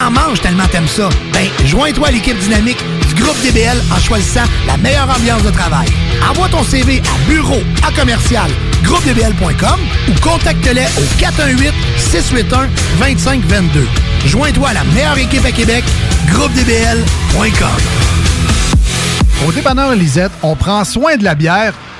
En mange tellement t'aimes ça. Ben, joins-toi à l'équipe dynamique du groupe DBL en choisissant la meilleure ambiance de travail. Envoie ton CV à bureau à commercial groupedbl.com ou contacte-les au 418 681 2522. Joins-toi à la meilleure équipe à Québec, groupedbl.com. Au dépanneur Lisette, on prend soin de la bière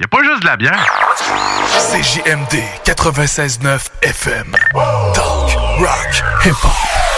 y a pas juste de la bière. CJMD 96.9 FM. Talk, rock, hip-hop.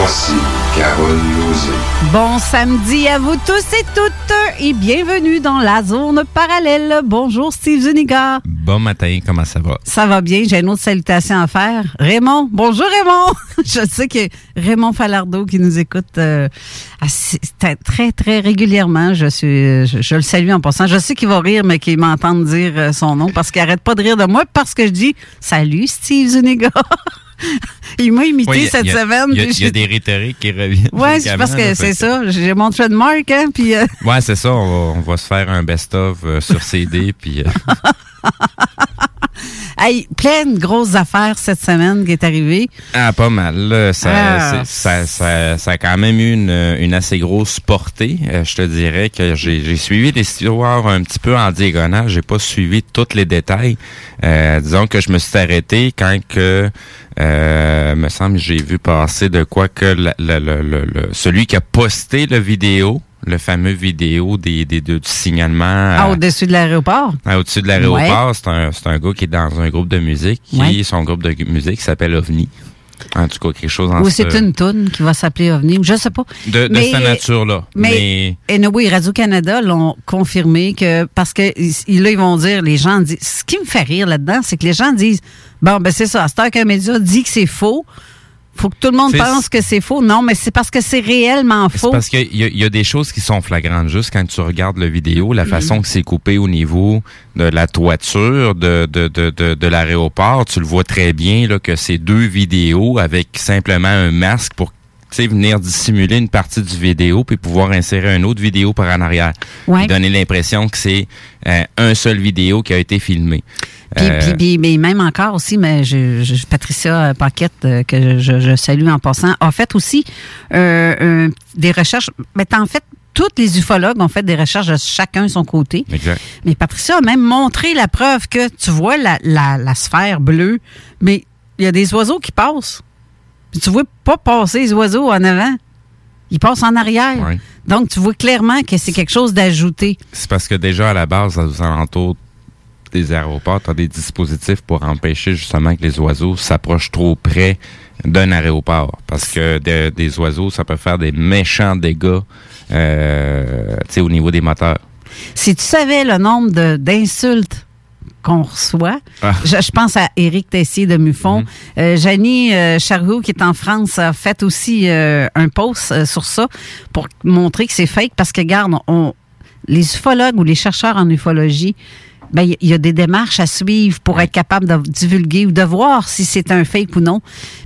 Voici Carole Lozé. Bon samedi à vous tous et toutes et bienvenue dans la zone parallèle. Bonjour Steve Zuniga. Bon matin, comment ça va? Ça va bien, j'ai une autre salutation à faire. Raymond, bonjour Raymond. Je sais que Raymond Falardeau qui nous écoute euh, assez- très très régulièrement. Je suis, je, je le salue en passant. Je sais qu'il va rire, mais qu'il m'entend dire euh, son nom parce qu'il arrête pas de rire de moi parce que je dis salut Steve Zuniga. Il m'a imité Ouais, cette a- semaine. Il y, a- y des rhétoriques qui reviennent. Ouais, c'est parce que c'est ça. J'ai mon trademark, hein, puis... euh, Ouais, c'est ça. On va, on va se faire un best-of euh, sur CD. puis, euh, hey, plein de grosses affaires cette semaine qui est arrivée. ah, pas mal. là. Ça, Ah. ça, ça, ça a quand même eu une, une assez grosse portée. Euh, je te dirais que j'ai suivi l'histoire un petit peu en diagonale. J'ai pas suivi tous les détails. Euh, disons que je me suis arrêté quand que... Euh, me semble j'ai vu passer de quoi que la- la- le- le- le- celui qui a posté le vidéo, le fameux vidéo des, des, du signalement Ah, au-dessus de l'aéroport? Ah, Au-dessus de l'aéroport, c'est un, c'est un gars qui est dans un groupe de musique. Qui, Ouais. Son groupe de musique s'appelle OVNI. En tout cas, quelque chose en Ou ce- c'est une toune qui va s'appeler OVNI, ou je sais pas. de, de Mais- cette nature-là. Mais, et oui, Radio-Canada l'ont confirmé que, parce que là, ils vont dire, les gens disent, ce qui me fait rire là-dedans, c'est que les gens disent, bon, ben c'est ça, à cette heure qu'un média dit que c'est faux, faut que tout le monde pense que c'est faux. Non, mais c'est parce que c'est réellement C'est faux. parce qu'il y, a- il y a des choses qui sont flagrantes juste quand tu regardes le vidéo, la façon que c'est coupé au niveau de la toiture de, de, de, de, de l'aéroport. Tu le vois très bien là, que c'est deux vidéos avec simplement un masque pour tu sais, venir dissimuler une partie du vidéo puis pouvoir insérer une autre vidéo par en arrière. Ouais. Donner l'impression que c'est euh, un seul vidéo qui a été filmé. Puis, Euh, puis- puis- mais même encore aussi, mais je, je- Patricia Paquette, euh, que je, je salue en passant, a fait aussi euh, des recherches. Mais en fait, tous les ufologues ont fait des recherches de chacun son côté. Exact. Mais Patricia a même montré la preuve que tu vois la, la- la sphère bleue, mais il y a des oiseaux qui passent. Puis tu vois pas passer les oiseaux en avant. Ils passent en arrière. Donc, tu vois clairement que c'est quelque chose d'ajouté. C'est parce que déjà, à la base, aux alentours des aéroports, tu as des dispositifs pour empêcher justement que les oiseaux s'approchent trop près d'un aéroport. Parce que de- des oiseaux, ça peut faire des méchants dégâts euh, au niveau des moteurs. Si tu savais le nombre d'insultes qu'on reçoit, Ah. je, je pense à Éric Tessier de Muffon. Euh, Janie euh, Charroux, qui est en France, a fait aussi euh, un post sur ça pour montrer que c'est fake parce que, regarde, on, les ufologues ou les chercheurs en ufologie, ben, il y- a des démarches à suivre pour être capable de divulguer ou de voir si c'est un fake ou non.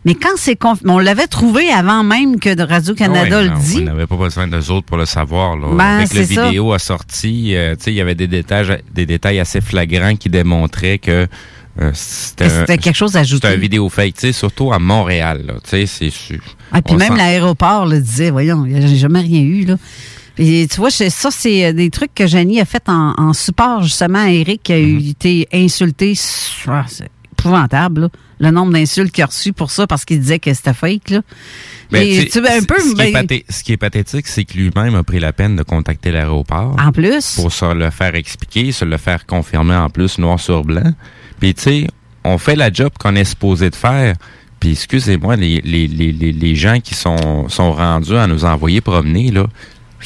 Mais quand c'est on l'avait trouvé avant même que de Radio-Canada Ouais, le non, dit. On n'avait pas besoin d'eux autres pour le savoir. Là. Ben, c'est ça. vidéo a sorti, euh, il y avait des détails, des détails assez flagrants qui démontraient que euh, c'était quelque chose. C'était un vidéo fake, tu sais, surtout à Montréal. Tu sais, c'est sûr. Ah, puis même l'aéroport le disait, voyons, j'ai jamais rien eu, là. Puis, tu vois, ça, c'est euh, des trucs que Janie a fait en, en support, justement, à Eric, qui a Mm-hmm. été insulté. Ah, c'est épouvantable, là, le nombre d'insultes qu'il a reçu pour ça, parce qu'il disait que c'était fake, là. Ben, Mais, tu sais, un peu, ce, qui est ben- ce qui est pathétique, c'est que lui-même a pris la peine de contacter l'aéroport. En plus. Pour se le faire expliquer, se le faire confirmer en plus noir sur blanc. Puis, tu sais, on fait la job qu'on est supposé de faire. Puis, excusez-moi, les, les, les, les, les gens qui sont, sont rendus à nous envoyer promener, là,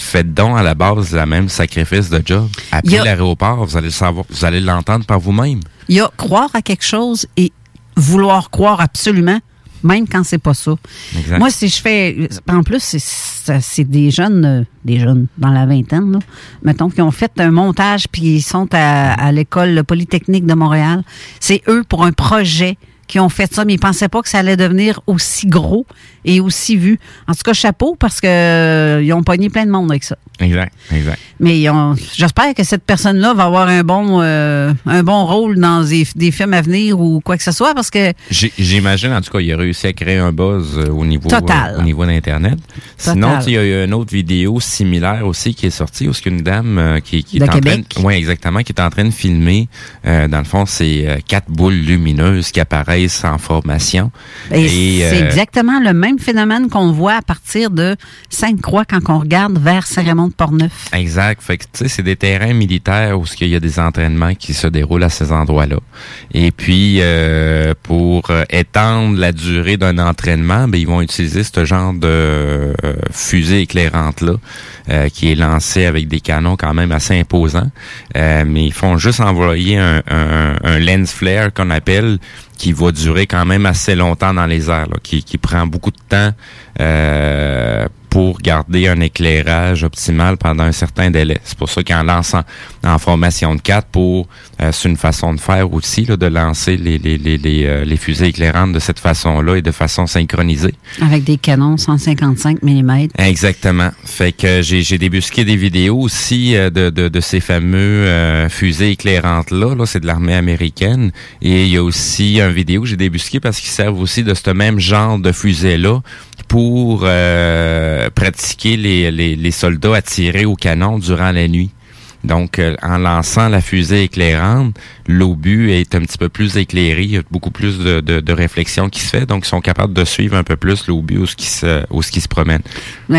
faites donc à la base la même sacrifice de job. Il y Appelez a- l'aéroport, vous allez le savoir, vous allez l'entendre par vous-même. Il y a croire à quelque chose et vouloir croire absolument, même quand c'est pas ça. Exact. Moi, si je fais. En plus, c'est- des jeunes, euh, des jeunes dans la vingtaine, là, mettons, qui ont fait un montage puis ils sont à, à l'école polytechnique de Montréal. C'est eux pour un projet qui ont fait ça, mais ils pensaient pas que ça allait devenir aussi gros et aussi vu. En tout cas, chapeau parce que euh, ils ont pogné plein de monde avec ça. Exact, exact. Mais j'espère que cette personne-là va avoir un bon, euh, un bon rôle dans des, des films à venir ou quoi que ce soit parce que J'imagine, en tout cas, il a réussi à créer un buzz euh, au niveau, Total. au niveau d'Internet. Sinon, il y a eu une autre vidéo similaire aussi qui est sortie où c'est qu'une dame qui, qui De est en Québec. train, ouais, exactement, qui est en train de filmer. euh, dans le fond, c'est quatre boules lumineuses qui apparaissent en formation. Et c'est euh, exactement le même phénomène qu'on voit à partir de Sainte-Croix quand on regarde vers Saint-Raymond-de-Portneuf. Exact. Fait que, tu sais, c'est des terrains militaires où il y a des entraînements qui se déroulent à ces endroits-là. Et puis, euh, pour étendre la durée d'un entraînement, ben, ils vont utiliser ce genre de euh, fusée éclairante-là, qui est lancée avec des canons quand même assez imposants. Mais ils font juste envoyer un, un, un lens flare qu'on appelle qui va durer quand même assez longtemps dans les airs, qui prend beaucoup de temps euh, pour garder un éclairage optimal pendant un certain délai. C'est pour ça qu'en lançant en formation de 4 pour euh, c'est une façon de faire aussi là, de lancer les, les, les, les, euh, les fusées éclairantes de cette façon-là et de façon synchronisée. Avec des canons 155 mm. Exactement. Fait que j'ai j'ai débusqué des vidéos aussi euh, de, de, de ces fameux euh, fusées éclairantes là. Là, c'est de l'armée américaine. Et il y a aussi une vidéo que j'ai débusqué parce qu'ils servent aussi de ce même genre de fusée là pour euh, pratiquer les, les, les soldats à tirer au canon durant la nuit. Donc, euh, en lançant la fusée éclairante, l'obus est un petit peu plus éclairé. Il y a beaucoup plus de, de, de réflexion qui se fait. Donc, ils sont capables de suivre un peu plus l'obus où ce qui se, où ce qui se promène.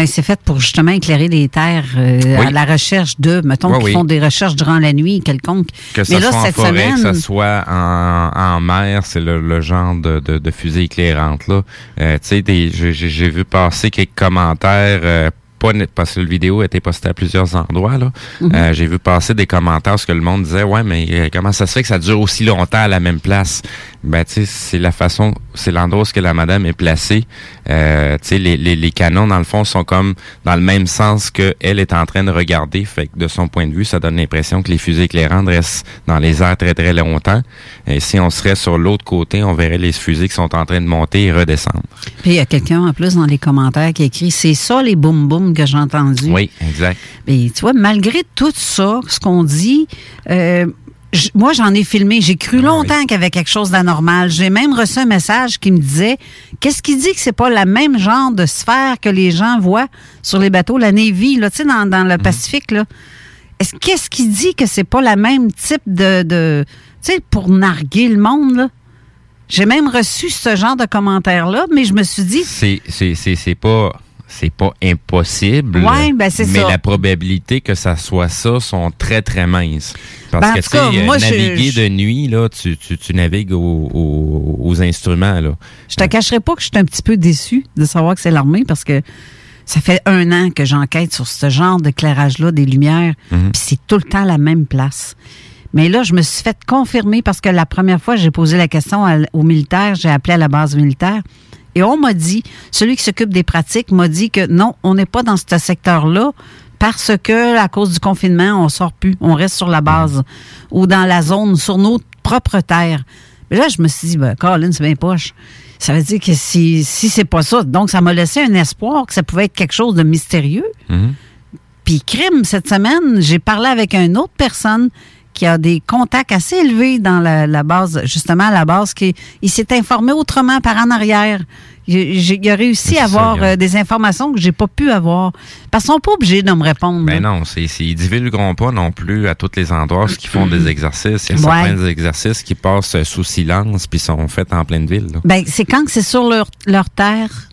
C'est fait pour justement éclairer les terres euh, Oui. à la recherche de, mettons, Oui, qui oui. font des recherches durant la nuit quelconque. Que ce Mais là, soit en cette forêt, semaine, que ce soit en, en mer, c'est le, le genre de, de, de fusée éclairante là. Euh, tu sais, j'ai vu passer quelques commentaires. Pas parce que la vidéo a été postée à plusieurs endroits là. Mhm. Euh, j'ai vu passer des commentaires parce que le monde disait ouais mais euh, comment ça se fait que ça dure aussi longtemps à la même place? Ben, tu sais, c'est la façon, c'est l'endroit où ce que la madame est placée. Euh, tu sais, les, les, les canons, dans le fond, sont comme dans le même sens que elle est en train de regarder. Fait que de son point de vue, ça donne l'impression que les fusées éclairantes restent dans les airs très, très longtemps. Et si on serait sur l'autre côté, on verrait les fusées qui sont en train de monter et redescendre. Puis il y a quelqu'un en plus dans les commentaires qui écrit C'est ça les boum boum que j'ai entendu. Oui, exact. Mais tu vois, malgré tout ça, ce qu'on dit, euh, moi, j'en ai filmé. J'ai cru longtemps qu'il y avait quelque chose d'anormal. J'ai même reçu un message qui me disait Qu'est-ce qui dit que c'est pas la même genre de sphère que les gens voient sur les bateaux, la Navy, là, tu sais, dans, dans le Pacifique, là? Est-ce, qu'est-ce qui dit que c'est pas la même type de. de tu sais, pour narguer le monde, là? J'ai même reçu ce genre de commentaires-là, mais je me suis dit. C'est, c'est, c'est, c'est pas. C'est pas impossible. Ouais, ben, c'est mais ça. la probabilité que ça soit ça sont très, très minces. Parce Ben, en que, tu sais, euh, naviguer je- de nuit, là, tu, tu, tu navigues aux, instruments, là. Je te cacherai pas que je suis un petit peu déçue de savoir que c'est l'armée parce que ça fait un an que j'enquête sur ce genre d'éclairage-là, des lumières, Mhm. puis c'est tout le temps la même place. Mais là, je me suis fait confirmer parce que la première fois, j'ai posé la question à- aux militaires, j'ai appelé à la base militaire. Et on m'a dit, celui qui s'occupe des pratiques m'a dit que non, on n'est pas dans ce secteur-là parce que, à cause du confinement, on sort plus, on reste sur la base ou dans la zone, sur nos propres terres. Mais là, je me suis dit, ben, Colin, c'est bien poche. Ça veut dire que si, si c'est pas ça, donc ça m'a laissé un espoir que ça pouvait être quelque chose de mystérieux. Puis crime, cette semaine, j'ai parlé avec une autre personne qui a des contacts assez élevés dans la, la base, justement la base, qui il s'est informé autrement par en arrière. Il, a réussi à avoir euh, des informations que j'ai pas pu avoir. Parce qu'ils sont pas obligés de me répondre. Ben là. non, c'est, c'est, ils divulgueront pas non plus à tous les endroits où ils font des exercices. Il y a Ouais. certains exercices qui passent euh, sous silence puis sont faits en pleine ville. là. Ben, c'est quand que c'est sur leur, leur terre,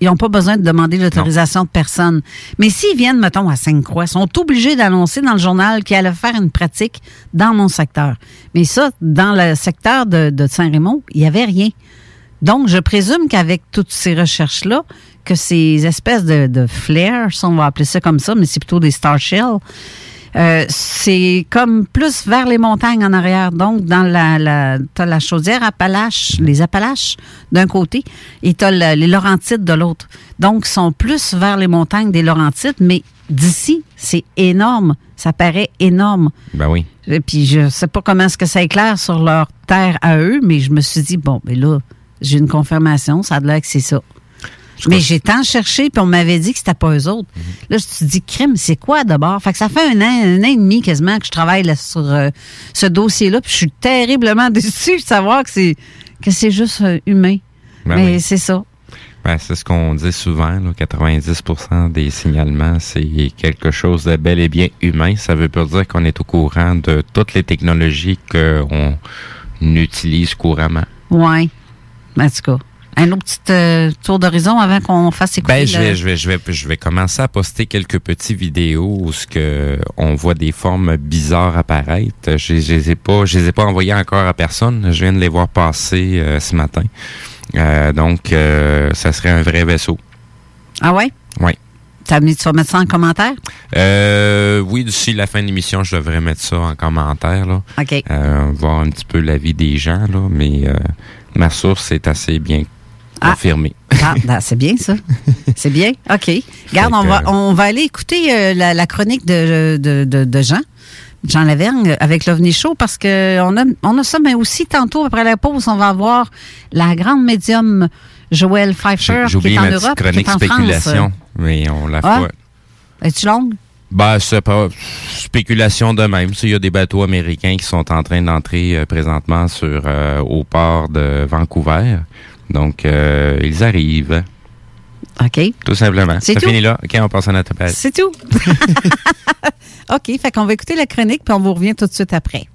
ils n'ont pas besoin de demander l'autorisation de personne. Mais s'ils viennent, mettons, à Sainte-Croix, ils sont obligés d'annoncer dans le journal qu'ils allaient faire une pratique dans mon secteur. Mais ça, dans le secteur de, de Saint-Raymond, il n'y avait rien. Donc, je présume qu'avec toutes ces recherches-là, que ces espèces de, de flares, si on va appeler ça comme ça, mais c'est plutôt des star shells, euh, c'est comme plus vers les montagnes en arrière. Donc, dans la, la, t'as la chaudière Appalache, les Appalaches d'un côté, et t'as le- les Laurentides de l'autre. Donc, ils sont plus vers les montagnes des Laurentides, mais d'ici, c'est énorme. Ça paraît énorme. Ben oui. Et puis, je sais pas comment est-ce que ça éclaire sur leur terre à eux, mais je me suis dit, bon, ben là, j'ai une confirmation, ça a l'air que c'est ça. Mais j'ai tant cherché, puis on m'avait dit que c'était pas eux autres. Là, je me suis dit, crime, c'est quoi d'abord? Fait que ça fait un an, un an et demi quasiment que je travaille là, sur euh, ce dossier-là, puis je suis terriblement déçue de savoir que c'est que c'est juste euh, humain. Ben Mais oui. c'est ça. Ben, c'est ce qu'on dit souvent, là, 90% des signalements, c'est quelque chose de bel et bien humain. Ça veut pas dire qu'on est au courant de toutes les technologies qu'on utilise couramment. Ouais. En tout cas, un autre petit euh, tour d'horizon avant qu'on fasse écouter Ben, je le- vais, je vais, je vais, je vais commencer à poster quelques petites vidéos où ce que on voit des formes bizarres apparaître. Je, je les ai pas, je les ai pas envoyées encore à personne. Je viens de les voir passer euh, ce matin. Euh, donc, ça serait un vrai vaisseau. Ah ouais? Oui. T'as amené, tu vas mettre ça en commentaire? Euh, oui, d'ici la fin de l'émission, je devrais mettre ça en commentaire. Là. OK. Euh, voir un petit peu l'avis des gens, là, mais euh, ma source est assez bien Ah. confirmée. Ah, ben, c'est bien ça. C'est bien. OK. Regarde, on va, on va aller écouter euh, la, la chronique de, de, de, de Jean. Jean Lavergne avec l'OVNI Show parce que on a, on a ça, mais aussi tantôt après la pause, on va avoir la grande médium Joël Pfeiffer qui est en ma Europe, qui chronique est en spéculation, France. mais on la Ah. fera. Es-tu longue? Ben, c'est pas spéculation de même. Il y a des bateaux américains qui sont en train d'entrer euh, présentement sur euh, au port de Vancouver. Donc, euh, ils arrivent. OK. Tout simplement. C'est tout? finit là. OK, on passe à notre appel. C'est tout? OK, fait qu'on va écouter la chronique puis on vous revient tout de suite après.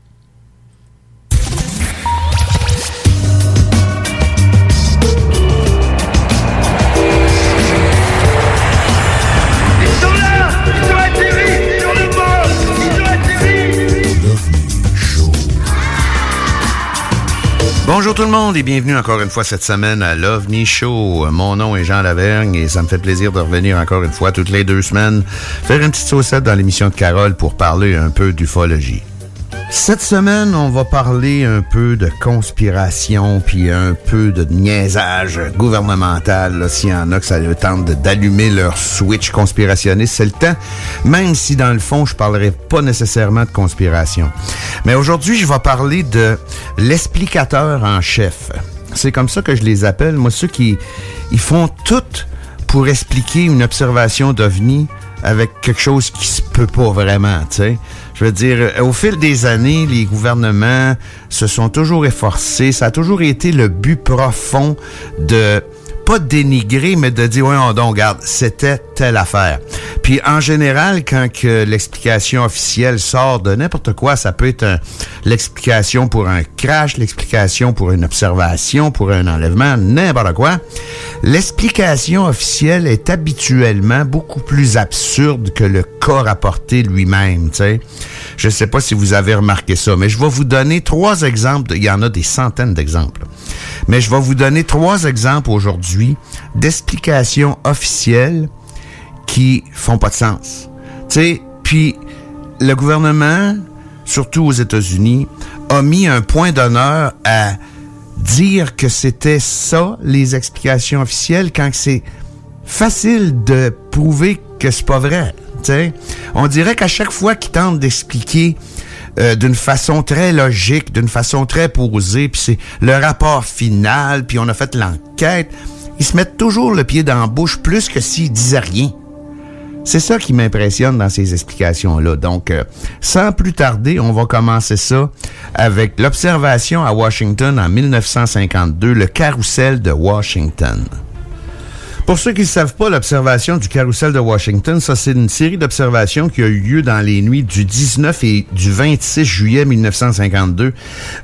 Bonjour tout le monde et bienvenue encore une fois cette semaine à l'OVNI Show. Mon nom est Jean Lavergne et ça me fait plaisir de revenir encore une fois toutes les deux semaines faire une petite saucette dans l'émission de Carole pour parler un peu d'ufologie. Cette semaine, on va parler un peu de conspiration, puis un peu de niaisage gouvernemental. S'il y en a que ça le tente d'allumer leur switch conspirationniste, c'est le temps. Même si dans le fond, je parlerai pas nécessairement de conspiration. Mais aujourd'hui, je vais parler de l'explicateur en chef. C'est comme ça que je les appelle. Moi, ceux qui ils font tout pour expliquer une observation d'OVNI avec quelque chose qui se peut pas vraiment, tu sais. Je veux dire, euh, au fil des années, les gouvernements se sont toujours efforcés. Ça a toujours été le but profond de pas dénigrer, mais de dire, ouais, donc, regarde, c'était telle affaire. Puis, en général, quand que l'explication officielle sort de n'importe quoi, ça peut être l'explication pour un crash, l'explication pour une observation, pour un enlèvement, n'importe quoi. L'explication officielle est habituellement beaucoup plus absurde que le cas rapporté lui-même, tu sais. Je sais pas si vous avez remarqué ça, mais je vais vous donner trois exemples. Il y en a des centaines d'exemples. Mais je vais vous donner trois exemples aujourd'hui d'explications officielles qui font pas de sens. Tu sais, puis le gouvernement, surtout aux États-Unis, a mis un point d'honneur à dire que c'était ça les explications officielles quand c'est facile de prouver que c'est pas vrai. On dirait qu'à chaque fois qu'ils tentent d'expliquer euh, d'une façon très logique, d'une façon très posée, puis c'est le rapport final, puis on a fait l'enquête, ils se mettent toujours le pied dans la bouche plus que s'ils disaient rien. C'est ça qui m'impressionne dans ces explications-là. Donc, euh, sans plus tarder, on va commencer ça avec l'observation à Washington en 1952, le carrousel de Washington. Pour ceux qui ne savent pas, l'observation du carrousel de Washington, ça c'est une série d'observations qui a eu lieu dans les nuits du 19 et du 26 juillet 1952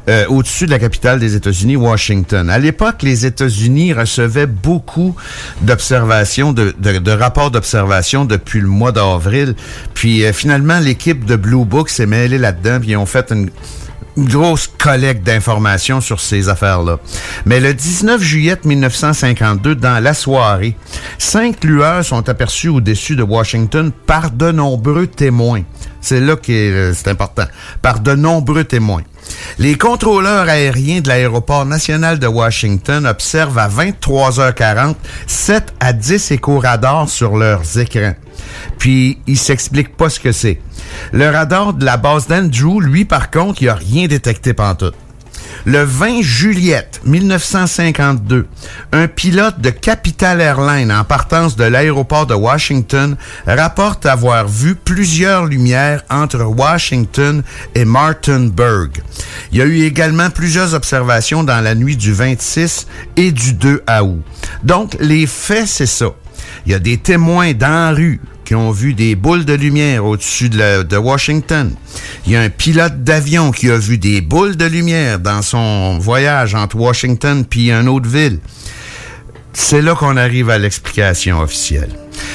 euh, au-dessus de la capitale des États-Unis, Washington. À l'époque, les États-Unis recevaient beaucoup d'observations, de, de- de rapports d'observation depuis le mois d'avril. Puis euh, finalement, l'équipe de Blue Book s'est mêlée là-dedans, puis ils ont fait une une grosse collecte d'informations sur ces affaires-là. Mais le 19 juillet 1952, dans la soirée, cinq lueurs sont aperçues au-dessus de Washington par de nombreux témoins. C'est là que euh, c'est important. Par de nombreux témoins. Les contrôleurs aériens de l'aéroport national de Washington observent à 23h40 7 à 10 éco-radars sur leurs écrans. Puis, ils s'expliquent pas ce que c'est. Le radar de la base d'Andrew, lui, par contre, il a rien détecté pantoute. Le 20 juillet 1952, un pilote de Capital Airlines en partance de l'aéroport de Washington rapporte avoir vu plusieurs lumières entre Washington et Martinburg. Il y a eu également plusieurs observations dans la nuit du 26 et du 2 août. Donc, les faits, c'est ça. Il y a des témoins dans la rue qui ont vu des boules de lumière au-dessus de, Washington. Il y a un pilote d'avion qui a vu des boules de lumière dans son voyage entre Washington puis une autre ville. C'est là qu'on arrive à l'explication officielle.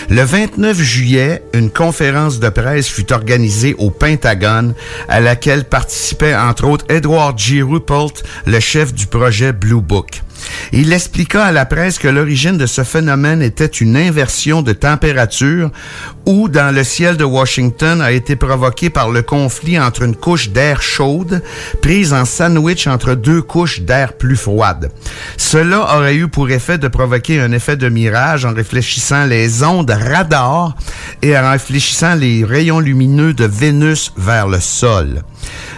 Le 29 juillet, une conférence de presse fut organisée au Pentagone à laquelle participait entre autres Edward G. Ruppelt, le chef du projet Blue Book. Il expliqua à la presse que l'origine de ce phénomène était une inversion de température ou dans le ciel de Washington a été provoquée par le conflit entre une couche d'air chaude prise en sandwich entre deux couches d'air plus froide. Cela aurait eu pour effet de provoquer un effet de mirage en réfléchissant les ondes radar et en réfléchissant les rayons lumineux de Vénus vers le sol.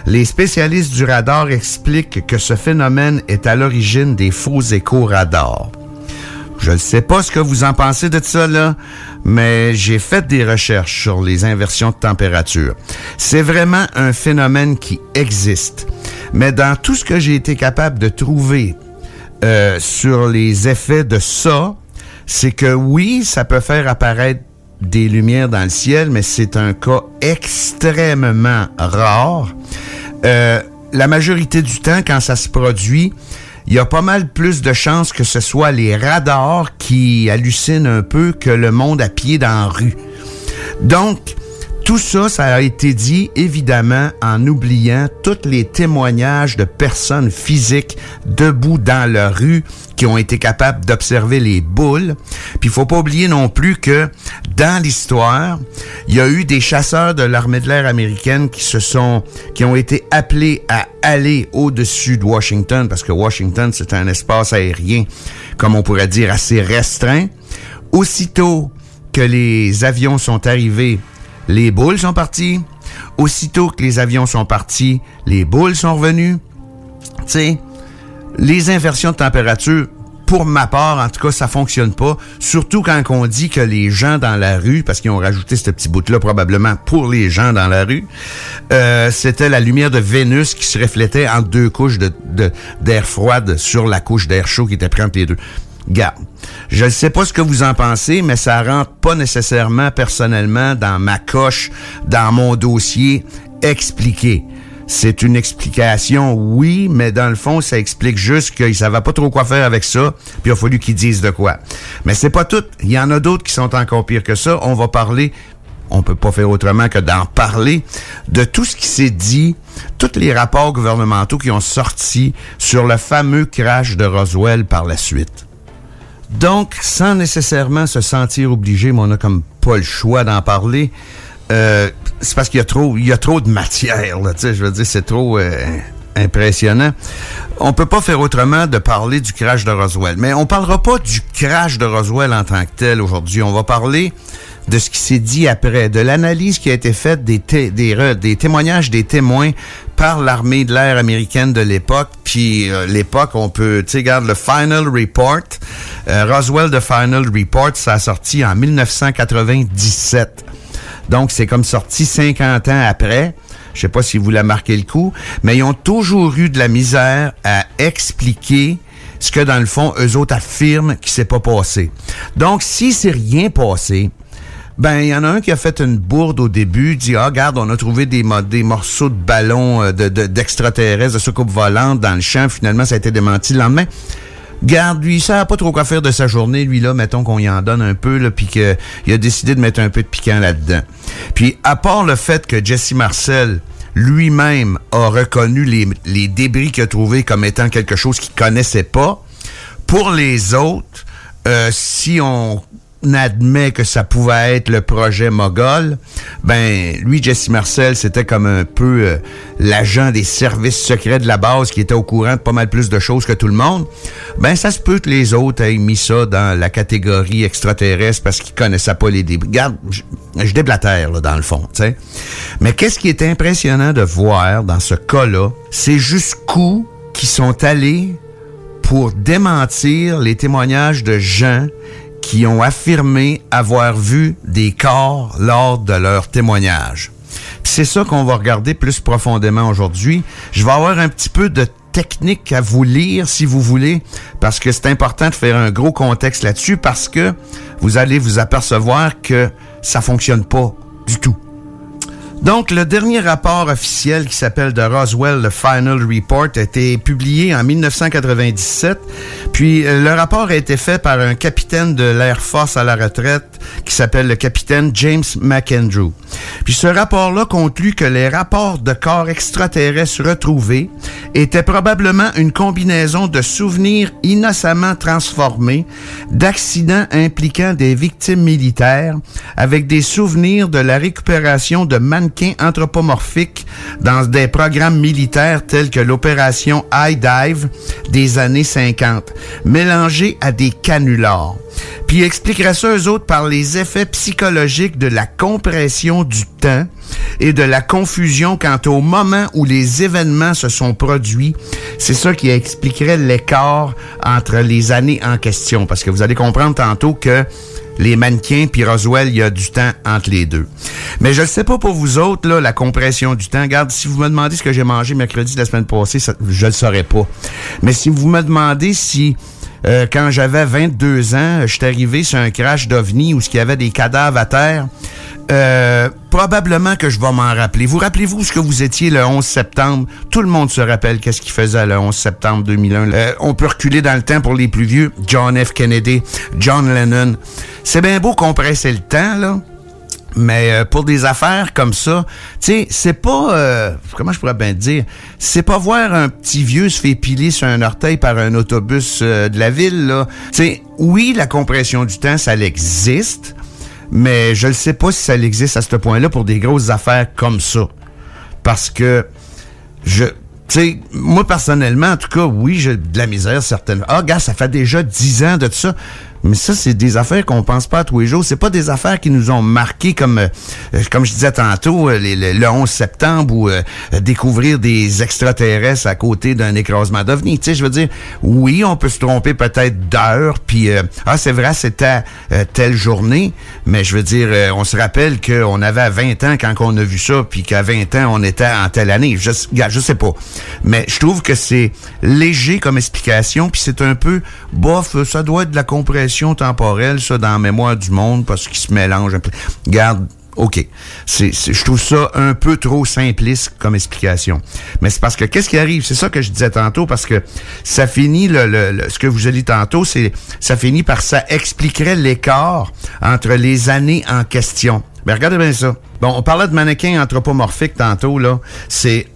Les spécialistes du radar expliquent que ce phénomène est à l'origine des faux échos radars. Je ne sais pas ce que vous en pensez de ça, là, mais j'ai fait des recherches sur les inversions de température. C'est vraiment un phénomène qui existe. Mais dans tout ce que j'ai été capable de trouver euh, sur les effets de ça, c'est que oui, ça peut faire apparaître des lumières dans le ciel, mais c'est un cas extrêmement rare. Euh, la majorité du temps, quand ça se produit, il y a pas mal plus de chances que ce soit les radars qui hallucinent un peu que le monde à pied dans la rue. Donc, Tout ça, ça a été dit évidemment en oubliant tous les témoignages de personnes physiques debout dans la rue qui ont été capables d'observer les boules. Puis il faut pas oublier non plus que dans l'histoire, il y a eu des chasseurs de l'armée de l'air américaine qui se sont qui ont été appelés à aller au-dessus de Washington parce que Washington c'est un espace aérien comme on pourrait dire assez restreint. Aussitôt que les avions sont arrivés, les boules sont parties. Aussitôt que les avions sont partis, les boules sont revenues. Tu les inversions de température, pour ma part, en tout cas, ça fonctionne pas. Surtout quand on dit que les gens dans la rue, parce qu'ils ont rajouté ce petit bout-là probablement pour les gens dans la rue, euh, c'était la lumière de Vénus qui se reflétait en deux couches d'air froide sur la couche d'air chaud qui était pris entre les deux. Garde. Je ne sais pas ce que vous en pensez, mais ça rentre pas nécessairement personnellement dans ma coche, dans mon dossier expliqué. C'est une explication, oui, mais dans le fond, ça explique juste qu'ils savaient pas trop quoi faire avec ça, puis il a fallu qu'ils disent de quoi. Mais c'est pas tout. Il y en a d'autres qui sont encore pires que ça. On va parler on peut pas faire autrement que d'en parler de tout ce qui s'est dit, tous les rapports gouvernementaux qui ont sorti sur le fameux crash de Roswell par la suite. Donc, sans nécessairement se sentir obligé, mais on a comme pas le choix d'en parler, euh, c'est parce qu'il y a trop, il y a trop de matière, là, je veux dire, c'est trop euh, impressionnant. On peut pas faire autrement de parler du crash de Roswell. Mais on parlera pas du crash de Roswell en tant que tel aujourd'hui. On va parler de ce qui s'est dit après, de l'analyse qui a été faite des témoignages des témoins par l'armée de l'air américaine de l'époque. Puis euh, l'époque, on peut, tu sais, regarde le Final Report. Euh, Roswell The Final Report, ça a sorti en 1997. Donc, c'est comme sorti 50 ans après. Je sais pas si vous l'avez marqué le coup, mais ils ont toujours eu de la misère à expliquer ce que, dans le fond, eux autres affirment qui s'est pas passé. Donc, si c'est rien passé, ben, il y en a un qui a fait une bourde au début, dit ah regarde, on a trouvé des, des morceaux de ballons euh, de, d'extraterrestres, de, soucoupes volantes dans le champ. Finalement, ça a été démenti le lendemain. Garde, lui, il sait pas trop quoi faire de sa journée, lui là, mettons qu'on y en donne un peu, là, puis qu'il a décidé de mettre un peu de piquant là-dedans. Puis, à part le fait que Jesse Marcel lui-même a reconnu les, les débris qu'il a trouvés comme étant quelque chose qu'il connaissait pas, pour les autres, euh, si on admet que ça pouvait être le projet Mogol, ben lui, Jesse Marcel, c'était comme un peu euh, l'agent des services secrets de la base qui était au courant de pas mal plus de choses que tout le monde. Ben ça se peut que les autres aient mis ça dans la catégorie extraterrestre parce qu'ils connaissaient pas les débris. Regarde, je, je déblatère là, dans le fond, tu sais. Mais qu'est-ce qui est impressionnant de voir dans ce cas-là, c'est jusqu'où qui sont allés pour démentir les témoignages de gens qui ont affirmé avoir vu des corps lors de leur témoignage. C'est ça qu'on va regarder plus profondément aujourd'hui. Je vais avoir un petit peu de technique à vous lire si vous voulez, parce que c'est important de faire un gros contexte là-dessus, parce que vous allez vous apercevoir que ça fonctionne pas du tout. Donc, le dernier rapport officiel qui s'appelle The Roswell The Final Report a été publié en 1997. Puis, euh, le rapport a été fait par un capitaine de l'Air Force à la retraite qui s'appelle le capitaine James McAndrew. Puis, ce rapport-là conclut que les rapports de corps extraterrestres retrouvés étaient probablement une combinaison de souvenirs innocemment transformés, d'accidents impliquant des victimes militaires, avec des souvenirs de la récupération de mannequins anthropomorphiques dans des programmes militaires tels que l'opération High Dive des années 50, mélangés à des canulars. Puis expliquerait ça aux autres par les effets psychologiques de la compression du temps et de la confusion quant au moment où les événements se sont produits. C'est ça qui expliquerait l'écart entre les années en question. Parce que vous allez comprendre tantôt que les mannequins puis Roswell, il y a du temps entre les deux. Mais je ne sais pas pour vous autres, là, la compression du temps. Regarde, si vous me demandez ce que j'ai mangé mercredi de la semaine passée, je le saurais pas. Mais si vous me demandez si euh, quand j'avais 22 ans, je suis arrivé sur un crash d'OVNI où il y avait des cadavres à terre, euh, probablement que je vais m'en rappeler. Vous rappelez-vous ce que vous étiez le 11 septembre? Tout le monde se rappelle qu'est-ce qu'il faisait le 11 septembre 2001. Euh, on peut reculer dans le temps pour les plus vieux. John F. Kennedy, John Lennon. C'est bien beau compresser le temps, là. Mais euh, pour des affaires comme ça, tu sais, c'est pas euh, comment je pourrais bien dire, c'est pas voir un petit vieux se faire piler sur un orteil par un autobus euh, de la ville là. Tu sais, oui, la compression du temps, ça existe, mais je ne sais pas si ça existe à ce point-là pour des grosses affaires comme ça. Parce que je tu sais, moi personnellement, en tout cas, oui, j'ai de la misère certaines. Ah, gars, ça fait déjà dix ans de ça. Mais ça, c'est des affaires qu'on pense pas tous les jours. C'est pas des affaires qui nous ont marqué comme, euh, comme je disais tantôt, euh, le, le 11 septembre ou euh, découvrir des extraterrestres à côté d'un écrasement d'ovni. Tu sais, je veux dire, oui, on peut se tromper peut-être d'heure, puis euh, ah, c'est vrai, c'était euh, telle journée, mais je veux dire, euh, on se rappelle qu'on avait 20 ans quand on a vu ça, puis qu'à 20 ans, on était en telle année. Je, je sais pas. Mais je trouve que c'est léger comme explication, puis c'est un peu, bof, ça doit être de la temporelle, ça, dans la mémoire du monde, parce qu'il se mélange un peu. Garde, OK. Je trouve ça un peu trop simpliste comme explication. Mais c'est parce que qu'est-ce qui arrive? C'est ça que je disais tantôt, parce que ça finit, le, ce que vous avez dit tantôt, c'est ça finit par ça expliquerait l'écart entre les années en question. Mais regardez bien ça. Bon, on parlait de mannequins anthropomorphiques tantôt, là. C'est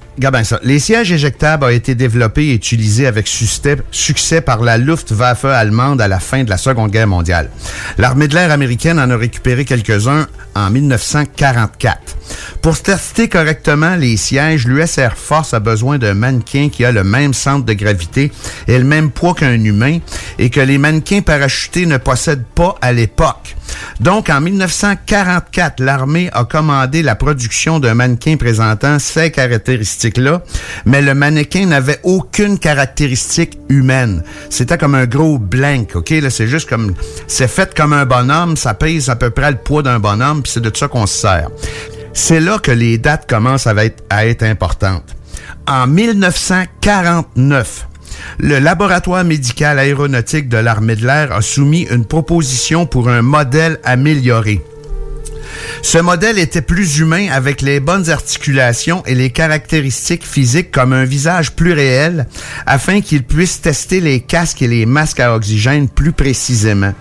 Ça. Les sièges éjectables ont été développés et utilisés avec succès par la Luftwaffe allemande à la fin de la Seconde Guerre mondiale. L'armée de l'air américaine en a récupéré quelques-uns en 1944. Pour tester correctement les sièges, l'US Air Force a besoin d'un mannequin qui a le même centre de gravité et le même poids qu'un humain et que les mannequins parachutés ne possèdent pas à l'époque. Donc, en 1944, l'armée a commandé la production d'un mannequin présentant ces caractéristiques-là, mais le mannequin n'avait aucune caractéristique humaine. C'était comme un gros blank, OK? Là, c'est juste comme... C'est fait comme un bonhomme, ça pèse à peu près le poids d'un bonhomme, puis c'est de ça qu'on se sert. C'est là que les dates commencent à être, à être importantes. En 1949, le laboratoire médical aéronautique de l'armée de l'air a soumis une proposition pour un modèle amélioré. Ce modèle était plus humain avec les bonnes articulations et les caractéristiques physiques comme un visage plus réel afin qu'il puisse tester les casques et les masques à oxygène plus précisément.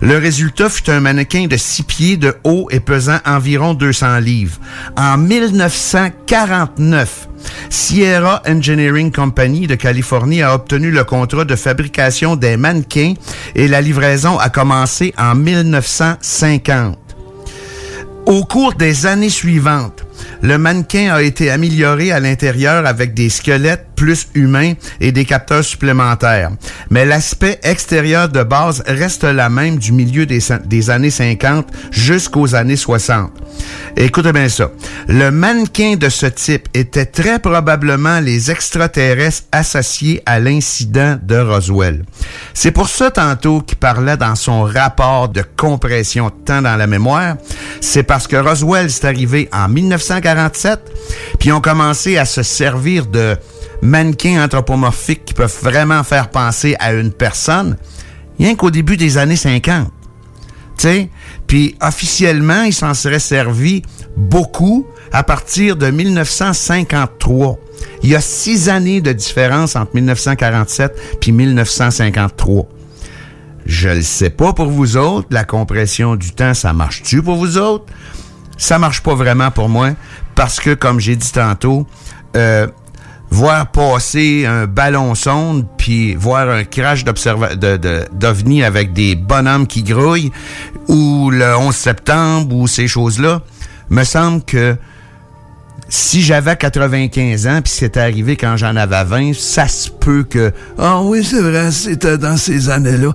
Le résultat fut un mannequin de 6 pieds de haut et pesant environ 200 livres. En 1949, Sierra Engineering Company de Californie a obtenu le contrat de fabrication des mannequins et la livraison a commencé en 1950. Au cours des années suivantes, le mannequin a été amélioré à l'intérieur avec des squelettes plus humains et des capteurs supplémentaires. Mais l'aspect extérieur de base reste la même du milieu des, des années 50 jusqu'aux années 60. Écoutez bien ça. Le mannequin de ce type était très probablement les extraterrestres associés à l'incident de Roswell. C'est pour ça tantôt qu'il parlait dans son rapport de compression de temps dans la mémoire. C'est parce que Roswell c'est arrivé en 1947, puis ont commencé à se servir de mannequins anthropomorphiques qui peuvent vraiment faire penser à une personne, rien qu'au début des années 50. Tu sais, puis officiellement, il s'en serait servi beaucoup à partir de 1953. Il y a six années de différence entre 1947 puis 1953. Je le sais pas pour vous autres, la compression du temps, ça marche-tu pour vous autres? Ça marche pas vraiment pour moi parce que, comme j'ai dit tantôt, euh, voir passer un ballon sonde puis voir un crash d'observa- de- de- d'ovni avec des bonhommes qui grouillent ou le 11 septembre ou ces choses-là, me semble que si j'avais 95 ans puis c'était arrivé quand j'en avais 20, ça se peut que ah oui, c'est vrai, c'était dans ces années-là.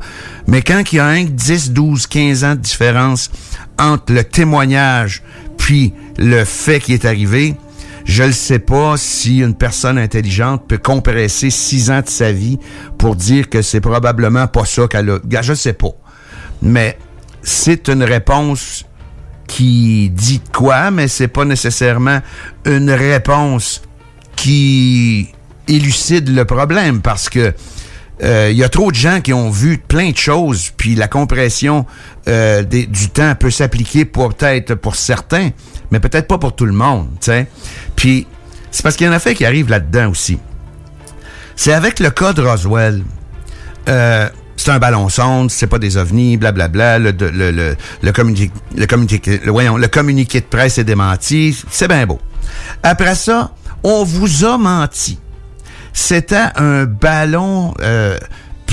Mais quand il y a un 10, 12, 15 ans de différence entre le témoignage puis le fait qui est arrivé, je ne sais pas si une personne intelligente peut compresser six ans de sa vie pour dire que c'est probablement pas ça qu'elle a. Je sais pas. Mais c'est une réponse qui dit quoi, mais c'est pas nécessairement une réponse qui élucide le problème parce que euh, il y a trop de gens qui ont vu plein de choses, puis la compression euh, du temps peut s'appliquer pour peut-être pour certains, mais peut-être pas pour tout le monde, tu sais. Puis c'est parce qu'il y en a fait qui arrivent là-dedans aussi. C'est avec le cas de Roswell. Euh, c'est un ballon sonde, c'est pas des ovnis, blablabla, le, le, le, le, le, communiqué, le, communiqué, le, le communiqué de presse est démenti, c'est bien beau. Après ça, on vous a menti. C'était un ballon euh,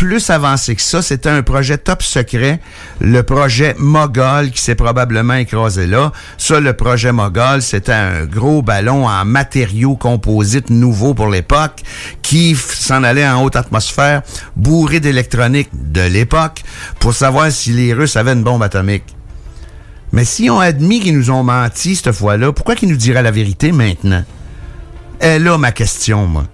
plus avancé que ça. C'était un projet top secret, le projet Mogol qui s'est probablement écrasé là. Ça, le projet Mogol, c'était un gros ballon en matériaux composites nouveaux pour l'époque qui s'en allait en haute atmosphère, bourré d'électronique de l'époque pour savoir si les Russes avaient une bombe atomique. Mais si on admis qu'ils nous ont menti cette fois-là, pourquoi qu'ils nous diraient la vérité maintenant? est là ma question, moi.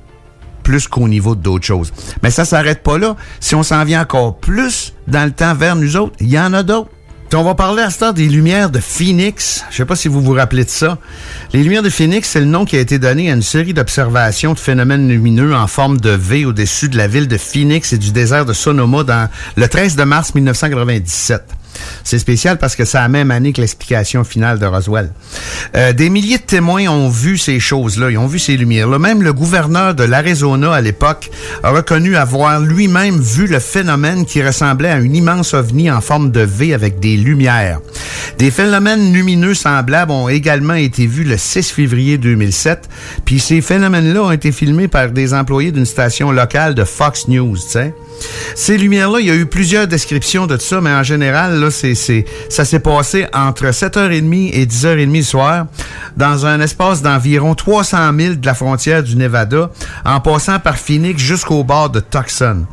Plus qu'au niveau d'autres choses. Mais ça s'arrête pas là. Si on s'en vient encore plus dans le temps vers nous autres, il y en a d'autres. On va parler à ce temps des lumières de Phoenix. Je sais pas si vous vous rappelez de ça. Les lumières de Phoenix, c'est le nom qui a été donné à une série d'observations de phénomènes lumineux en forme de V au-dessus de la ville de Phoenix et du désert de Sonoma dans le 13 de mars 1997. C'est spécial parce que c'est la même année que l'explication finale de Roswell. Euh, des milliers de témoins ont vu ces choses-là, ils ont vu ces lumières-là. Même le gouverneur de l'Arizona à l'époque a reconnu avoir lui-même vu le phénomène qui ressemblait à une immense ovni en forme de V avec des lumières. Des phénomènes lumineux semblables ont également été vus le 6 février 2007, puis ces phénomènes-là ont été filmés par des employés d'une station locale de Fox News. Ces lumières-là, il y a eu plusieurs descriptions de ça, mais en général, ça s'est passé entre 7h30 et 10h30 le soir, dans un espace d'environ 300 000 de la frontière du Nevada, en passant par Phoenix jusqu'au bord de Tucson.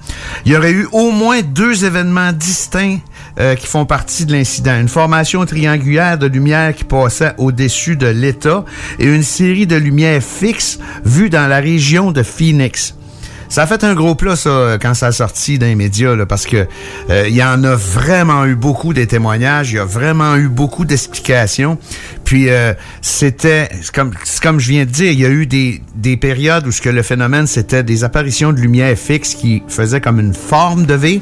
Il y aurait eu au moins deux événements distincts euh, qui font partie de l'incident. Une formation triangulaire de lumière qui passait au-dessus de l'État et une série de lumières fixes vues dans la région de Phoenix. Ça a fait un gros plat, ça, quand ça a sorti dans les médias, là, parce que euh, il y en a vraiment eu beaucoup des témoignages, il y a vraiment eu beaucoup d'explications. Puis euh, c'était, comme, comme je viens de dire, il y a eu des, des périodes où ce que le phénomène, c'était des apparitions de lumière fixe qui faisaient comme une forme de V.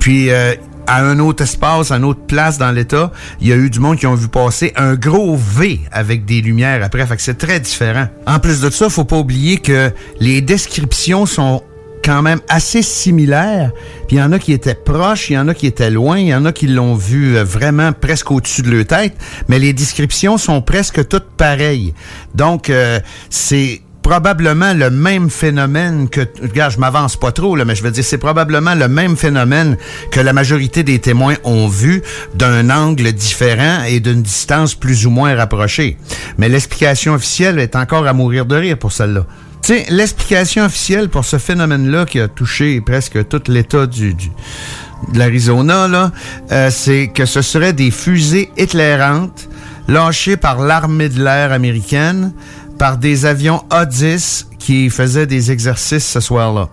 Puis euh, à un autre espace, à une autre place dans l'État, il y a eu du monde qui ont vu passer un gros V avec des lumières après. Fait que c'est très différent. En plus de ça, faut pas oublier que les descriptions sont quand même assez similaires. Puis il y en a qui étaient proches, il y en a qui étaient loin, il y en a qui l'ont vu euh, vraiment presque au-dessus de leur tête, mais les descriptions sont presque toutes pareilles. Donc, euh, c'est probablement le même phénomène que, regarde, je m'avance pas trop, là, mais je veux dire, c'est probablement le même phénomène que la majorité des témoins ont vu d'un angle différent et d'une distance plus ou moins rapprochée. Mais l'explication officielle est encore à mourir de rire pour celle-là. Tu sais, l'explication officielle pour ce phénomène-là qui a touché presque tout l'État du, de l'Arizona, là, euh, c'est que ce serait des fusées éclairantes lâchées par l'armée de l'air américaine par des avions A-10 qui faisaient des exercices ce soir-là.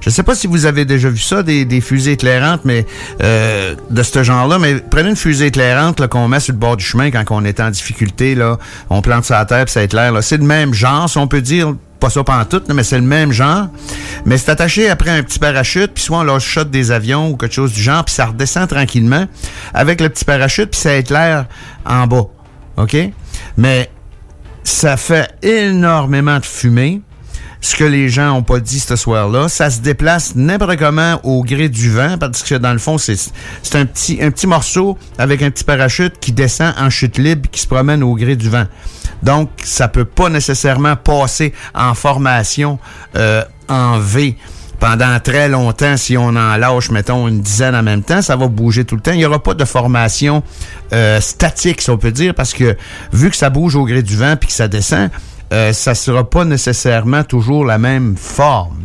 Je sais pas si vous avez déjà vu ça, des, des fusées éclairantes, mais euh, de ce genre-là. Mais prenez une fusée éclairante qu'on met sur le bord du chemin quand on est en difficulté. Là, on plante ça à terre, puis ça éclaire. C'est le même genre, si on peut dire. Pas ça tout, mais c'est le même genre. Mais c'est attaché après un petit parachute, puis soit on lâche shot des avions ou quelque chose du genre, puis ça redescend tranquillement avec le petit parachute, puis ça éclaire en bas. OK? Mais ça fait énormément de fumée. Ce que les gens ont pas dit ce soir-là, ça se déplace n'importe comment au gré du vent, parce que dans le fond, c'est un petit un petit morceau avec un petit parachute qui descend en chute libre, qui se promène au gré du vent. Donc, ça peut pas nécessairement passer en formation euh, en V pendant très longtemps, si on en lâche, mettons, une dizaine en même temps, ça va bouger tout le temps. Il n'y aura pas de formation euh, statique, si on peut dire, parce que vu que ça bouge au gré du vent puis que ça descend, euh, ça sera pas nécessairement toujours la même forme.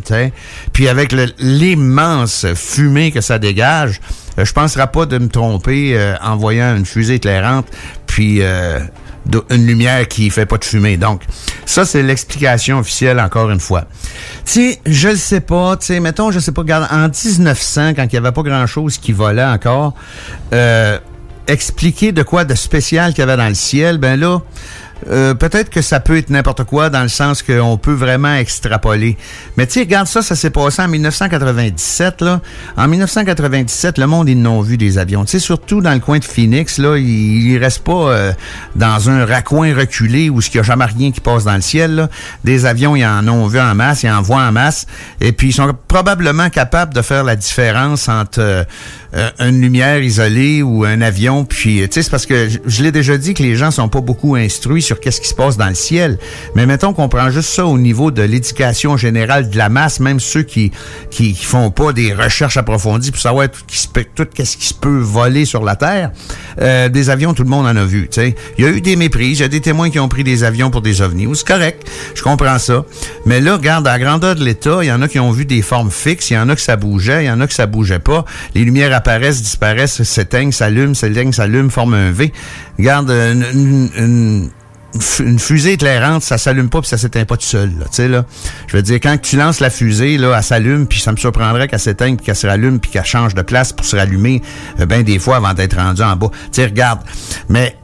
Puis avec l'immense fumée que ça dégage, euh, je ne penserai pas de me tromper euh, en voyant une fusée éclairante, puis euh, une lumière qui fait pas de fumée. Donc, ça, c'est l'explication officielle, encore une fois. Tu je le sais pas, tu sais, mettons, je sais pas, regarde, en 1900, quand il y avait pas grand-chose qui volait encore, euh, expliquer de quoi de spécial qu'il y avait dans le ciel, ben là, euh, peut-être que ça peut être n'importe quoi dans le sens qu'on peut vraiment extrapoler. Mais tu regarde ça, ça s'est passé en 1997. Là. En 1997, le monde, ils n'ont vu des avions. Tu sais, surtout dans le coin de Phoenix, là, il, il reste pas euh, dans un raccoin reculé où il n'y a jamais rien qui passe dans le ciel. Là. Des avions, ils en ont vu en masse, ils en voient en masse. Et puis, ils sont probablement capables de faire la différence entre euh, euh, une lumière isolée ou un avion. Puis, tu sais, c'est parce que je, l'ai déjà dit que les gens sont pas beaucoup instruits sur qu'est-ce qui se passe dans le ciel. Mais mettons qu'on prend juste ça au niveau de l'éducation générale de la masse, même ceux qui qui, font pas des recherches approfondies pour savoir tout, tout qu'est-ce qui se peut voler sur la Terre. Euh, des avions, tout le monde en a vu. tu sais. Il y a eu des méprises, il y a des témoins qui ont pris des avions pour des ovnis. C'est correct, je comprends ça. Mais là, regarde, à la grandeur de l'État, il y en a qui ont vu des formes fixes, il y en a que ça bougeait, il y en a que ça bougeait pas. Les lumières apparaissent, disparaissent, s'éteignent, s'allument, s'éteignent, s'allument, forment un V. Regarde, une, fusée éclairante, ça s'allume pas puis ça s'éteint pas tout seul. Là, tu sais, là. Je veux dire, quand tu lances la fusée, là, elle s'allume, puis ça me surprendrait qu'elle s'éteigne, puis qu'elle se rallume, puis qu'elle change de place pour se rallumer euh, ben des fois avant d'être rendue en bas. Tu regarde. Mais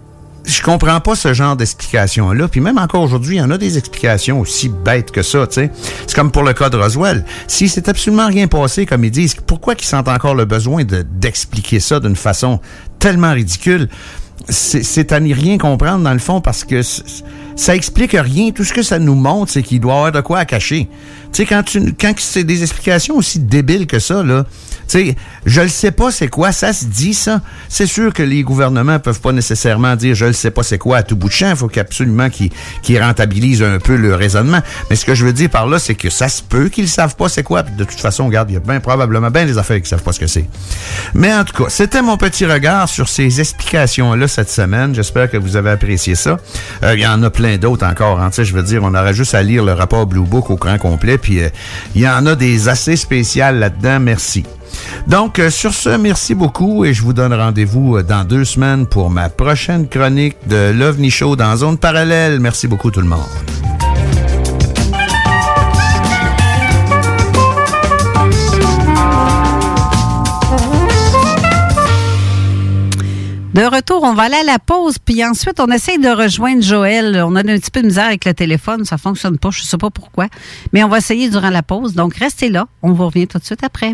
je comprends pas ce genre d'explication-là. Puis même encore aujourd'hui, il y en a des explications aussi bêtes que ça, tu sais. C'est comme pour le cas de Roswell. Si c'est absolument rien passé, comme ils disent, pourquoi qu'ils sentent encore le besoin de- d'expliquer ça d'une façon tellement ridicule? C'est à n'y rien comprendre dans le fond parce que ça explique rien. Tout ce que ça nous montre, c'est qu'il doit y avoir de quoi à cacher. Tu sais, quand, tu, quand c'est des explications aussi débiles que ça, là, tu sais, je le sais pas c'est quoi, ça se dit ça. C'est sûr que les gouvernements peuvent pas nécessairement dire je le sais pas c'est quoi à tout bout de champ. Il faut qu'absolument qu'ils rentabilisent un peu le raisonnement. Mais ce que je veux dire par là, c'est que ça se peut qu'ils savent pas c'est quoi. De toute façon, regarde, il y a probablement bien des affaires qui savent pas ce que c'est. Mais en tout cas, c'était mon petit regard sur ces explications-là cette semaine. J'espère que vous avez apprécié ça. Euh, Il y en a plein d'autres encore. Hein. Tu sais, Je veux dire, on aurait juste à lire le rapport Blue Book au grand complet. Puis euh, il y en a des assez spéciales là-dedans. Merci. Donc, euh, sur ce, merci beaucoup et je vous donne rendez-vous euh, dans deux semaines pour ma prochaine chronique de l'OVNI Show dans Zone Parallèle. Merci beaucoup tout le monde. De retour, on va aller à la pause, puis ensuite, on essaye de rejoindre Joël. On a un petit peu de misère avec le téléphone, ça fonctionne pas, je sais pas pourquoi. Mais on va essayer durant la pause, donc restez là. On vous revient tout de suite après.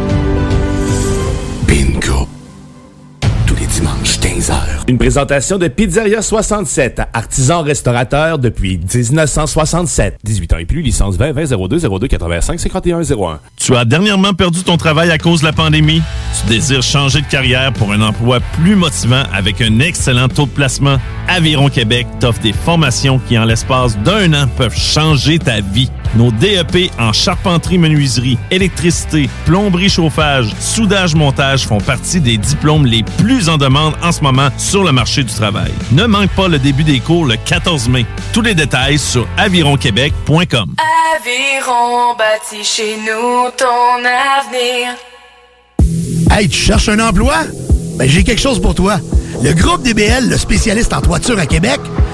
Une présentation de Pizzeria 67, artisan restaurateur depuis 1967. 18 ans et plus, licence 20 20 02 02 85 51 01. Tu as dernièrement perdu ton travail à cause de la pandémie? Tu désires changer de carrière pour un emploi plus motivant avec un excellent taux de placement? Aviron Québec t'offre des formations qui, en l'espace d'un an, peuvent changer ta vie. Nos DEP en charpenterie, menuiserie, électricité, plomberie, chauffage, soudage, montage font partie des diplômes les plus en demande en ce moment sur le marché du travail. Ne manque pas le début des cours le 14 mai. Tous les détails sur avironquebec.com. Aviron bâti chez nous ton avenir. Hey, tu cherches un emploi? Ben, j'ai quelque chose pour toi. Le groupe DBL, le spécialiste en toiture à Québec,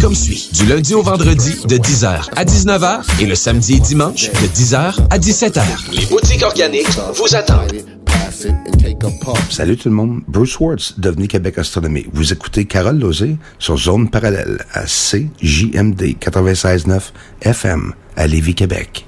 comme suit. Du lundi au vendredi de 10h à 19h et le samedi et dimanche de 10h à 17h. Les boutiques organiques vous attendent. Salut tout le monde, Bruce Schwartz, Devenez Québec Astronomie. Vous écoutez Carole Lozé sur Zone Parallèle à CJMD 96.9 FM à Lévis, Québec.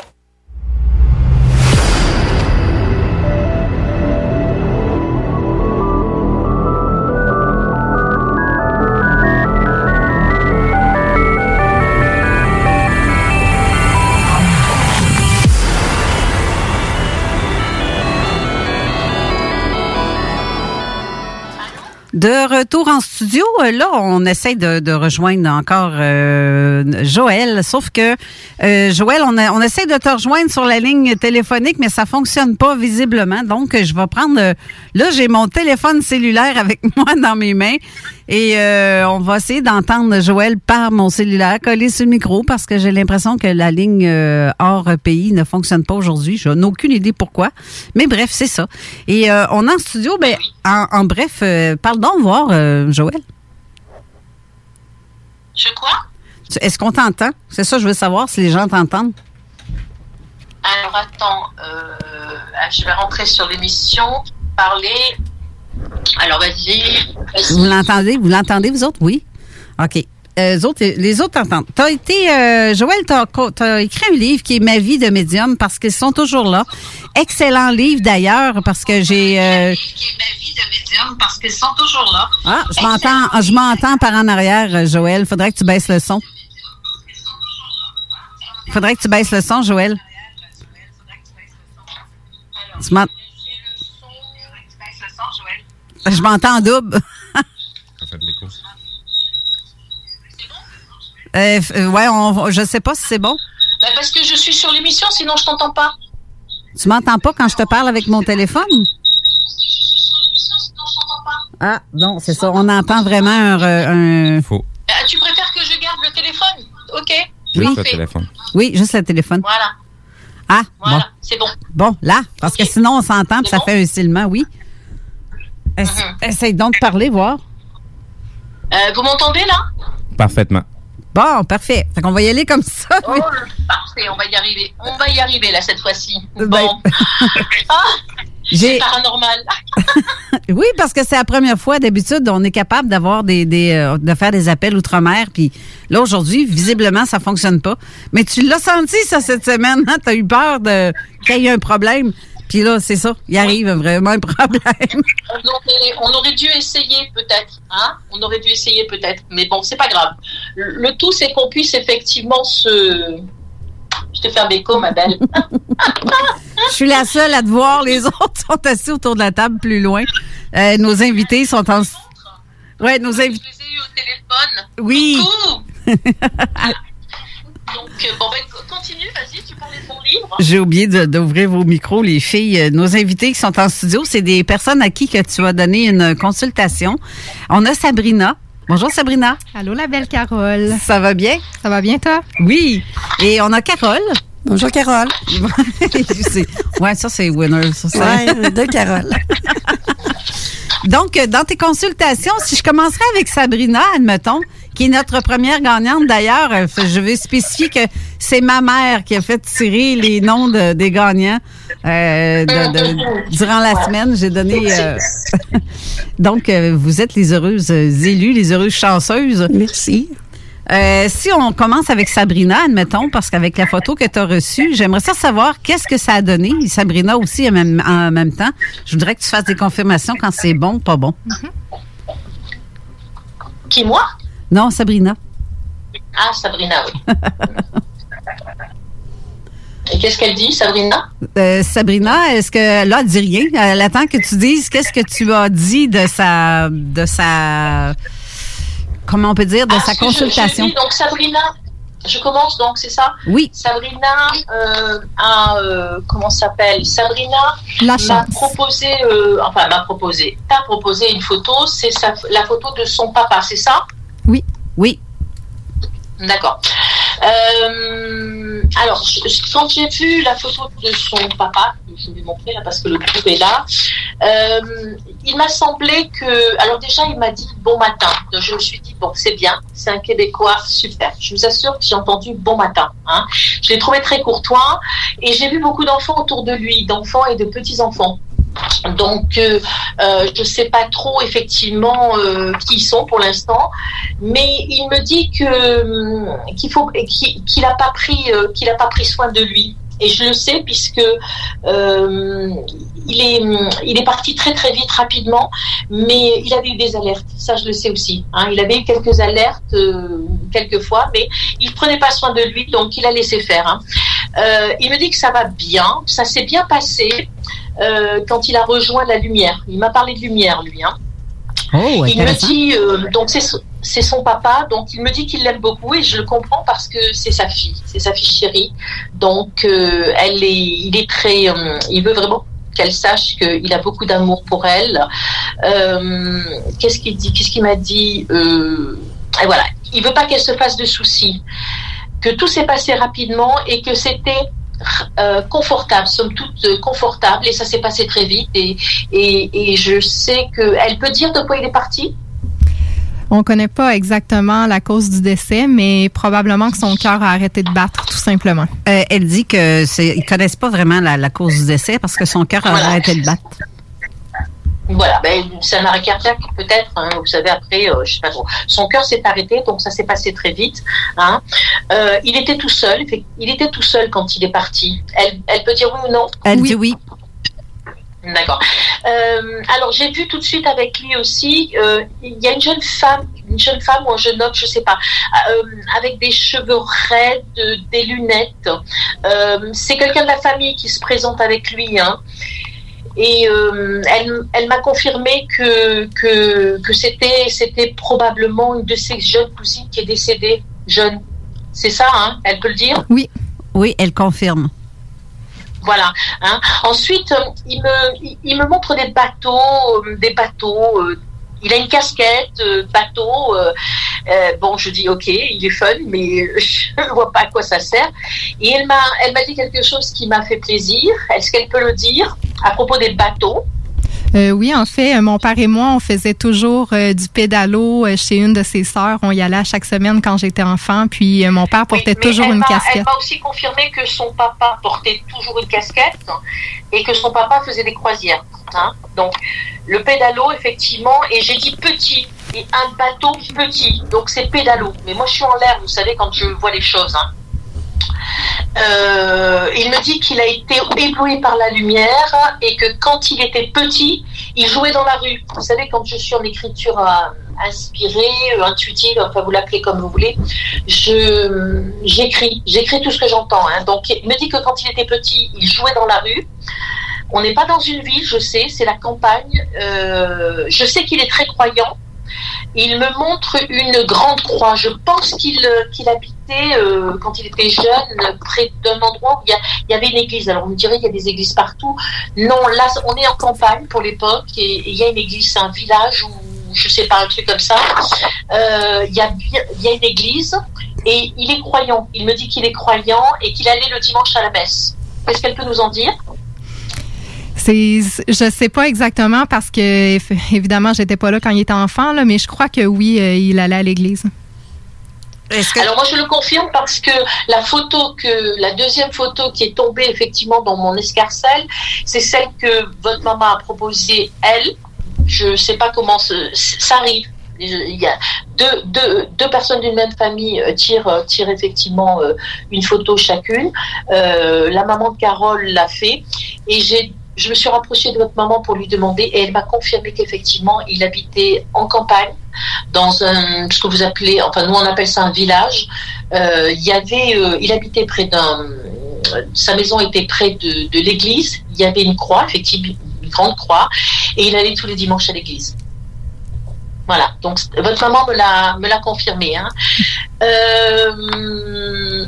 De retour en studio, euh, là, on essaie de, rejoindre encore euh, Joël, sauf que euh, Joël, on, on essaie de te rejoindre sur la ligne téléphonique, mais ça fonctionne pas visiblement. Donc, je vais prendre. là, j'ai mon téléphone cellulaire avec moi dans mes mains et euh, on va essayer d'entendre Joël par mon cellulaire collé sur le micro parce que j'ai l'impression que la ligne euh, hors pays ne fonctionne pas aujourd'hui. Je n'ai aucune idée pourquoi, mais bref, c'est ça. Et euh, on est en studio, ben, en, en bref, euh, parle donc voir, Joël. Je quoi? Est-ce qu'on t'entend? C'est ça, je veux savoir si les gens t'entendent. Alors attends, je vais rentrer sur l'émission, parler. Alors vas-y. Vous l'entendez? Vous l'entendez, vous autres? Oui? OK. Euh, les autres, les autres entendent. T'as été, euh, Joël, t'as, t'as écrit un livre qui est Ma vie de médium parce qu'ils sont toujours là. Excellent livre d'ailleurs parce que j'ai. euh, Parce qu'ils sont toujours là. ah, je m'entends, je m'entends par en arrière, Joël. Faudrait que tu baisses le son. Faudrait que tu baisses le son, Joël. Tu m'ent- Je m'entends en double. Euh, f- euh, ouais, on, je sais pas si c'est bon. Bah, parce que je suis sur l'émission, sinon je t'entends pas. Tu m'entends pas quand je te parle avec mon téléphone? Ah, non, c'est ça. On entend vraiment un. Faux. Ah, tu préfères que je garde le téléphone? Ok. Oui. Juste le téléphone. Oui, juste le téléphone. Voilà, Ah, voilà, c'est bon. bon. Là, parce que sinon, on s'entend puis ça fait un silement, oui. Mm-hmm. Essaye donc de parler, voir. Euh, vous m'entendez là? Parfaitement. Bon, parfait. Fait qu'on va y aller comme ça. Oh, parfait, on va y arriver. On va y arriver là cette fois-ci. Ben, Bon. ah, J'ai- c'est paranormal. Oui, parce que c'est la première fois. D'habitude, on est capable d'avoir des, des euh, de faire des appels outre-mer. Puis là, aujourd'hui, visiblement, ça fonctionne pas. Mais tu l'as senti, ça, cette semaine. Hein? Tu as eu peur de qu'il y ait un problème? Puis là, c'est ça. Il arrive vraiment un problème. On aurait, on aurait dû essayer peut-être, hein On aurait dû essayer peut-être, mais bon, c'est pas grave. Le, le tout, c'est qu'on puisse effectivement se. Je te fais un béco, ma belle. Je suis la seule à te voir. Les autres sont assis autour de la table plus loin. Euh, nos invités sont en. Ouais, nos invités. Oui. Donc, euh, bon, ben, co- continue, vas-y, tu parlais de ton livre. J'ai oublié de- d'ouvrir vos micros, les filles. Euh, Nos invités qui sont en studio, c'est des personnes à qui que tu as donné une consultation. On a Sabrina. Bonjour Sabrina. Allô la belle Carole. Ça va bien? Ça va bien toi? Oui. Et on a Carole. Bonjour Carole. Ouais, ça c'est winner. Ça, ça. Ouais, de Carole. Donc, euh, dans tes consultations, si je commencerais avec Sabrina, admettons, qui est notre première gagnante d'ailleurs, euh, je vais spécifier que c'est ma mère qui a fait tirer les noms de- des gagnants euh, de- de- durant la semaine. J'ai donné. euh, Donc, euh, vous êtes les heureuses élues, les heureuses chanceuses. Merci. Euh, si on commence avec Sabrina, admettons, parce qu'avec la photo que tu as reçue, j'aimerais ça savoir qu'est-ce que ça a donné. Sabrina aussi en même, en même temps. Je voudrais que tu fasses des confirmations quand c'est bon ou pas bon. Qui, moi? Non, Sabrina. Ah, Sabrina, oui. Et qu'est-ce qu'elle dit, Sabrina? Euh, Sabrina, est-ce que là, elle dit rien? Elle attend que tu dises qu'est-ce que tu as dit de sa de sa comment on peut dire de Ah, sa je- consultation? je dis, donc, Sabrina, je commence donc, c'est ça? Oui. Sabrina euh, a, euh, comment ça s'appelle? Sabrina m'a proposé, enfin, m'a proposé, t'as proposé une photo, c'est sa- la photo de son papa, c'est ça? Oui. D'accord. Euh, alors, je- quand j'ai vu la photo de son papa, je vais montrer là parce que le groupe est là, euh, il m'a semblé que. Alors, déjà, il m'a dit bon matin. Je me suis dit, bon, c'est bien, c'est un Québécois, super. Je vous assure que j'ai entendu bon matin. Hein. Je l'ai trouvé très courtois et j'ai vu beaucoup d'enfants autour de lui, d'enfants et de petits-enfants. Donc, euh, euh, je ne sais pas trop effectivement euh, qui ils sont pour l'instant, mais il me dit que hum, qu'il faut qu'il qu'il a pas pris qu'il pas pris soin de lui. Et je le sais puisque il est il est parti très très vite rapidement, mais il avait eu des alertes. Ça je le sais aussi. hein. Il avait eu quelques alertes quelques fois, mais il prenait pas soin de lui, donc il a laissé faire. hein. Il me dit que ça va bien, ça s'est bien passé euh, quand il a rejoint la lumière. Il m'a parlé de lumière, lui. Hein. Oh, il me dit, euh, donc c'est son- c'est son papa, donc il me dit qu'il l'aime beaucoup et je le comprends parce que c'est sa fille, c'est sa fille chérie. Donc euh, elle est, il est très, euh, il veut vraiment qu'elle sache qu'il a beaucoup d'amour pour elle. Qu'est-ce qu'il dit Qu'est-ce qu'il m'a dit Et voilà, il veut pas qu'elle se fasse de soucis, que tout s'est passé rapidement et que c'était euh, confortable, somme toute euh, confortable, et ça s'est passé très vite. Et, et, et je sais qu'elle peut dire de quoi il est parti? On connaît pas exactement la cause du décès, mais probablement que son cœur a arrêté de battre, tout simplement. Euh, elle dit que ils connaissent pas vraiment la, la cause du décès parce que son cœur a Voilà. arrêté de battre. Voilà, ben, c'est un arrêt cardiaque peut-être, hein, vous savez, après, euh, je sais pas trop. Son cœur s'est arrêté, donc ça s'est passé très vite. Hein. Euh, il était tout seul, il était tout seul quand il est parti. Elle, elle peut dire oui ou non? Elle dit oui. D'accord. Euh, alors j'ai vu tout de suite avec lui aussi, euh, il y a une jeune femme, une jeune femme ou un jeune homme, je sais pas, euh, avec des cheveux raides, des lunettes. Euh, c'est quelqu'un de la famille qui se présente avec lui. Hein. Et euh, elle, elle m'a confirmé que, que, que c'était, c'était probablement une de ses jeunes cousines qui est décédée, jeune. C'est ça, hein Elle peut le dire? Oui. Oui, elle confirme. Voilà. Hein. Ensuite, euh, il me, il- il me montre des bateaux, euh, des bateaux. Il a une casquette, euh, bateau. euh, euh, bon, je dis ok, il est fun, mais je ne vois pas à quoi ça sert. Et elle m'a, elle m'a dit quelque chose qui m'a fait plaisir. Est-ce qu'elle peut le dire à propos des bateaux? Euh, oui, en fait, euh, mon père et moi, on faisait toujours euh, du pédalo chez une de ses sœurs. On y allait à chaque semaine quand j'étais enfant. Puis mon père portait Mais toujours elle une m'a- Elle casquette. m'a aussi confirmé que son papa portait toujours une casquette et que son papa faisait des croisières. hein. Donc, le pédalo, effectivement, et j'ai dit petit, et un bateau petit. Donc, c'est pédalo. Mais moi, je suis en l'air, vous savez, quand je vois les choses. hein. Euh, il me dit qu'il a été ébloui par la lumière et que quand il était petit, il jouait dans la rue. Vous savez, quand je suis en écriture euh, inspirée, euh, intuitive, enfin vous l'appelez comme vous voulez, j'écris, tout ce que j'entends. hein. Donc il me dit que quand il était petit, il jouait dans la rue. On n'est pas dans une ville, je sais, c'est la campagne. Je sais qu'il est très croyant. Il me montre une grande croix. Je pense qu'il euh, habitait, euh, quand il était jeune, près d'un endroit où il y, avait une église. Alors, on me dirait qu'il y a des églises partout. Non, là, on est en campagne pour l'époque et il y a une église, c'est un village où je sais pas, un truc comme ça. Euh, Il y, a, y a une église et il est croyant. Il me dit qu'il est croyant et qu'il allait le dimanche à la messe. Qu'est-ce qu'elle peut nous en dire? C'est, je sais pas exactement parce que évidemment j'étais pas là quand il était enfant là, mais je crois que oui, euh, il allait à l'église. Alors moi je le confirme parce que la photo que la deuxième photo qui est tombée effectivement dans mon escarcelle, c'est celle que votre maman a proposée elle. Je sais pas comment ce- ça arrive. Il y a deux, deux, deux personnes d'une même famille euh, tirent, euh, tirent effectivement euh, une photo chacune. Euh, la maman de Carole l'a fait et j'ai je me suis rapprochée de votre maman pour lui demander et elle m'a confirmé qu'effectivement il habitait en campagne dans un ce que vous appelez enfin nous on appelle ça un village. Euh, il y avait euh, il habitait près d'un sa maison était près de, l'église. Il y avait une croix effectivement une grande croix et il allait tous les dimanches à l'église. Voilà. Donc votre maman me l'a me l'a confirmé hein. Euh,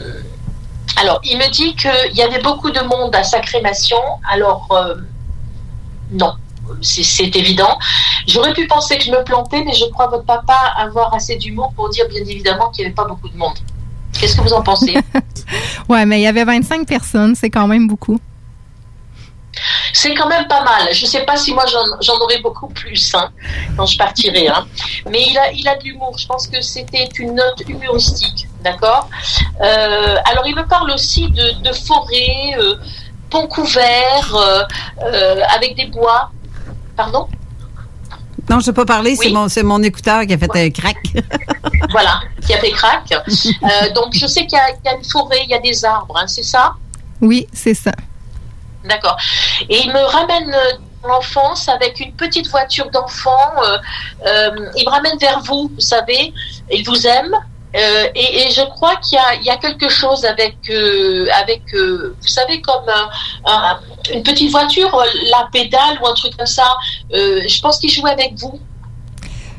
alors, il me dit qu'il y avait beaucoup de monde à sa crémation. Alors, euh, non, c'est- évident. J'aurais pu penser que je me plantais, mais je crois votre papa avoir assez d'humour pour dire bien évidemment qu'il n'y avait pas beaucoup de monde. Qu'est-ce que vous en pensez? Ouais, mais il y avait 25 personnes, c'est quand même beaucoup. C'est quand même pas mal. Je sais pas si moi j'en j'en aurais beaucoup plus hein, quand je partirais. hein. Mais il a, il a de l'humour. Je pense que c'était une note humoristique. D'accord Euh, Alors il me parle aussi de, de forêt, euh, pont couvert, euh, avec des bois. Pardon Non, je ne peux pas parler, c'est mon, c'est mon écouteur qui a fait un crack. Voilà, qui a fait crack. Euh, donc je sais qu'il y, a- il y a une forêt, il y a des arbres, hein, c'est ça Oui, c'est ça. D'accord. Et il me ramène dans l'enfance avec une petite voiture d'enfant. euh, euh, il me ramène vers vous, vous savez. Il vous aime. Euh, et, et je crois qu'il y a, il y a quelque chose avec, euh, avec euh, vous savez, comme un- un- une petite voiture, la pédale ou un truc comme ça. Je pense qu'il jouait avec vous.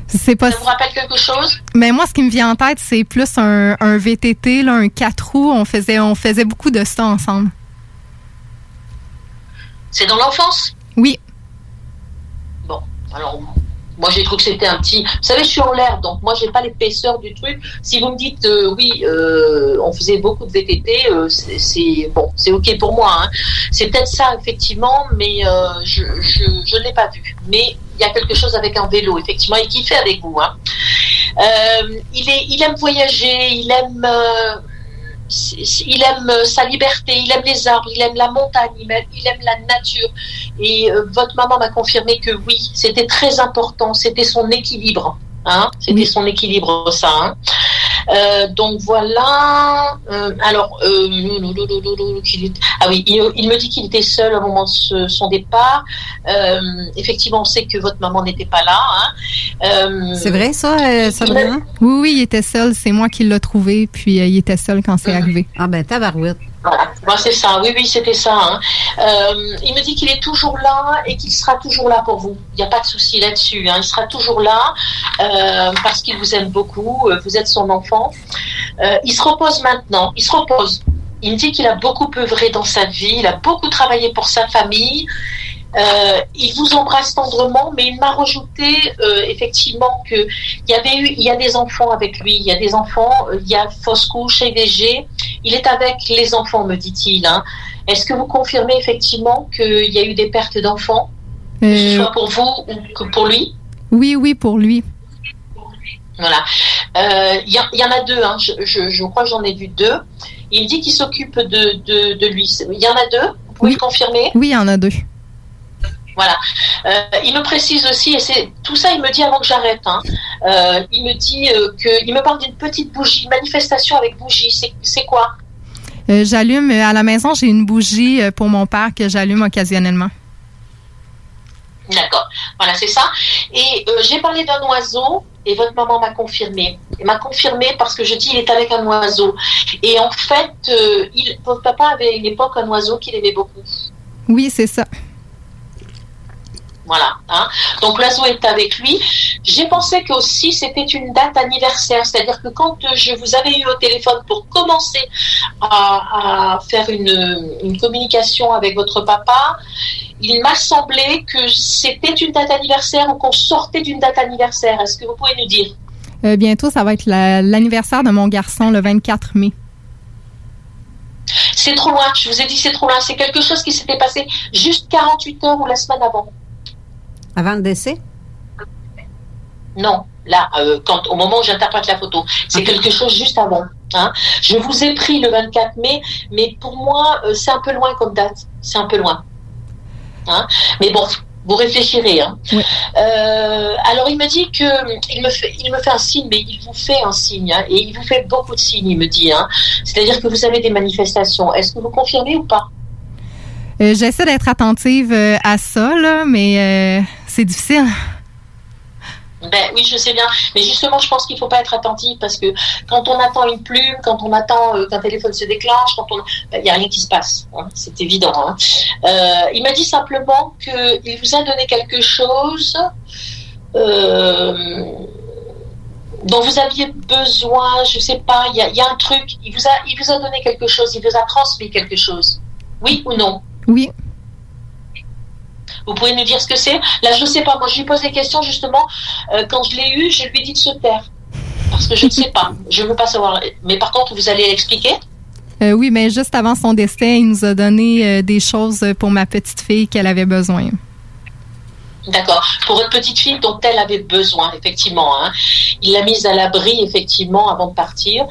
C'est pas. Ça vous rappelle quelque chose? Mais moi, ce qui me vient en tête, c'est plus un, un VTT, là, un 4 roues. On faisait, on faisait beaucoup de ça ensemble. C'est dans l'enfance? Oui. Bon, alors moi j'ai trouvé que c'était un petit. Vous savez, je suis en l'air, donc moi j'ai pas l'épaisseur du truc. Si vous me dites euh, oui, euh, on faisait beaucoup de VTT, euh, c'est- bon, c'est ok pour moi. hein. C'est peut-être ça effectivement, mais je je, je l'ai pas vu. Mais il y a quelque chose avec un vélo effectivement et qui fait avec vous. Hein. Il aime voyager, il aime. Il aime euh, sa liberté, il aime les arbres, il aime la montagne, il aime, il aime la nature. Et euh, votre maman m'a confirmé que oui, c'était très important, c'était son équilibre. Hein c'était son équilibre, ça. hein. Euh, donc voilà. Euh, alors, euh, ah oui, il, il me dit qu'il était seul au moment de ce- son départ. Euh, effectivement, on sait que votre maman n'était pas là. hein. Euh, C'est vrai, ça, euh, Sabrina? Oui, oui, il était seul. C'est moi qui l'ai trouvé, puis euh, il était seul quand c'est arrivé. Ah ben, tabarouette. Moi, c'est ça, oui, oui, c'était ça. hein. Euh, il me dit qu'il est toujours là et qu'il sera toujours là pour vous. Il n'y a pas de souci là-dessus. hein. Il sera toujours là euh, parce qu'il vous aime beaucoup. euh, Vous êtes son enfant. Il se repose maintenant. Il se repose. Il me dit qu'il a beaucoup œuvré dans sa vie. Il a beaucoup travaillé pour sa famille. Euh, il vous embrasse tendrement, mais il m'a rajouté euh, effectivement que il y avait eu, il y a des enfants avec lui, il y a des enfants, euh, il y a fausse couche, EVG, il est avec les enfants, me dit-il. hein. Est-ce que vous confirmez effectivement qu'il y a eu des pertes d'enfants, que ce soit pour vous ou que pour lui? oui, oui, pour lui. Voilà. Il y, en- il y en a deux, hein. je, je- je crois que j'en ai vu deux. Il me dit qu'il s'occupe de, de, de lui. Il y en a deux? Vous pouvez le confirmer? Oui, il y en a deux. Voilà. Euh, il me précise aussi, et c'est tout ça, il me dit avant que j'arrête. hein. Euh, il me dit euh, que, il me parle d'une petite bougie, manifestation avec bougie. C'est- quoi? Euh, j'allume à la maison, j'ai une bougie pour mon père que j'allume occasionnellement. D'accord. Voilà, c'est ça. Et j'ai parlé d'un oiseau et votre maman m'a confirmé. Elle m'a confirmé parce que je dis il est avec un oiseau. Et en fait, il, votre papa avait à une époque un oiseau qu'il aimait beaucoup. Oui, c'est ça. Voilà. Hein. Donc l'oiseau est avec lui. J'ai pensé que aussi c'était une date anniversaire, c'est-à-dire que quand euh, je vous avais eu au téléphone pour commencer à, à faire une, une communication avec votre papa, il m'a semblé que c'était une date anniversaire ou qu'on sortait d'une date anniversaire. Est-ce que vous pouvez nous dire? Euh, bientôt, ça va être la- l'anniversaire de mon garçon le 24 mai. C'est trop loin, je vous ai dit c'est trop loin. C'est quelque chose qui s'était passé juste 48 heures ou la semaine avant. Avant le décès? Non, là, euh, quand, au moment où j'interprète la photo, c'est quelque chose juste avant. Hein. Je vous ai pris le 24 mai, mais pour moi, euh, c'est un peu loin comme date. C'est un peu loin. Hein. Mais bon, vous réfléchirez. Hein. Euh, alors, il me dit que il me fait, il me fait un signe, mais il vous fait un signe, hein, et il vous fait beaucoup de signes. Il me dit, hein. c'est-à-dire que vous avez des manifestations. Est-ce que vous confirmez ou pas? Euh, J'essaie d'être attentive à ça, là, mais c'est difficile. Ben oui, je sais bien. Mais justement, je pense qu'il faut pas être attentif parce que quand on attend une plume, quand on attend euh, qu'un téléphone se déclenche, quand on, il n'y a rien qui se passe. hein. C'est évident. hein. Euh, il m'a dit simplement qu'il vous a donné quelque chose euh, dont vous aviez besoin. Je sais pas. Il y a, y a un truc. Il vous a, il vous a donné quelque chose. Il vous a transmis quelque chose. Oui ou non? Oui. Vous pouvez nous dire ce que c'est? Là, je ne sais pas. Moi, je lui pose des questions justement. Euh, quand je l'ai eu, je lui ai dit de se taire. Parce que je ne sais pas. Je ne veux pas savoir. Mais par contre, vous allez l'expliquer? Euh, oui, mais juste avant son décès, il nous a donné euh, des choses pour ma petite fille qu'elle avait besoin. D'accord. Pour votre petite fille dont elle avait besoin, effectivement. hein. Il l'a mise à l'abri, effectivement, avant de partir.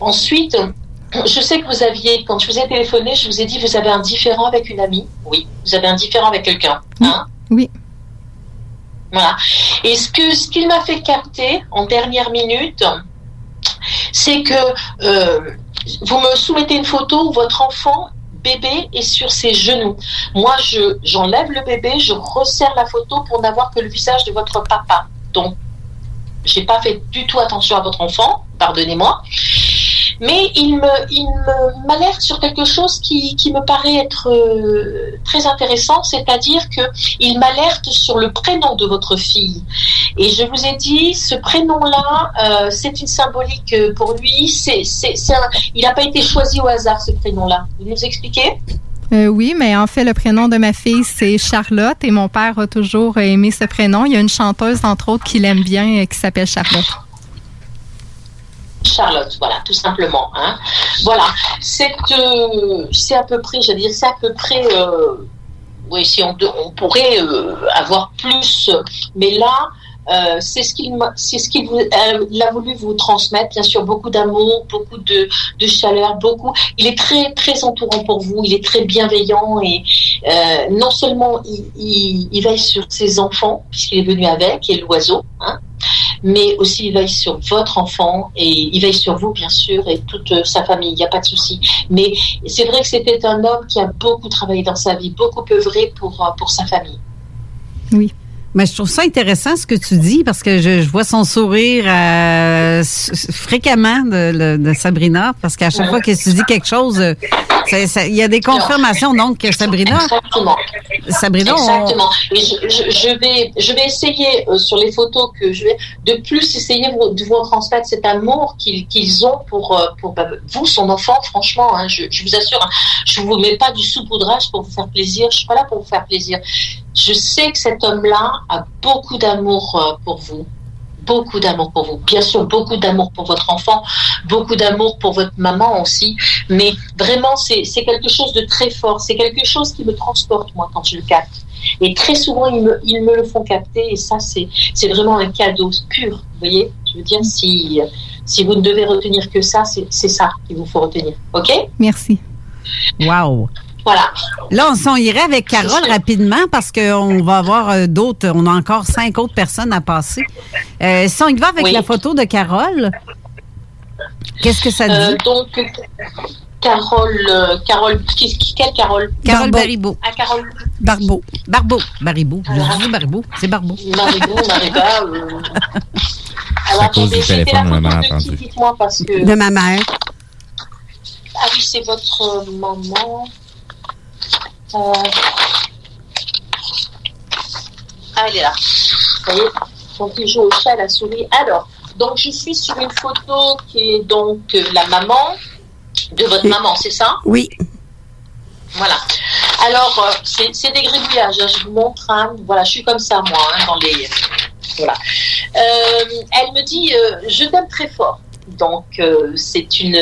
Ensuite, je sais que vous aviez, quand je vous ai téléphoné, je vous ai dit, vous avez un différent avec une amie. Oui, vous avez un différent avec quelqu'un. Hein? Oui. Voilà. Et ce que ce qu'il m'a fait capter en dernière minute, c'est que euh, vous me soumettez une photo où votre enfant bébé est sur ses genoux. Moi, je j'enlève le bébé, je resserre la photo pour n'avoir que le visage de votre papa. Donc, j'ai pas fait du tout attention à votre enfant, pardonnez-moi. Mais il me, il m'alerte sur quelque chose qui, qui me paraît être euh, très intéressant, c'est-à-dire que il m'alerte sur le prénom de votre fille. Et je vous ai dit, ce prénom-là, euh, c'est une symbolique euh, pour lui. C'est, c'est, il n'a pas été choisi au hasard ce prénom-là. Vous nous expliquez? Oui, mais en fait, le prénom de ma fille, c'est Charlotte et mon père a toujours aimé ce prénom. Il y a une chanteuse, entre autres, qui l'aime bien, qui s'appelle Charlotte. Charlotte, voilà, tout simplement. Hein. Voilà, c'est euh, c'est à peu près, j'allais dire, c'est à peu près. euh, oui, si on, pourrait euh, avoir plus, mais là, c'est ce qu'il ce a voulu vous transmettre, bien sûr, beaucoup d'amour, beaucoup de, chaleur, beaucoup. Il est très très entourant pour vous, il est très bienveillant et non seulement il, il, il veille sur ses enfants puisqu'il est venu avec et l'oiseau, hein, mais aussi il veille sur votre enfant et il veille sur vous bien sûr et toute euh, sa famille, il n'y a pas de souci. Mais c'est vrai que c'était un homme qui a beaucoup travaillé dans sa vie, beaucoup œuvré pour, euh, pour sa famille. Oui. Mais je trouve ça intéressant ce que tu dis parce que je, je vois son sourire euh, fréquemment de, Sabrina parce qu'à chaque fois que tu dis quelque chose, euh, il y a des confirmations donc que Sabrina, Exactement. Sabrina, on- Exactement. Et je, je- je vais, je vais essayer euh, sur les photos que je vais de plus essayer de vous transmettre cet amour qu'ils qu'ils ont pour, pour bah, vous, son enfant. Franchement, hein, je, je vous assure, hein, je vous mets pas du saupoudrage pour vous faire plaisir. Je suis pas là pour vous faire plaisir. Je sais que cet homme-là a beaucoup d'amour euh, pour vous. Beaucoup d'amour pour vous. Bien sûr, beaucoup d'amour pour votre enfant, beaucoup d'amour pour votre maman aussi. Mais vraiment, c'est c'est quelque chose de très fort. C'est quelque chose qui me transporte, moi, quand je le capte. Et très souvent, ils me, ils me le font capter. Et ça, c'est c'est vraiment un cadeau pur. Vous voyez? Je veux dire, si, si vous ne devez retenir que ça, c'est c'est ça qu'il vous faut retenir. OK? Merci. wow. Voilà. Là, on s'en irait avec Carole rapidement parce qu'on va avoir euh, d'autres, on a encore cinq autres personnes à passer. Euh, si on y va avec Oui. la photo de Carole, qu'est-ce que ça dit? Euh, donc, Carole, euh, Carole, qui- qui- quelle Carole? Carole Baribeau. Ah, Carole Barbeau. Barbeau. Baribou. Je dis Barbeau. C'est Barbeau. Maribou, Mariba. Euh... Alors, à cause du téléphone, la a de qui, entendu. Dites-moi parce que. De ma mère. Ah oui, c'est votre maman. Euh... Ah, elle est là. Vous voyez Donc, il joue au chat, la souris. Alors, donc, je suis sur une photo qui est donc euh, la maman de votre maman, c'est ça? Oui. Voilà. Alors, euh, c'est des gribouillages. hein, Je vous montre. hein. Voilà, je suis comme ça, moi, hein, dans les. Voilà. Euh, elle me dit euh, Je t'aime très fort. Donc, euh, c'est une,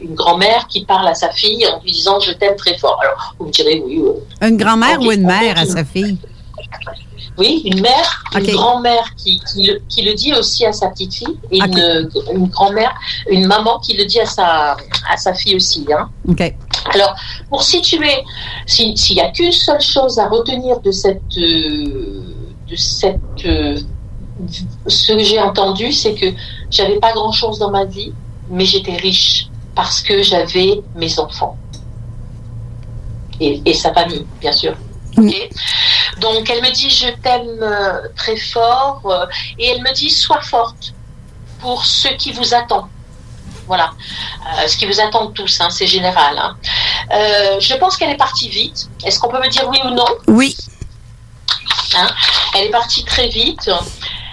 une grand-mère qui parle à sa fille en lui disant Je t'aime très fort. Alors, vous me direz Oui. Une grand-mère ou une mère à sa fille? Oui, une mère, une grand-mère qui, qui, le- qui le dit aussi à sa petite fille, et une, une grand-mère, une maman qui le dit à sa, à sa fille aussi. Hein. Alors, pour situer, si- s'il n'y a qu'une seule chose à retenir de cette, euh, de cette, euh, ce que j'ai entendu, c'est que j'avais pas grand-chose dans ma vie, mais j'étais riche parce que j'avais mes enfants et, et sa famille, bien sûr. Ok Donc, elle me dit je t'aime euh, très fort euh, et elle me dit sois forte pour ce qui vous attend. Voilà, Euh, ce qui vous attend tous, hein, c'est général. hein. Euh, je pense qu'elle est partie vite. Est-ce qu'on peut me dire oui ou non? Oui. Hein? Elle est partie très vite.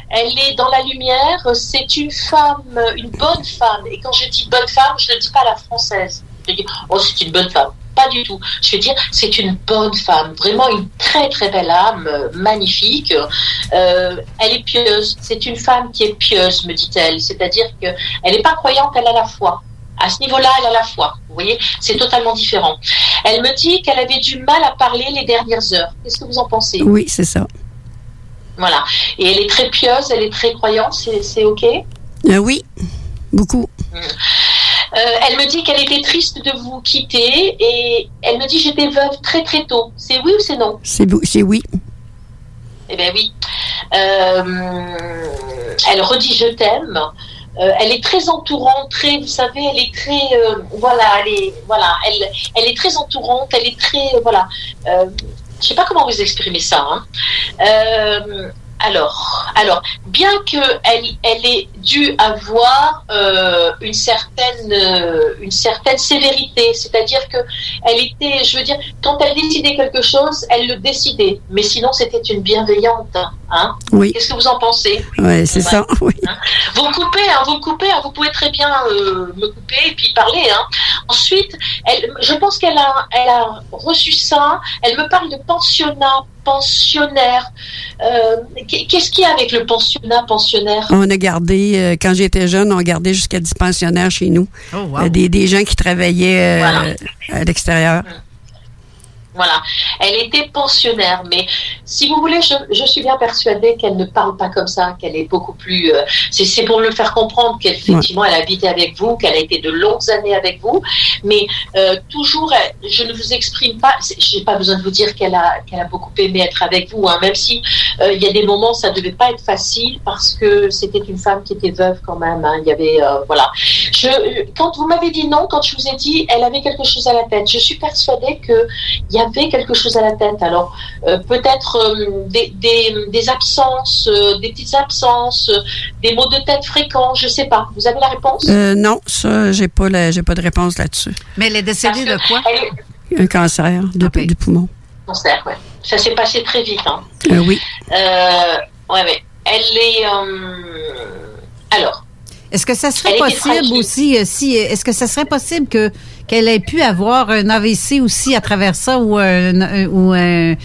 Elle est dans la lumière. C'est une femme, une bonne femme. Et quand je dis bonne femme, je ne dis pas la française. Je dis, oh, c'est une bonne femme. Pas du tout. Je veux dire, c'est une bonne femme. Vraiment une très, très belle âme, magnifique. Euh, elle est pieuse. C'est une femme qui est pieuse, me dit-elle. C'est-à-dire qu'elle n'est pas croyante, elle a la foi. À ce niveau-là, elle a la foi. Vous voyez, c'est totalement différent. Elle me dit qu'elle avait du mal à parler les dernières heures. Qu'est-ce que vous en pensez? Oui, c'est ça. Voilà. Et elle est très pieuse, elle est très croyante, c'est c'est OK? Euh, oui, beaucoup. Euh, elle me dit qu'elle était triste de vous quitter et elle me dit j'étais veuve très très tôt. C'est oui ou c'est non? C'est oui. Eh bien oui. Euh, elle redit je t'aime. Euh, elle est très entourante, très, vous savez, elle est très, euh, voilà, elle est, voilà, elle, elle est très entourante, elle est très, euh, voilà. Je sais pas comment vous exprimer ça. hein. Euh, alors, alors, bien que elle, elle ait dû avoir euh, une certaine, euh, une certaine sévérité, c'est-à-dire que elle était, je veux dire, quand elle décidait quelque chose, elle le décidait, mais sinon c'était une bienveillante. Hein Oui. Qu'est-ce que vous en pensez? Ouais, c'est ça, oui. vous coupez, hein, vous coupez, hein, vous pouvez très bien euh, me couper et puis parler. Hein. Ensuite, elle, je pense qu'elle a, elle a reçu ça. Elle me parle de pensionnat, pensionnaire. Euh, Qu'est-ce qu'il y a avec le pensionnat, pensionnaire? On a gardé, euh, quand j'étais jeune, on a gardé jusqu'à 10 pensionnaires chez nous. Oh, wow. Euh, des, des gens qui travaillaient euh, Voilà. à l'extérieur. Voilà. Elle était pensionnaire, mais si vous voulez, je, je suis bien persuadée qu'elle ne parle pas comme ça, qu'elle est beaucoup plus. euh, c'est pour le faire comprendre qu'effectivement, elle a habité avec vous, qu'elle a été de longues années avec vous, mais euh, toujours, elle- je ne vous exprime pas. J'ai pas besoin de vous dire qu'elle a qu'elle a beaucoup aimé être avec vous, hein, même si euh, il y a des moments ça devait pas être facile parce que c'était une femme qui était veuve quand même. hein, Il y avait voilà. Je, quand vous m'avez dit non, quand je vous ai dit elle avait quelque chose à la tête, je suis persuadée que il y avait quelque chose à la tête. Alors euh, peut-être euh, des, des, des absences, euh, des petites absences, euh, des maux de tête fréquents, je sais pas. Vous avez la réponse? Euh, non, ça, j'ai pas, la- j'ai pas de réponse là-dessus. Mais elle est décédée de quoi? Un cancer de- du poumon. Cancer, ouais. Ça s'est passé très vite. Hein. Euh, oui. Euh, ouais, ouais. Elle est. euh, alors. Est-ce que ça serait Elle possible aussi, si, est-ce que ça serait possible que qu'elle ait pu avoir un AVC aussi à travers ça ou un, ou un,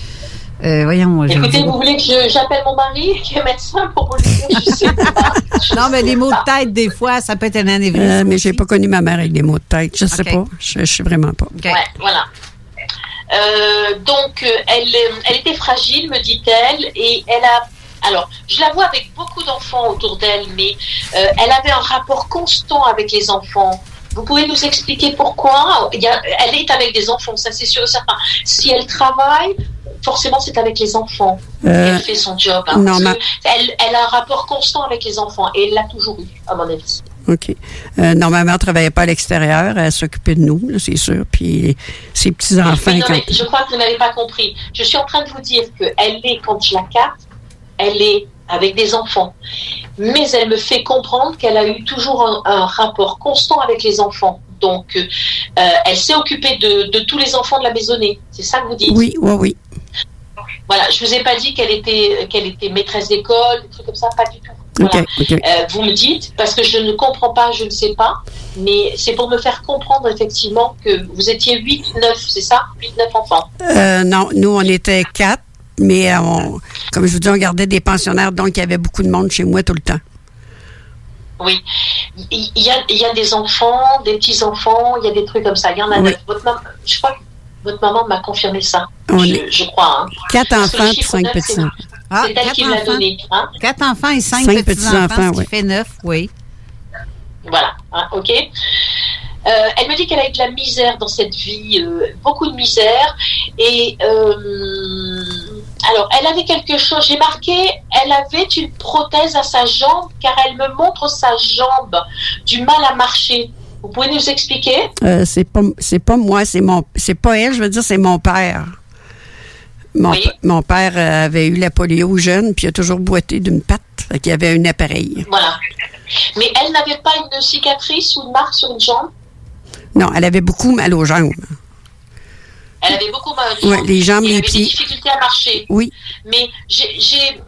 euh, voyons, Écoutez, vous voulez que j'appelle mon mari qui est médecin pour vous dire Je sais pas. non, mais les mots de tête, des fois, ça peut être un anévrisme. Euh, mais j'ai pas connu ma mère avec des maux de tête. Je sais Ok. pas. Je, je sais vraiment pas. Ouais, voilà. Euh, donc, euh, elle, elle était fragile, me dit-elle, et elle a. Alors, je la vois avec beaucoup d'enfants autour d'elle, mais euh, elle avait un rapport constant avec les enfants. Vous pouvez nous expliquer pourquoi Il y a- Elle est avec des enfants, ça c'est sûr et certain. Si elle travaille, forcément c'est avec les enfants. Euh, elle fait son job. hein, non, ma- elle, elle a un rapport constant avec les enfants, et elle l'a toujours eu, à mon avis. OK. Euh, non, ma mère travaillait pas à l'extérieur. Elle s'occupait de nous, c'est sûr. Puis ses petits-enfants, quand... je crois que vous n'avez pas compris. Je suis en train de vous dire qu'elle est, quand je la capte, elle est avec des enfants. Mais elle me fait comprendre qu'elle a eu toujours un, un rapport constant avec les enfants. Donc, euh, elle s'est occupée de, de tous les enfants de la maisonnée. C'est ça que vous dites? Oui, oui, oui. Voilà, je vous ai pas dit qu'elle était, qu'elle était maîtresse d'école, des trucs comme ça, pas du tout. Euh, vous me dites, parce que je ne comprends pas, je ne sais pas, mais c'est pour me faire comprendre effectivement que vous étiez 8, 9, c'est ça? 8, 9 enfants. Euh, non, nous, on était quatre, mais euh, on- comme je vous dis, on gardait des pensionnaires, donc il y avait beaucoup de monde chez moi tout le temps. Oui. Il y a, il y a des enfants, des petits-enfants, il y a des trucs comme ça. Il y en a Oui. neuf. Votre maman, je crois que votre maman m'a confirmé ça. On je, est- je crois. hein. Quatre enfants chiffre cinq neuf, petits c'est-. Ah, elle quatre qui me l'a enfants. donné. Hein? Quatre enfants et cinq, Cinq petits-enfants, petits-enfants, ce qui oui. fait neuf, oui. Voilà, hein, ok. Euh, elle me dit qu'elle a eu de la misère dans cette vie, euh, beaucoup de misère. Et euh, alors, elle avait quelque chose, j'ai marqué, elle avait une prothèse à sa jambe car elle me montre sa jambe, du mal à marcher. Vous pouvez nous expliquer? Euh, c'est pas c'est pas moi, c'est mon c'est pas elle, je veux dire c'est mon père. Mon, p- mon père euh, avait eu la polio jeune, puis il a toujours boité d'une patte. Y avait un appareil. Voilà. Mais elle n'avait pas une cicatrice ou une marque sur une jambe? Non, elle avait beaucoup mal aux jambes. Elle avait beaucoup mal aux Ouais, les jambes, les pieds. des difficultés à marcher. Oui. Mais j'ai, j'ai-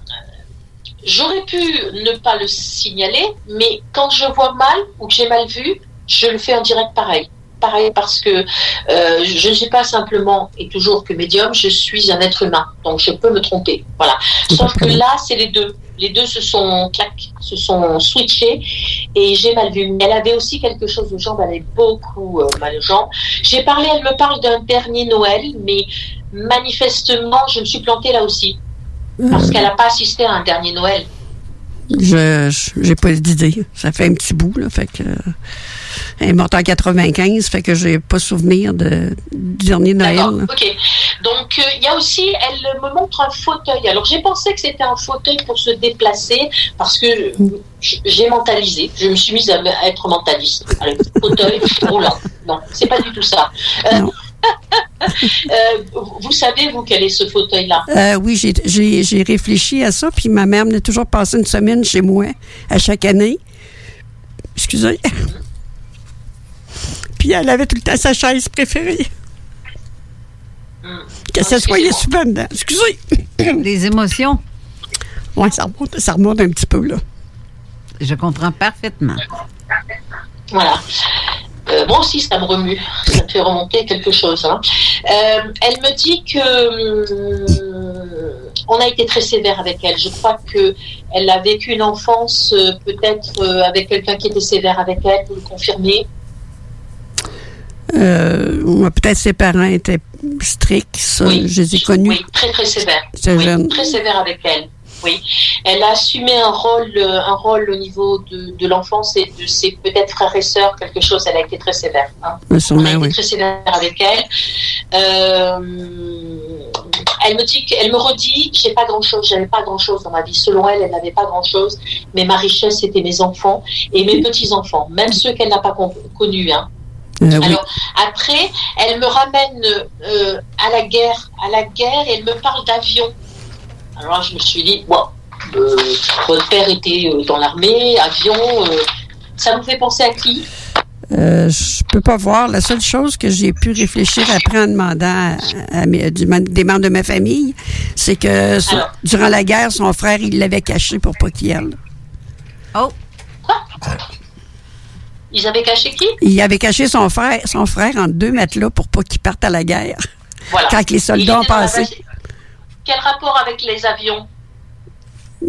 j'aurais pu ne pas le signaler, mais quand je vois mal ou que j'ai mal vu, je le fais en direct pareil. Pareil parce que euh, je ne suis pas simplement et toujours que médium, je suis un être humain, donc je peux me tromper. Voilà. Sauf que là, c'est les deux. Les deux se sont clac, se sont switchés et j'ai mal vu. Mais elle avait aussi quelque chose aux jambes, elle avait beaucoup euh, mal aux jambes. J'ai parlé, elle me parle d'un dernier Noël, mais manifestement, je me suis plantée là aussi. Parce qu'elle n'a pas assisté à un dernier Noël. Je j'ai pas d'idée. Ça fait un petit bout, là. Fait que. Elle est morte en 95, fait que j'ai pas souvenir de, du dernier Noël. Ok. Donc, euh, il y a aussi, elle me montre un fauteuil. Alors, j'ai pensé que c'était un fauteuil pour se déplacer parce que j'ai mentalisé. Je me suis mise à, être mentaliste. Fauteuil roulant. Non, c'est pas du tout ça. Euh, euh, vous- savez, vous, quel est ce fauteuil-là? Euh, oui, j'ai- réfléchi à ça, puis ma mère venait toujours passer une semaine chez moi à chaque année. Excusez. Puis elle avait tout le temps sa chaise préférée. Qu'elle s'assoyait souvent dedans. Excusez. Les émotions? Oui, ça remonte, ça remonte un petit peu, là. Je comprends parfaitement. Voilà. Euh, moi aussi, ça me remue. Ça me fait remonter quelque chose. hein. Euh, elle me dit que hum, on a été très sévère avec elle. Je crois que elle a vécu une enfance euh, peut-être euh, avec quelqu'un qui était sévère avec elle. Vous le confirmez Euh, Peut-être ses parents étaient stricts, ça, je les ai connus. Oui, très très sévère. C'est Oui, très sévère avec elle. Oui, elle a assumé un rôle, euh, un rôle au niveau de, de l'enfance et de ses peut-être frères et sœurs, quelque chose. Elle a été très sévère. hein. On a été oui. très sévère avec elle. Euh, elle me dit, qu'elle me redit, j'ai pas grand chose, j'avais pas grand chose dans ma vie. Selon elle, elle n'avait pas grand chose, mais ma richesse c'était mes enfants et mes petits enfants, même ceux qu'elle n'a pas con- connus. Hein. Euh, oui. Alors après, elle me ramène euh, à la guerre, à la guerre, et elle me parle d'avion. Alors je me suis dit, bon, euh, votre père était euh, dans l'armée, avion, euh, ça vous fait penser à qui? Euh, je peux pas voir. La seule chose que j'ai pu réfléchir après en demandant à, à mes- du- des membres de ma famille, c'est que son- Alors. durant la guerre, son frère, il l'avait caché pour pas qu'il y aille. Oh! Ils avaient caché qui? Il avait caché son frère, son frère en deux matelas pour pas qu'il parte à la guerre. Voilà. Quand les soldats ont passé, Quel rapport avec les avions?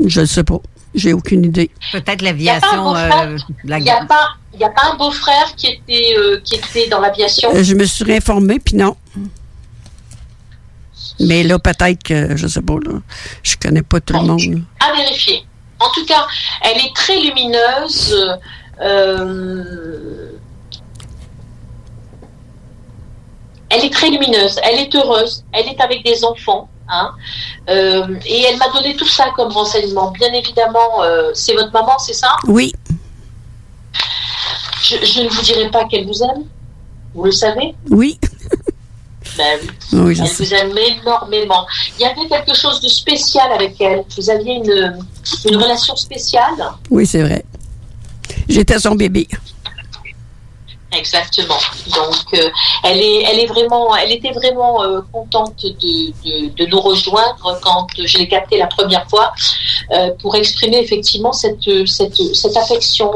Je ne sais pas. J'ai aucune idée. Peut-être Il n'y a pas un l'aviation, beau-frère euh, Il n'y a guerre. pas, il y a pas un beau-frère qui était, euh, qui était dans l'aviation? Euh, je me suis réinformée, puis non. Mais là, peut-être que, je sais pas, là, je connais pas tout le monde. à vérifier. En tout cas, elle est très lumineuse. Euh, elle est très lumineuse. Elle est heureuse. Elle est avec des enfants. hein. Euh, et elle m'a donné tout ça comme renseignement. Bien évidemment, euh, c'est votre maman, c'est ça? Oui. je, je ne vous dirai pas qu'elle vous aime? Vous le savez? Oui. Ben oui. Oui, je elle sais. vous aime énormément. Il y avait quelque chose de spécial avec elle. Vous aviez une, une relation spéciale? Oui, c'est vrai. J'étais son bébé. Exactement. Donc, euh, elle est, elle est vraiment, elle était vraiment euh, contente de, de, de nous rejoindre quand je l'ai captée la première fois euh, pour exprimer effectivement cette, cette, cette affection,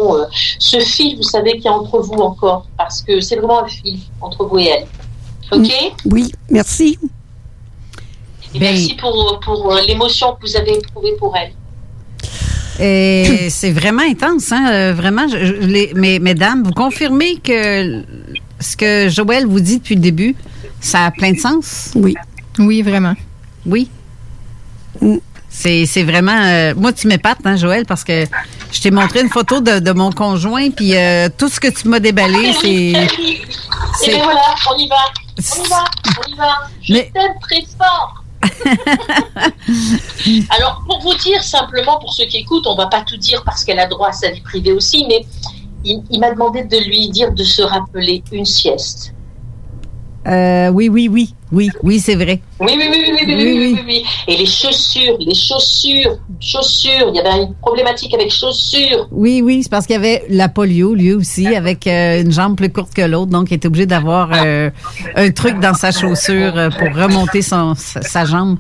ce fil, vous savez, qui est entre vous encore, parce que c'est vraiment un fil entre vous et elle. Ok. Oui, merci. Et merci pour, pour l'émotion que vous avez éprouvée pour elle. Et c'est vraiment intense, hein? euh, Vraiment, je- je- les, mais, mesdames, vous confirmez que ce que Joël vous dit depuis le début, ça a plein de sens? Oui. Oui, vraiment. Oui. C'est c'est vraiment. euh, moi, tu m'épates, hein, Joël, parce que je t'ai montré une photo de, de mon conjoint, puis euh, tout ce que tu m'as déballé, c'est. Et c'est- bien voilà, on y va. On y va, on y va. Je t'aime très fort. Alors, pour vous dire simplement, pour ceux qui écoutent, on va pas tout dire parce qu'elle a droit à sa vie privée aussi, mais il, il m'a demandé de lui dire de se rappeler une sieste. Oui, oui, oui, oui, oui, c'est vrai. Oui oui oui, oui oui oui, oui, oui, oui, Et les chaussures, les chaussures, chaussures. Il y avait une problématique avec chaussures. Oui, oui, c'est parce qu'il y avait la polio, lui aussi, avec une jambe plus courte que l'autre, donc il était obligé d'avoir un truc dans sa chaussure pour remonter son, sa, jambe.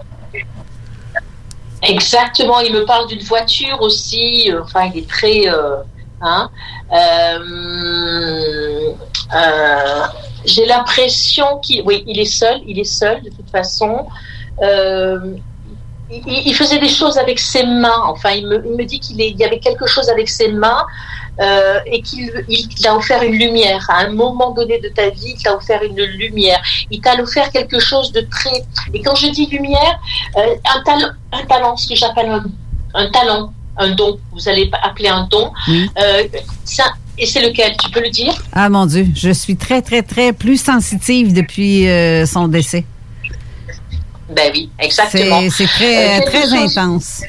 Exactement. Il me parle d'une voiture aussi. Enfin, il est très. Hein? Euh, J'ai l'impression qu'il. Oui, il est seul. Il est seul de toute façon. Euh, il, il faisait des choses avec ses mains. Enfin, il me, il me dit qu'il y avait quelque chose avec ses mains euh, et qu'il il t'a offert une lumière. À un moment donné de ta vie, il t'a offert une lumière. Il t'a offert quelque chose de très. Et quand je dis lumière, euh, un, talent, un talent, ce que j'appelle un, un talent, un don. Vous allez appeler un don. Euh, ça, et c'est lequel? Tu peux le dire? Ah mon Dieu, je suis très, très, très plus sensitive depuis euh, son décès. Ben oui, exactement. C'est très, Euh, quelque très chose- intense.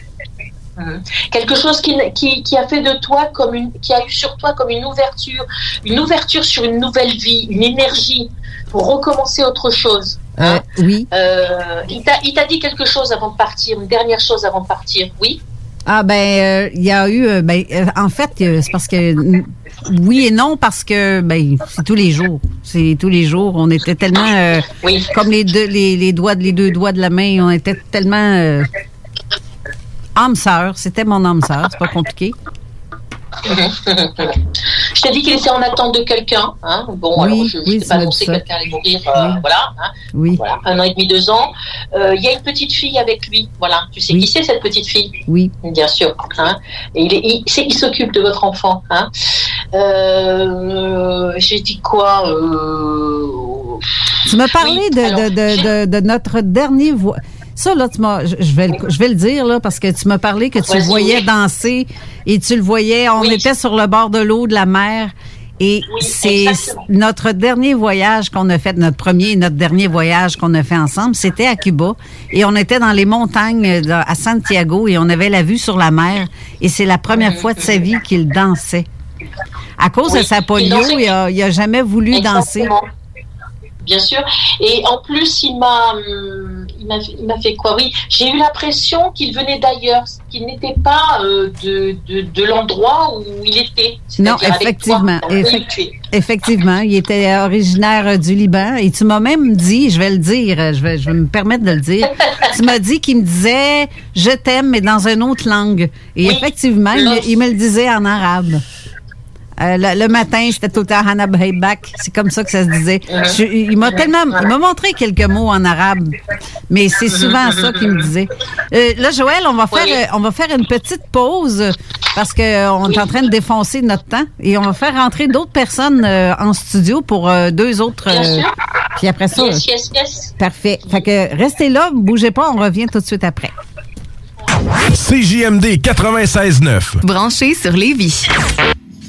Mhm. Quelque chose qui, qui, qui a fait de toi comme une, qui a eu sur toi comme une ouverture, une ouverture sur une nouvelle vie, une énergie pour recommencer autre chose. Euh, oui. Euh, il t'a il t'a dit quelque chose avant de partir, une dernière chose avant de partir, oui Ah ben, euh, il y a eu, euh, ben, euh, en fait, c'est parce que oui et non parce que ben c'est tous les jours, c'est tous les jours. On était tellement euh, comme les deux, les, les doigts, les deux doigts de la main, on était tellement âme sœur. C'était mon âme sœur, c'est pas compliqué. Je t'ai dit qu'il était en attente de quelqu'un. Hein. Bon, Oui, alors je oui, ne sais tu pas annoncé que quelqu'un allait mourir. euh, Voilà, hein. Oui. voilà, un an et demi, deux ans. Euh, Il y a une petite fille avec lui. Voilà, tu sais qui c'est cette petite fille? Oui. Bien sûr. Hein. Et il est- il, s'occupe de votre enfant. Hein. Euh, J'ai dit quoi euh, Tu m'as parlé Oui, de, de notre dernier voix. Ça, là, tu m'as, je je vais, le, je vais le dire, là, parce que tu m'as parlé que tu le voyais danser et tu le voyais, on était sur le bord de l'eau, de la mer. Et c'est notre dernier voyage qu'on a fait, notre premier et notre dernier voyage qu'on a fait ensemble, c'était à Cuba. Et on était dans les montagnes euh, à Santiago et on avait la vue sur la mer. Et c'est la première fois de sa vie qu'il dansait. À cause de sa polio, il a, il a jamais voulu danser. Bien sûr. Et en plus, il m'a, hum, il m'a, fait quoi? Oui, j'ai eu l'impression qu'il venait d'ailleurs, qu'il n'était pas euh, de, de, de l'endroit où il était. Non, effectivement. toi, effectivement, il était originaire du Liban et tu m'as même dit, je vais le dire, je vais, je vais me permettre de le dire, tu m'as dit qu'il me disait je t'aime mais dans une autre langue. Et effectivement, il, me- il me le disait en arabe. Euh, le, le matin, c'était tout le temps Hanab Haybak. C'est comme ça que ça se disait. Je- il m'a tellement, il m'a montré quelques mots en arabe, mais c'est souvent ça qu'il me disait. Euh, là, Joël, on va faire, euh, on va faire une petite pause parce que on est en train de défoncer notre temps et on va faire rentrer d'autres personnes euh, en studio pour euh, deux autres. Euh, puis après ça, Yes, yes, yes. parfait. Fait que restez là, bougez pas, on revient tout de suite après. CJMD 96.9. Branché sur Lévis.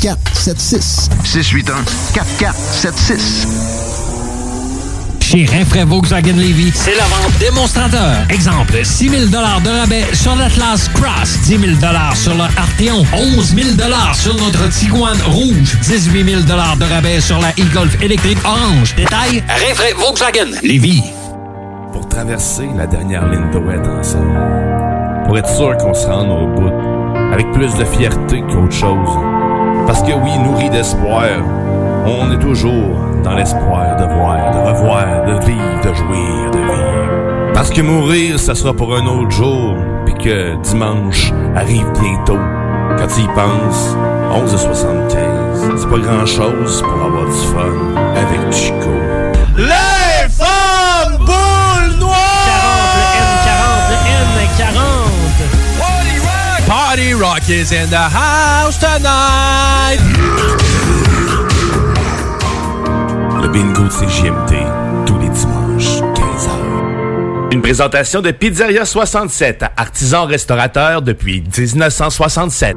4476. 681 4476. Chez Rinfraie Volkswagen Levy, c'est la vente démonstrateur. Exemple, 6 000 de rabais sur l'Atlas Cross, 10 000 sur le Arteon, 11 000 sur notre Tiguan Rouge, 18 000 de rabais sur la e-Golf électrique orange. Détail, Rinfraie Volkswagen Levy. Pour traverser la dernière ligne droite ensemble. Pour être sûr qu'on se rende au bout. Avec plus de fierté qu'autre chose. Parce que oui, nourri d'espoir, on est toujours dans l'espoir de voir, de revoir, de vivre, de jouir, de vivre. Parce que mourir, ça sera pour un autre jour, puis que dimanche arrive bientôt. Quand tu y penses, 11h75, c'est pas grand-chose pour avoir du fun avec Chico. Rock is in the house tonight! Le bingo de CJMT, tous les dimanches, 15h. Une présentation de Pizzeria 67, artisan restaurateur depuis 1967.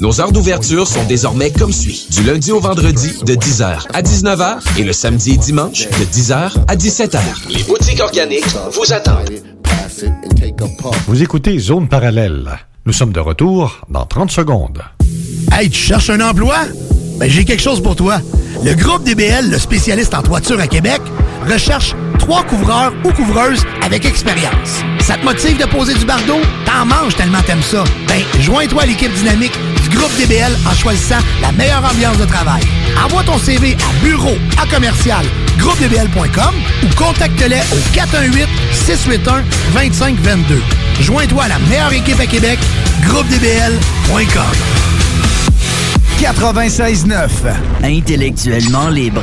Nos heures d'ouverture sont désormais comme suit. Du lundi au vendredi de 10h à 19h et le samedi et dimanche de 10h à 17h. Les boutiques organiques vous attendent. Vous écoutez Zone Parallèle. Nous sommes de retour dans 30 secondes. Hey, tu cherches un emploi? Ben, j'ai quelque chose pour toi. Le groupe DBL, le spécialiste en toiture à Québec, recherche trois couvreurs ou couvreuses avec expérience. Ça te motive de poser du bardeau? T'en manges tellement t'aimes ça. Ben, joins-toi à l'équipe dynamique du groupe DBL en choisissant la meilleure ambiance de travail. Envoie ton CV à bureau à commercial groupedbl.com ou contacte-les au 418 681 2522. Joins-toi à la meilleure équipe à Québec, groupedbl.com. 96.9. Intellectuellement libre.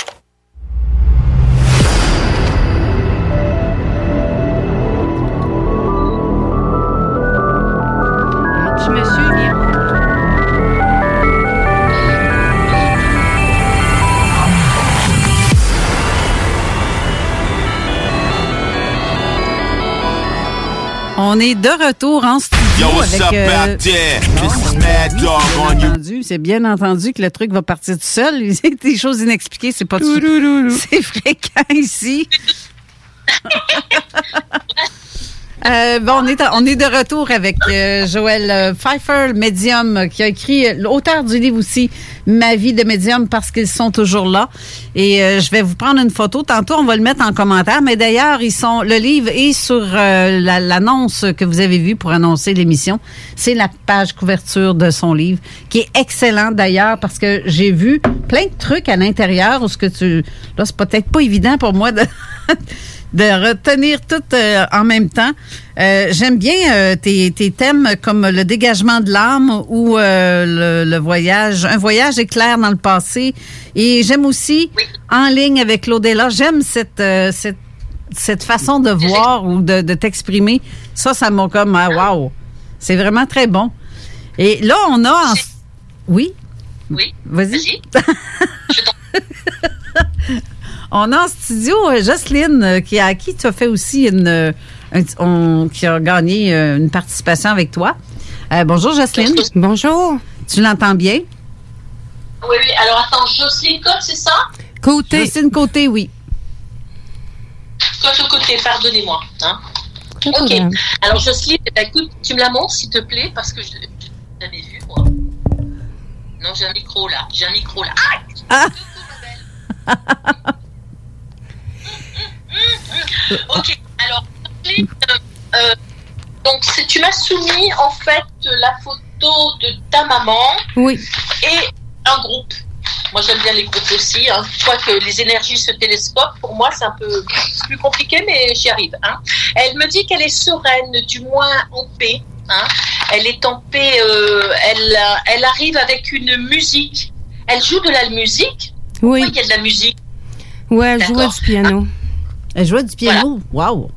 On est de retour en studio Yo, what's avec... up euh, C'est bien entendu que le truc va partir tout seul. Des choses inexpliquées, c'est pas tout. C'est fréquent ici. Euh, bon, on est, on est de retour avec euh, Joël euh, Pfeiffer, médium, qui a écrit euh, l'auteur du livre aussi, Ma vie de médium, parce qu'ils sont toujours là. Et euh, je vais vous prendre une photo. Tantôt, on va le mettre en commentaire. Mais d'ailleurs, ils sont. Le livre est sur euh, la- l'annonce que vous avez vue pour annoncer l'émission. C'est la page couverture de son livre, qui est excellent d'ailleurs, parce que j'ai vu plein de trucs à l'intérieur où ce que tu. Là, c'est peut-être pas évident pour moi de. de retenir tout euh, en même temps. Euh, J'aime bien euh, tes, tes thèmes comme le dégagement de l'âme ou le, le voyage, un voyage éclair dans le passé. Et j'aime aussi en ligne avec l'au-delà. J'aime cette, cette cette façon de voir ou de, de t'exprimer. Ça, ça m'a comme ah, wow. C'est vraiment très bon. Et là, on a en- oui? Oui. Vas-y. On a en studio euh, Jocelyne, euh, qui, à qui tu as fait aussi une. euh, un- on- qui a gagné une participation avec toi. Euh, bonjour Jocelyne. Bonjour. Tu l'entends bien? Oui, oui. Alors attends, Jocelyne Côte, c'est ça? Côté. Jocelyne Côté, oui. Côte au côté, pardonnez-moi. Hein. Ok. problème. Alors Jocelyne, ben, écoute, tu me la montres s'il te plaît, parce que je jamais vu, moi. Non, j'ai un micro là. J'ai un micro là. Ah Ok, alors, euh, euh, donc tu m'as soumis en fait la photo de ta maman Oui. et un groupe. Moi j'aime bien les groupes aussi. Hein. Je crois que les énergies se télescopent. Pour moi c'est un peu plus compliqué, mais j'y arrive. Hein. Elle me dit qu'elle est sereine, du moins en paix. Hein. Elle est en paix. euh, elle, elle arrive avec une musique. Elle joue de la musique? Oui. Pourquoi il y a de la musique? Ouais, elle D'accord. du piano. Elle jouait du piano? Wow.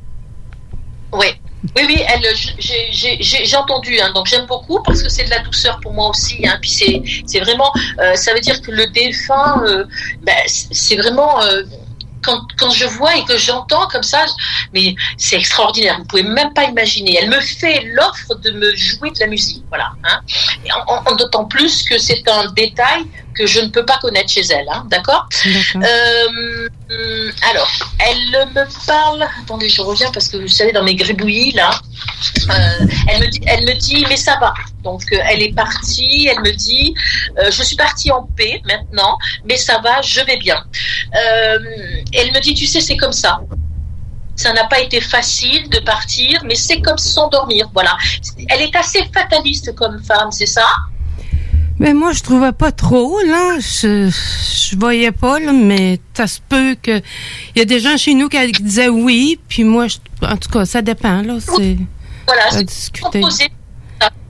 Oui. Oui, oui, elle, j'ai- entendu, hein, donc j'aime beaucoup parce que c'est de la douceur pour moi aussi. Hein, puis c'est vraiment, euh, ça veut dire que le défunt, euh, ben, c'est vraiment euh, quand, quand je vois et que j'entends comme ça, mais c'est extraordinaire. Vous pouvez même pas imaginer. Elle me fait l'offre de me jouer de la musique, voilà. Hein, Et en D'autant plus que c'est un détail que je ne peux pas connaître chez elle, hein, d'accord euh, alors, elle me parle. Attendez, je reviens parce que vous savez, dans mes gribouillis, là, euh, elle, me dit, elle me dit, mais ça va. Donc, euh, elle est partie. Elle me dit, je suis partie en paix maintenant, mais ça va, je vais bien. Elle me dit, tu sais, c'est comme ça. Ça n'a pas été facile de partir, mais c'est comme s'endormir. Voilà. Elle est assez fataliste comme femme, c'est ça? Mais moi, je trouvais pas trop, là. Je, je voyais pas, là, mais ça se peut que. Il y a des gens chez nous qui disaient oui, puis moi, je- en tout cas, ça dépend, là. C'est. Voilà, c'est discuter. proposé.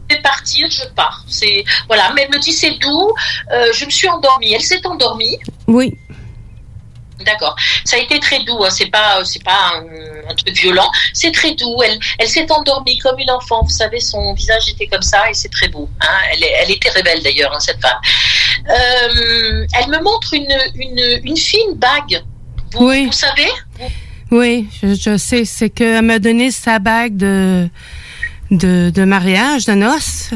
Fait partir, je pars. C'est voilà, mais elle me dit c'est doux. euh, je me suis endormie. Elle s'est endormie. Oui. D'accord. Ça a été très doux. Hein. C'est pas, c'est pas un, un truc violent. C'est très doux. Elle, elle s'est endormie comme une enfant. Vous savez, son visage était comme ça et c'est très beau. Hein. Elle, elle était rebelle d'ailleurs, hein, cette femme. Euh, elle me montre une, une, une fine bague. Vous, Oui. vous savez? Oui, je, je sais. C'est qu'elle m'a donné sa bague de, de, de mariage, de noces.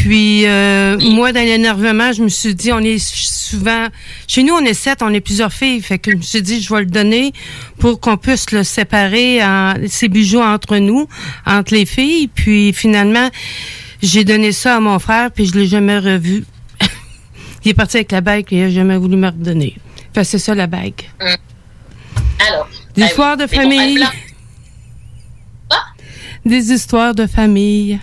Puis, euh, moi, dans l'énervement, je me suis dit, on est souvent... Chez nous, on est sept, on est plusieurs filles. Fait que je me suis dit, je vais le donner pour qu'on puisse le séparer, en, ces bijoux entre nous, entre les filles. Puis, finalement, j'ai donné ça à mon frère, puis je l'ai jamais revu. il est parti avec la bague, et il a jamais voulu me redonner. Fait que c'est ça, la bague. Alors. Des ben histoires oui. de bon, famille. Des histoires de famille.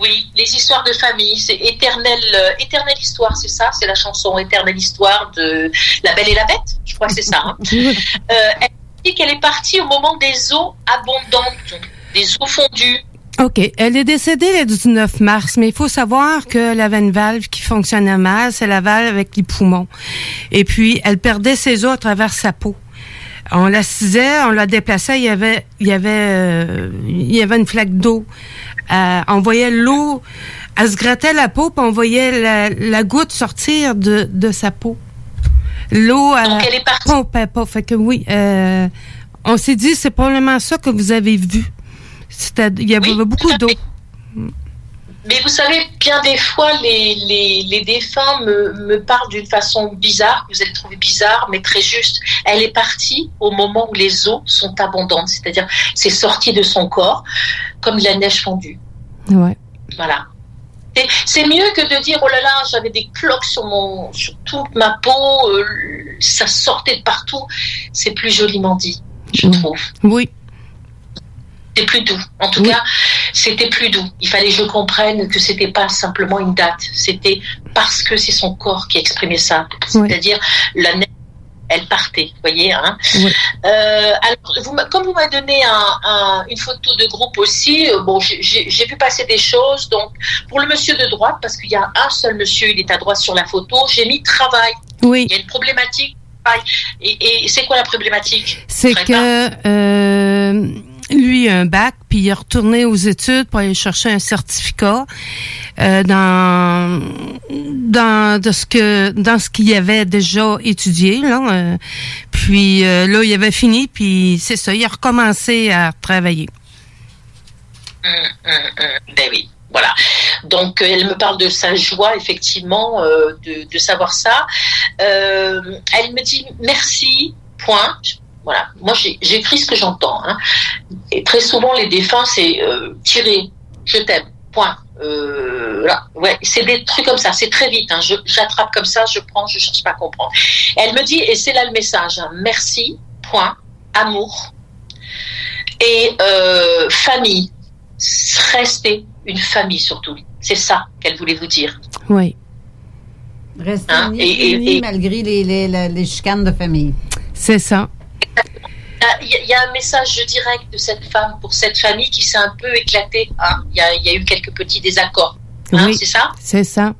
Oui, les histoires de famille, c'est éternelle, euh, éternelle histoire, c'est ça, c'est la chanson Éternelle histoire de La Belle et la Bête, je crois que c'est ça. hein. Euh, elle dit qu'elle est partie au moment des eaux abondantes, des eaux fondues. OK. Elle est décédée le 19 mars, mais il faut savoir qu'elle avait une valve qui fonctionnait mal, c'est la valve avec les poumons. Et puis, elle perdait ses os à travers sa peau. On l'assisait, on la déplaçait, il y avait, il y avait, euh, il y avait une flaque d'eau. Euh, on voyait l'eau, elle se grattait la peau, puis on voyait la, la goutte sortir de, de sa peau. L'eau, Donc, elle est partie. pompait pas. Fait que oui, euh, on s'est dit, c'est probablement ça que vous avez vu. Il y avait beaucoup d'eau. Mais vous savez, bien des fois, les, les, les défunts me, me parlent d'une façon bizarre, que vous allez trouver bizarre, mais très juste. Elle est partie au moment où les eaux sont abondantes, c'est-à-dire c'est sorti de son corps comme de la neige fondue. Ouais. Voilà. C'est- C'est mieux que de dire oh là là j'avais des cloques sur mon sur toute ma peau, euh, ça sortait de partout. C'est plus joliment dit, je trouve. Oui. C'était plus doux. En tout cas, c'était plus doux. Il fallait que je comprenne que c'était pas simplement une date. C'était parce que c'est son corps qui exprimait ça. C'est-à-dire la neige, elle partait. Vous voyez. Hein Euh, alors, vous, comme vous m'avez donné un- un- une photo de groupe aussi, euh, bon, j'ai- vu passer des choses. Donc, pour le monsieur de droite, parce qu'il y a un seul monsieur, il est à droite sur la photo, j'ai mis travail. Oui. Il y a une problématique. Et, et c'est quoi la problématique? C'est que euh, lui un bac, puis il est retourné aux études pour aller chercher un certificat euh, dans dans de ce que dans ce qu'il avait déjà étudié là. euh, puis euh, là, il avait fini, puis c'est ça, il a recommencé à travailler. Hum, hum, hum. Ben oui, voilà. Donc, euh, elle me parle de sa joie, effectivement, euh, de, de savoir ça. Euh, elle me dit merci, point. Voilà. Moi, écrit ce que j'entends. hein. Et très souvent, les défunts, c'est euh, tirer, je t'aime, point. Euh. Ouais, c'est des trucs comme ça, c'est très vite. hein. J'attrape comme ça, je prends, je cherche pas à comprendre. Elle me dit, et c'est là le message, hein, merci, point, amour et euh, famille. Rester une famille surtout. C'est ça qu'elle voulait vous dire. Oui. Rester Hein, unis, et- et- unis et- malgré les, les, les, les chicanes de famille. C'est ça. Il y, a- il y a un message direct de cette femme pour cette famille qui s'est un peu éclatée. hein. Il y, a, il y a eu quelques petits désaccords. Hein, Oui. C'est ça? C'est ça.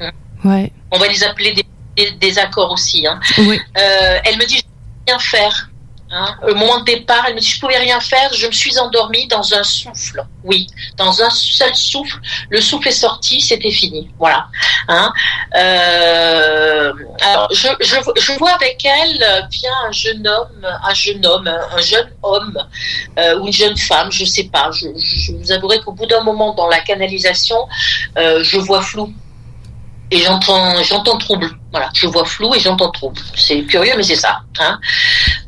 Hum. Ouais. On va les appeler des, des désaccords aussi. hein. Oui. Euh, elle me dit, je ne peux rien faire. Hein. Au moment de départ, elle me dit, je ne pouvais rien faire, je me suis endormie dans un souffle. Oui, dans un seul souffle. Le souffle est sorti, c'était fini. Voilà. Hein. Euh, alors, je, je, vois avec elle euh, vient un jeune homme, un jeune homme, un jeune homme euh, ou une jeune femme, je sais pas. Je, vous avouerai qu'au bout d'un moment dans la canalisation, euh, je vois flou et j'entends j'entends trouble. Voilà, je vois flou et j'entends trouble. C'est curieux, mais c'est ça. Hein.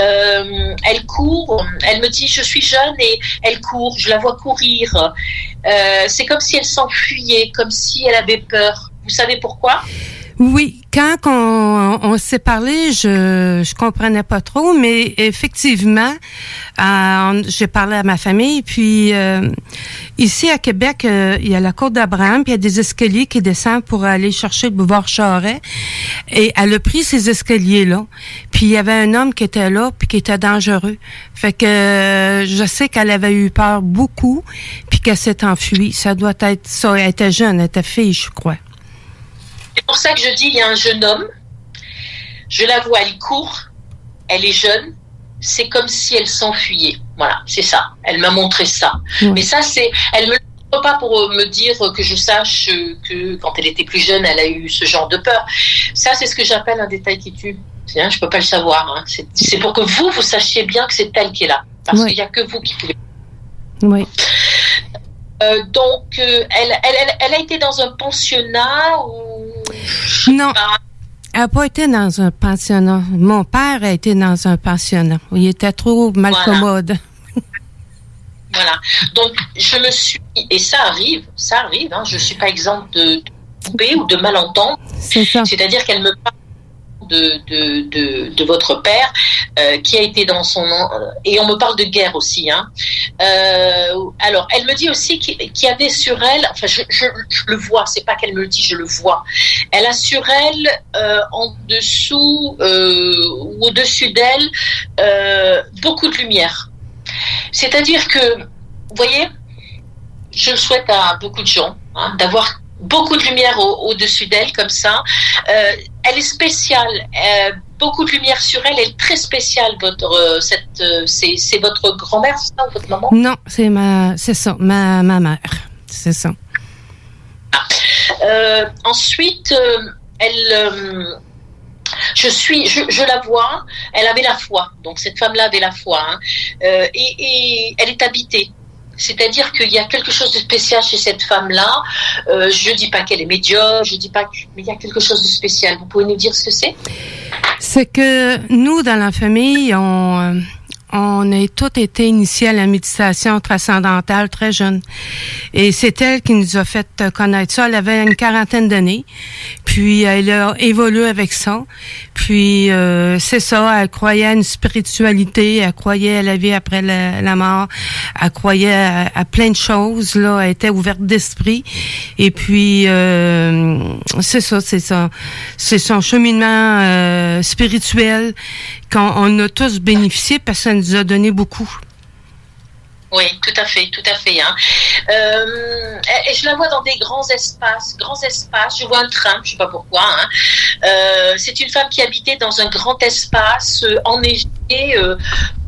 Euh, elle court, elle me dit je suis jeune et elle court. Je la vois courir. Euh, c'est comme si elle s'enfuyait, comme si elle avait peur. Vous savez pourquoi? Oui, quand on, on s'est parlé, je je comprenais pas trop, mais effectivement, euh, j'ai parlé à ma famille, puis euh, ici à Québec, euh, il y a la côte d'Abraham, puis il y a des escaliers qui descendent pour aller chercher le boulevard Charret, et elle a pris ces escaliers-là, puis il y avait un homme qui était là, puis qui était dangereux. Fait que euh, je sais qu'elle avait eu peur beaucoup, puis qu'elle s'est enfuie. Ça doit être ça. Elle était jeune, elle était fille, je crois. C'est pour ça que je dis il y a un jeune homme. Je la vois, elle court, elle est jeune. C'est comme si elle s'enfuyait. Voilà, c'est ça. Elle m'a montré ça. Mais ça, c'est, elle me le montre pas pour euh, me dire que je sache que quand elle était plus jeune, elle a eu ce genre de peur. Ça, c'est ce que j'appelle un détail qui tue. Je peux pas le savoir. hein. C'est- pour que vous, vous sachiez bien que c'est elle qui est là. Parce qu'il y a que vous qui pouvez. Oui. Euh, donc, euh, elle, elle, elle, elle a été dans un pensionnat ou Non. Elle n'a pas été dans un pensionnat. Mon père a été dans un pensionnat. Il était trop mal Voilà. commode. Voilà. Donc, je me suis. Et ça arrive, ça arrive, hein, je ne suis pas exempte de, de couper ou de malentendre. C'est-à-dire qu'elle me parle de, de, de, votre père euh, qui a été dans son. euh, Et on me parle de guerre aussi. Hein. Euh, alors, elle me dit aussi qu'il y avait sur elle. Enfin, je, le vois, c'est pas qu'elle me le dit, je le vois. Elle a sur elle, en dessous ou au-dessus d'elle, beaucoup de lumière. C'est-à-dire que, vous voyez, je le souhaite à beaucoup de gens, hein, d'avoir beaucoup de lumière au- au-dessus d'elle, comme ça. Euh, elle est spéciale. euh, beaucoup de lumière sur elle. Elle est très spéciale, votre, euh, cette, c'est, votre grand-mère, c'est ça, votre maman? Non, c'est ma, c'est ça, ma, ma mère. C'est ça. Euh, ensuite, elle, je suis, je, je la vois. Elle avait la foi. Donc cette femme-là avait la foi. hein. Euh, et, et elle est habitée. C'est-à-dire qu'il y a quelque chose de spécial chez cette femme-là. Euh, je dis pas qu'elle est médiocre, je dis pas, mais il y a quelque chose de spécial. Vous pouvez nous dire ce que c'est? C'est que nous, dans la famille, on, euh, on a tous été initiés à la méditation transcendantale très jeune. Et c'est elle qui nous a fait connaître ça. Elle avait une quarantaine d'années. Puis elle a évolué avec ça. Puis euh, c'est ça, elle croyait à une spiritualité, elle croyait à la vie après la, mort, elle croyait à, plein de choses. Là, elle était ouverte d'esprit. Et puis euh, c'est ça, c'est ça, c'est son cheminement euh, spirituel qu'on on a tous bénéficié parce nous a donné beaucoup. Oui, tout à fait, tout à fait. Hein. Euh, et je la vois dans des grands espaces, grands espaces. Je vois un train, je sais pas pourquoi. Hein. Euh, c'est une femme qui habitait dans un grand espace euh, enneigé, euh,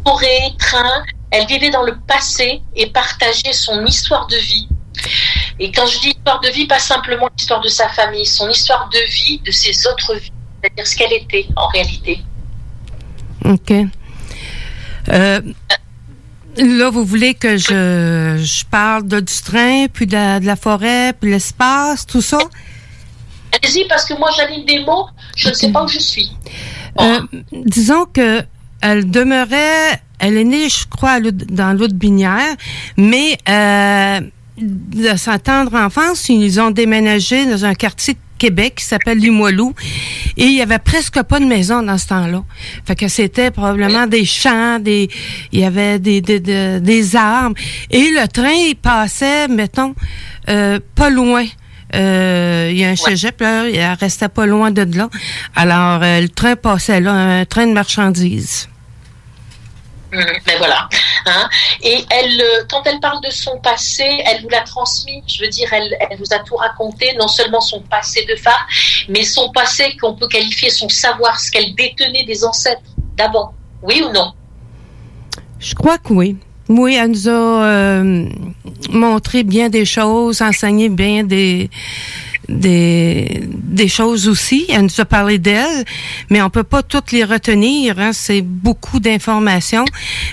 forêt, train. Elle vivait dans le passé et partageait son histoire de vie. Et quand je dis histoire de vie, pas simplement l'histoire de sa famille, son histoire de vie, de ses autres vies, c'est-à-dire ce qu'elle était en réalité. OK. Euh, là, vous voulez que je, je parle de, du train, puis de la, de la forêt, puis l'espace, tout ça? Allez-y, parce que moi j'anime des mots, je ne sais pas où je suis. Euh, disons que elle demeurait, elle est née, je crois, dans l'autre binière, mais euh, de sa tendre enfance, ils ont déménagé dans un quartier de Québec qui s'appelle Limoilou et il y avait presque pas de maison dans ce temps-là. Fait que c'était probablement des champs, des il y avait des des, des, des arbres et le train il passait mettons euh, pas loin. Euh, il y a un cégep là, il restait pas loin de là. Alors euh, le train passait là, un train de marchandises. Mhm, Ben voilà. Hein. Et elle, euh, quand elle parle de son passé, elle vous l'a transmis. Je veux dire, elle, elle vous a tout raconté, non seulement son passé de femme, mais son passé qu'on peut qualifier son savoir, ce qu'elle détenait des ancêtres d'avant. Oui ou non? Je crois que oui. Oui, elle nous a euh, montré bien des choses, enseigné bien des des des choses aussi. Elle nous a parlé d'elle, mais on peut pas toutes les retenir. Hein, c'est beaucoup d'informations.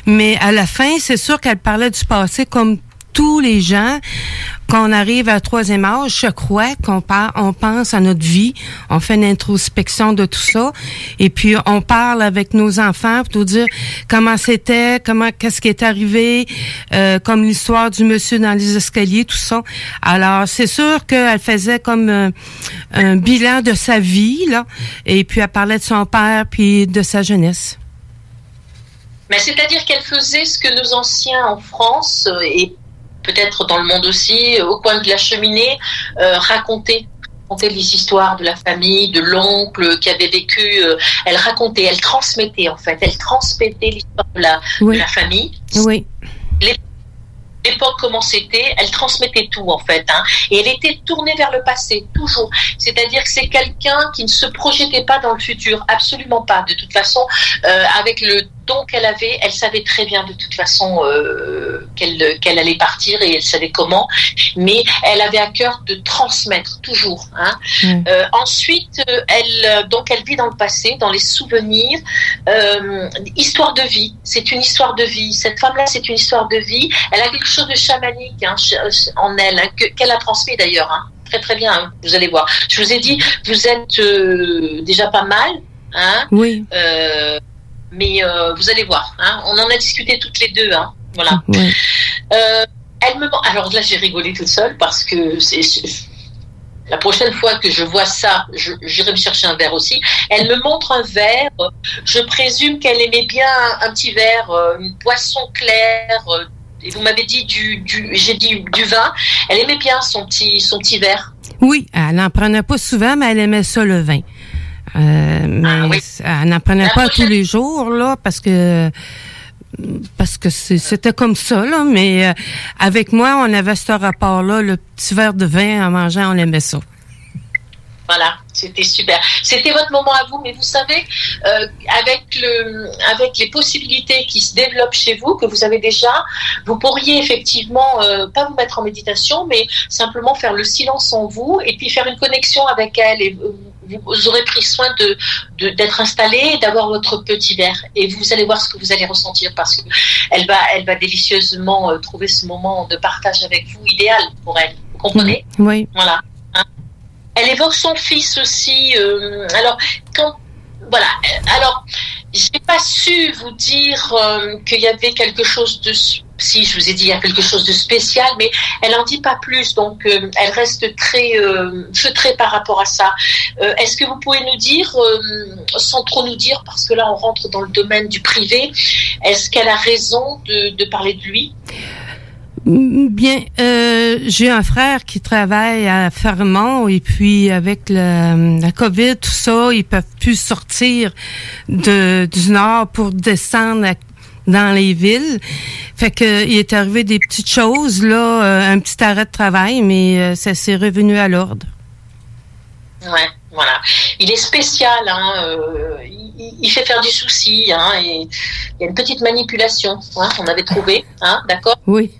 Mais à la fin, c'est sûr qu'elle parlait du passé comme tous les gens, quand on arrive à troisième âge, je crois qu'on par- on pense à notre vie, on fait une introspection de tout ça, et puis on parle avec nos enfants pour nous dire comment c'était, comment qu'est-ce qui est arrivé, euh, comme l'histoire du monsieur dans les escaliers, tout ça. Alors c'est sûr qu'elle faisait comme euh, un bilan de sa vie là, et puis elle parlait de son père puis de sa jeunesse. Mais c'est-à-dire qu'elle faisait ce que nos anciens en France euh, et peut-être dans le monde aussi, euh, au coin de la cheminée, euh, racontaient racontaient les histoires de la famille, de l'oncle qui avait vécu. euh, elle racontait, elle transmettait en fait, elle transmettait l'histoire de la, de la famille. Oui. L'époque, comment c'était, elle transmettait tout en fait. Hein, et elle était tournée vers le passé, toujours. C'est-à-dire que c'est quelqu'un qui ne se projetait pas dans le futur, absolument pas. De toute façon, euh, avec le don qu'elle avait, elle savait très bien de toute façon euh, qu'elle qu'elle allait partir et elle savait comment. Mais elle avait à cœur de transmettre toujours. Hein. Euh, ensuite, elle donc elle vit dans le passé, dans les souvenirs. Euh, histoire de vie, c'est une histoire de vie. Cette femme-là, c'est une histoire de vie. Elle a quelque chose de chamanique hein, en elle, hein, que- qu'elle a transmis d'ailleurs. Très très bien, vous allez voir. Je vous ai dit, vous êtes déjà pas mal. Hein, Oui. euh, mais euh, vous allez voir. Hein, on en a discuté toutes les deux. Hein, voilà. Euh, elle me alors là j'ai rigolé toute seule parce que c'est la prochaine fois que je vois ça, j'irai me chercher un verre aussi. Elle me montre un verre. Je présume qu'elle aimait bien un, un petit verre, euh, une boisson claire. euh, et vous m'avez dit du, du j'ai dit du vin. Elle aimait bien son petit son petit verre. Oui, elle n'en prenait pas souvent, mais elle aimait ça le vin. Euh, mais elle n'en prenait pas tous les jours là parce que parce que c'était comme ça là. Mais euh, avec moi, on avait ce rapport-là, le petit verre de vin en mangeant, on aimait ça. Voilà, c'était super. C'était votre moment à vous, mais vous savez, euh, avec le, avec les possibilités qui se développent chez vous, que vous avez déjà, vous pourriez effectivement euh, pas vous mettre en méditation, mais simplement faire le silence en vous et puis faire une connexion avec elle et vous, vous aurez pris soin de d'être installé et d'avoir votre petit verre. Et vous allez voir ce que vous allez ressentir parce que elle va, elle va délicieusement euh, trouver ce moment de partage avec vous idéal pour elle. Vous comprenez? Oui. Voilà. Hein. Elle évoque son fils aussi. euh, alors, quand. Voilà. euh, Alors, j'ai pas su vous dire euh, qu'il y avait quelque chose de. Si, je vous ai dit, il y a quelque chose de spécial, mais elle en dit pas plus. Donc, euh, elle reste très euh, feutrée par rapport à ça. Euh, Est-ce que vous pouvez nous dire, sans trop nous dire, parce que là, on rentre dans le domaine du privé, est-ce qu'elle a raison de, parler de lui? Bien, j'ai un frère qui travaille à Fermont et puis avec la COVID, tout ça, ils peuvent plus sortir de, du nord pour descendre à- dans les villes. Fait que il est arrivé des petites choses là, euh, un petit arrêt de travail, mais euh, ça s'est revenu à l'ordre. Ouais, voilà. Il est spécial, hein, euh, il, fait faire du souci, hein, et il y a une petite manipulation, hein, on avait trouvé, hein, d'accord? Oui.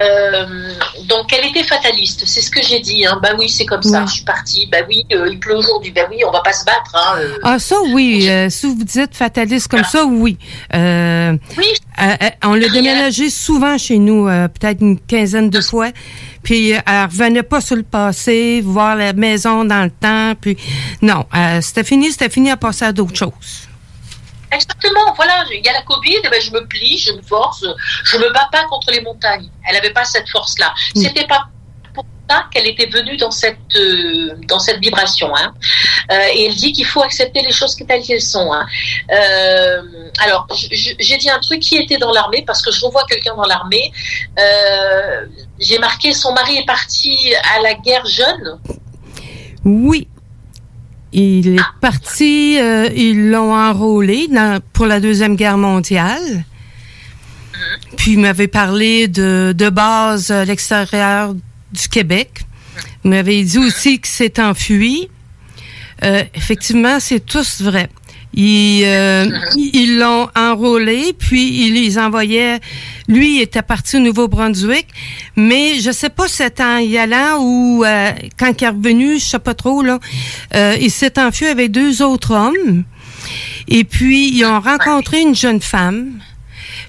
Hein. Euh, donc elle était fataliste, c'est ce que j'ai dit. Hein. Bah oui, c'est comme ça. Je suis partie. Bah oui, euh, il pleut aujourd'hui. Bah oui, on va pas se battre. Hein. euh. Ah ça oui, si vous dites fataliste comme ça, oui. Euh, oui. on l'a déménagé souvent chez nous, peut-être une quinzaine de fois. Puis elle revenait pas sur le passé, voir la maison dans le temps. Puis non, c'était fini, c'était fini à passer à d'autres choses. Exactement. Voilà, il y a la Covid. ben, je me plie, je me force. Je me bats pas contre les montagnes. Elle avait pas cette force-là. C'était pas pour ça qu'elle était venue dans cette euh, dans cette vibration. Hein. Euh, et elle dit qu'il faut accepter les choses telles qu'elles sont. Hein. Euh, alors, j'ai dit un truc qui était dans l'armée parce que je revois quelqu'un dans l'armée. J'ai marqué son mari est parti à la guerre jeune. Oui. Il est parti, euh, ils l'ont enrôlé pour la Deuxième Guerre mondiale. Puis il m'avait parlé de, de base à l'extérieur du Québec. Il m'avait dit aussi qu'il s'est enfui. Euh, effectivement, c'est tous vrai. Ils euh, ils l'ont enrôlé, puis ils les envoyaient. Lui il était parti au Nouveau-Brunswick, mais je sais pas si c'était en y allant ou euh, quand il est revenu, je sais pas trop là. euh, il s'est enfui avec deux autres hommes, et puis ils ont rencontré une jeune femme.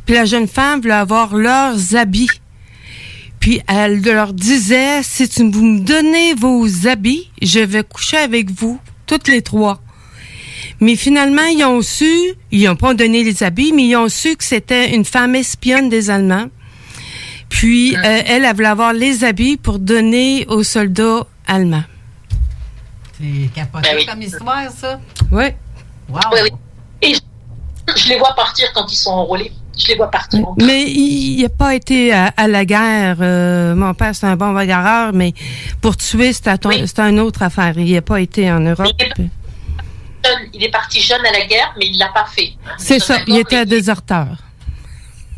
Puis la jeune femme voulait avoir leurs habits. Puis elle leur disait, si tu vous me donnez vos habits, je vais coucher avec vous, toutes les trois. Mais finalement, ils ont su, ils n'ont pas donné les habits, mais ils ont su que c'était une femme espionne des Allemands. Puis euh, elle, elle voulait avoir les habits pour donner aux soldats allemands. C'est capoté Ben oui. comme histoire, ça. Oui. Wow. Oui, oui. Et je, je les vois partir quand ils sont enrôlés. Je les vois partir. Mais il n'a pas été à, à la guerre. euh, mon père, c'est un bon bagarreur, mais pour tuer, c'était une autre affaire. Il n'a pas été en Europe. Jeune, Il est parti jeune à la guerre, mais il l'a pas fait. hein. C'est ça, il était un déserteur.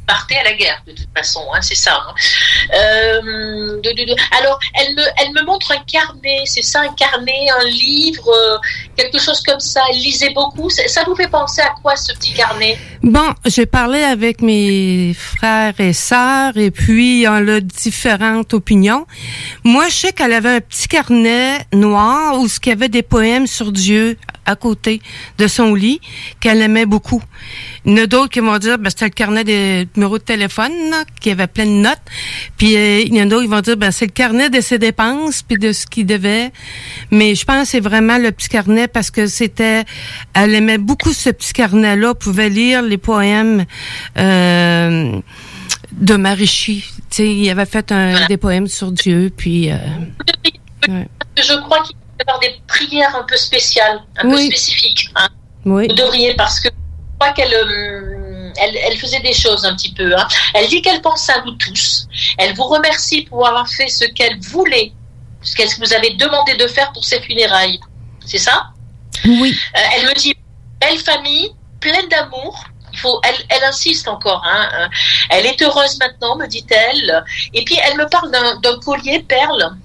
partait à la guerre de toute façon, hein, c'est ça. hein. Euh, de- de- de- Alors, elle me, elle me montre un carnet, c'est ça, un carnet, un livre, euh, quelque chose comme ça. Elle lisait beaucoup. Ça, ça vous fait penser à quoi ce petit carnet? Bon, j'ai parlé avec mes frères et sœurs et puis on a différentes opinions. Moi, je sais qu'elle avait un petit carnet noir où ce qu'il y avait des poèmes sur Dieu à côté de son lit qu'elle aimait beaucoup. Il y en a d'autres qui vont dire ben c'était le carnet des numéros de téléphone là, qui avait plein de notes. Puis euh, il y en a d'autres qui vont dire ben c'est le carnet de ses dépenses puis de ce qu'il devait. Mais je pense que c'est vraiment le petit carnet parce que c'était elle aimait beaucoup ce petit carnet là, pouvait lire les poèmes euh, de Marichi. Il avait fait un, des poèmes sur Dieu puis euh, ouais. Je crois qu'il avoir des prières un peu spéciales, un Oui. peu spécifiques. hein. Oui. Vous devriez, parce que je crois qu'elle euh, elle, elle faisait des choses un petit peu. hein. Elle dit qu'elle pense à vous tous. Elle vous remercie pour avoir fait ce qu'elle voulait, ce qu'elle vous avez demandé de faire pour ses funérailles. C'est ça? Oui. Euh, elle me dit belle famille, pleine d'amour. Il faut, elle, elle insiste encore. Hein, euh, elle est heureuse maintenant, me dit-elle. Et puis elle me parle d'un collier perle.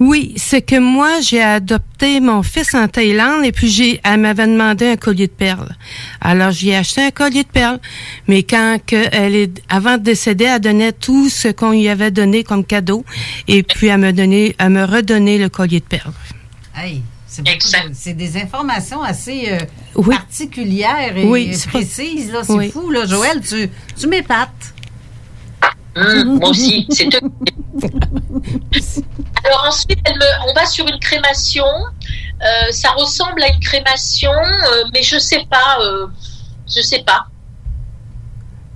Oui, c'est que moi, j'ai adopté mon fils en Thaïlande et puis j'ai, elle m'avait demandé un collier de perles. Alors, j'ai acheté un collier de perles. Mais quand que elle est, avant de décéder, elle donnait tout ce qu'on lui avait donné comme cadeau et puis elle me donnait, elle me redonnait le collier de perles. Hey, C'est beaucoup de- c'est des informations assez euh, particulières et Oui, précises. là. C'est Oui. fou, là, Joël. Tu, tu m'épates. Hum, moi aussi, c'est. Alors ensuite, elle me- on va sur une crémation. Euh, ça ressemble à une crémation, euh, mais je sais pas. euh, je sais pas.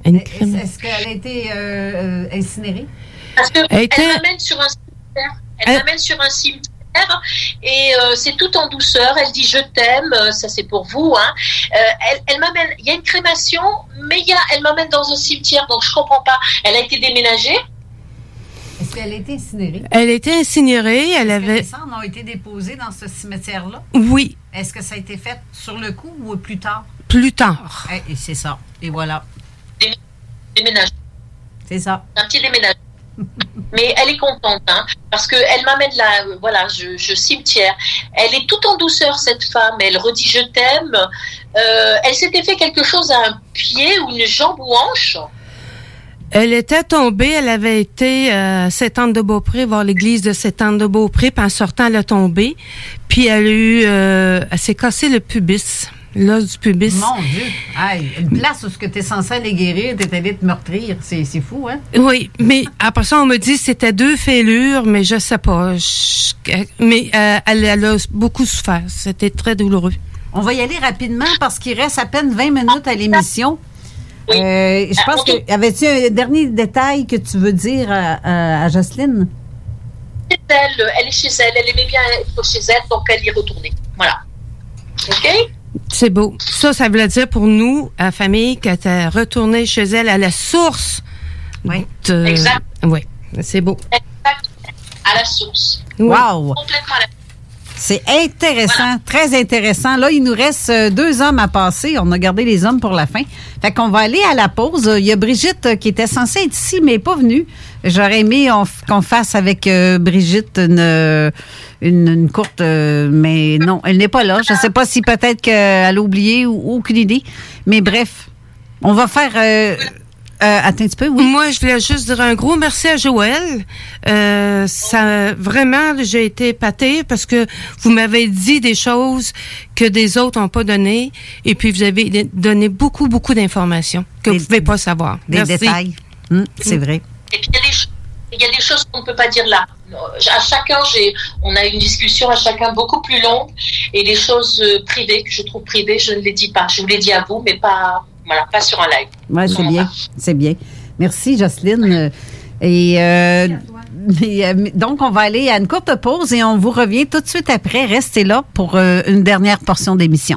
Est-ce qu'elle a été euh, euh, incinérée? Parce que Elle elle, était- m'amène sur un cimetière. Elle, Elle- m'amène sur un cimetière et euh, c'est tout en douceur. Elle dit je t'aime, euh, ça c'est pour vous. Hein. Euh, elle, elle m'amène. Il y a une crémation, mais il y a, elle m'amène dans un cimetière, donc je comprends pas. Elle a été déménagée. Est-ce qu'elle a été incinérée? Elle était incinérée, elle Est-ce que avait... les cendres ont été déposées dans ce cimetière-là? Oui, Est-ce que ça a été fait sur le coup ou plus tard? plus tard. Eh, et c'est ça. Et voilà. Déménage. C'est ça. Un petit déménagement. Mais elle est contente, hein, parce qu'elle m'amène là, euh, voilà, je, cimetière. Elle est tout en douceur, cette femme. Elle redit je t'aime. Euh, elle s'était fait quelque chose à un pied ou une jambe ou hanche. Elle était tombée, elle avait été à Saint-Anne-de-Beaupré, voir l'église de Saint-Anne-de-Beaupré, puis en sortant, elle a tombé. Puis elle a eu... euh, elle s'est cassé le pubis, l'os du pubis. Mon Dieu. Hey, une place où tu es censé aller guérir, tu es allé te meurtrir. C'est fou, hein? Oui, mais après ça, on me dit que c'était deux fêlures, mais je sais pas. Je- mais euh, elle, elle a beaucoup souffert. C'était très douloureux. On va y aller rapidement parce qu'il reste à peine 20 minutes à l'émission. Euh, je pense que. Avais-tu un dernier détail que tu veux dire à, à- à Jocelyne? C'est elle, elle est chez elle. Elle aimait bien être chez elle, donc elle y est retournée. Voilà. OK? C'est beau. Ça, ça voulait dire pour nous, à la famille, qu'elle était retournée chez elle à la source. Oui. Exact. Oui, c'est beau. À la source. Wow! Complètement à la C'est intéressant, très intéressant. Là, il nous reste euh, deux hommes à passer. On a gardé les hommes pour la fin. Fait qu'on va aller à la pause. Il y a Brigitte euh, qui était censée être ici, mais pas venue. J'aurais aimé qu'on fasse avec euh, Brigitte une, une, courte... mais non, elle n'est pas là. Je ne sais pas si peut-être qu'elle a oublié ou aucune idée. Mais bref, on va faire... euh, attends un petit peu, oui. Moi, je voulais juste dire un gros merci à Joël. Euh, ça, vraiment, j'ai été épatée parce que vous m'avez dit des choses que des autres n'ont pas données et puis vous avez donné beaucoup, beaucoup d'informations que vous ne pouvez pas savoir. Des Merci. détails. Hum, c'est vrai. Et puis il y a des ch- il y a des choses qu'on ne peut pas dire là. À chacun, on a une discussion à chacun beaucoup plus longue et des choses euh, privées que je trouve privées, je ne les dis pas. Je vous les dis à vous, mais pas, voilà, pas sur un live. Oui, c'est bien. C'est bien. Merci, Jocelyne. Et euh, et, euh, donc, on va aller à une courte pause et on vous revient tout de suite après. Restez là pour euh, une dernière portion d'émission.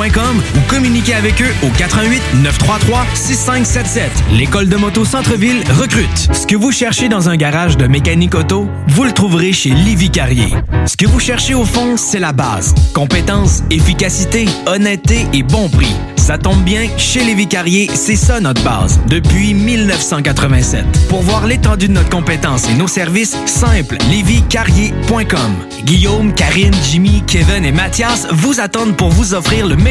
ou communiquez avec eux au 88 933 6577. L'école de moto Centre-ville recrute. Ce que vous cherchez dans un garage de mécanique auto, vous le trouverez chez Livy Carrier. Ce que vous cherchez au fond, c'est la base. Compétence, efficacité, honnêteté et bon prix. Ça tombe bien, chez Lévi Carrier, c'est ça notre base, depuis 1987. Pour voir l'étendue de notre compétence et nos services, simple, lévicarrier.com. Guillaume, Karine, Jimmy, Kevin et Mathias vous attendent pour vous offrir le meilleur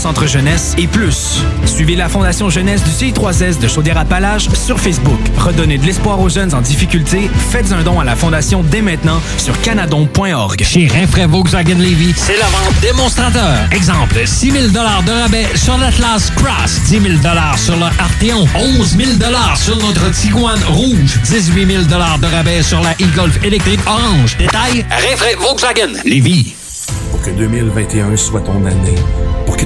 centre jeunesse et plus. Suivez la Fondation Jeunesse du CI3S de Chaudière-Appalaches sur Facebook. Redonnez de l'espoir aux jeunes en difficulté. Faites un don à la Fondation dès maintenant sur canadon.org. Chez Rinfraie Volkswagen Levy, c'est la vente démonstrateur. Exemple, 6 000 de rabais sur l'Atlas Cross, 10 000 sur le Arteon, 11 000 sur notre Tiguan Rouge, 18 000 de rabais sur la e-Golf électrique orange. Détail, Rinfraie Volkswagen Levy. Pour que 2021 soit ton année.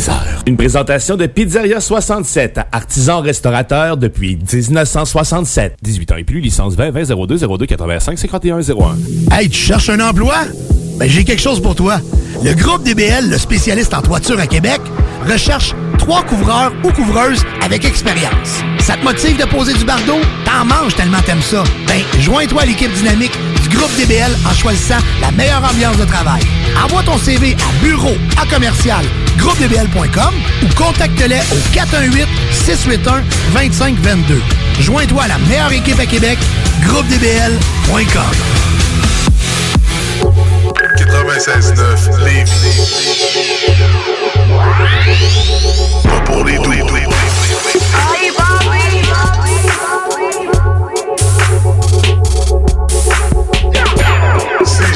Dimanches, 15h. Une présentation de Pizzeria 67, artisan restaurateur depuis 1967. 18 ans et plus, licence 20 20 02 02 85 51 01. Hey, tu cherches un emploi? Ben, j'ai quelque chose pour toi. Le groupe DBL, le spécialiste en toiture à Québec, recherche trois couvreurs ou couvreuses avec expérience. Ça te motive de poser du bardeau? T'en manges tellement t'aimes ça. Ben, joins-toi à l'équipe dynamique du groupe DBL en choisissant la meilleure ambiance de travail. Envoie ton CV à bureau à commercial groupedbl.com ou contacte-les au 418 681 2522. Joins-toi à la meilleure équipe à Québec, groupedbl.com. 96.9 Lévis. Pas pour les doux.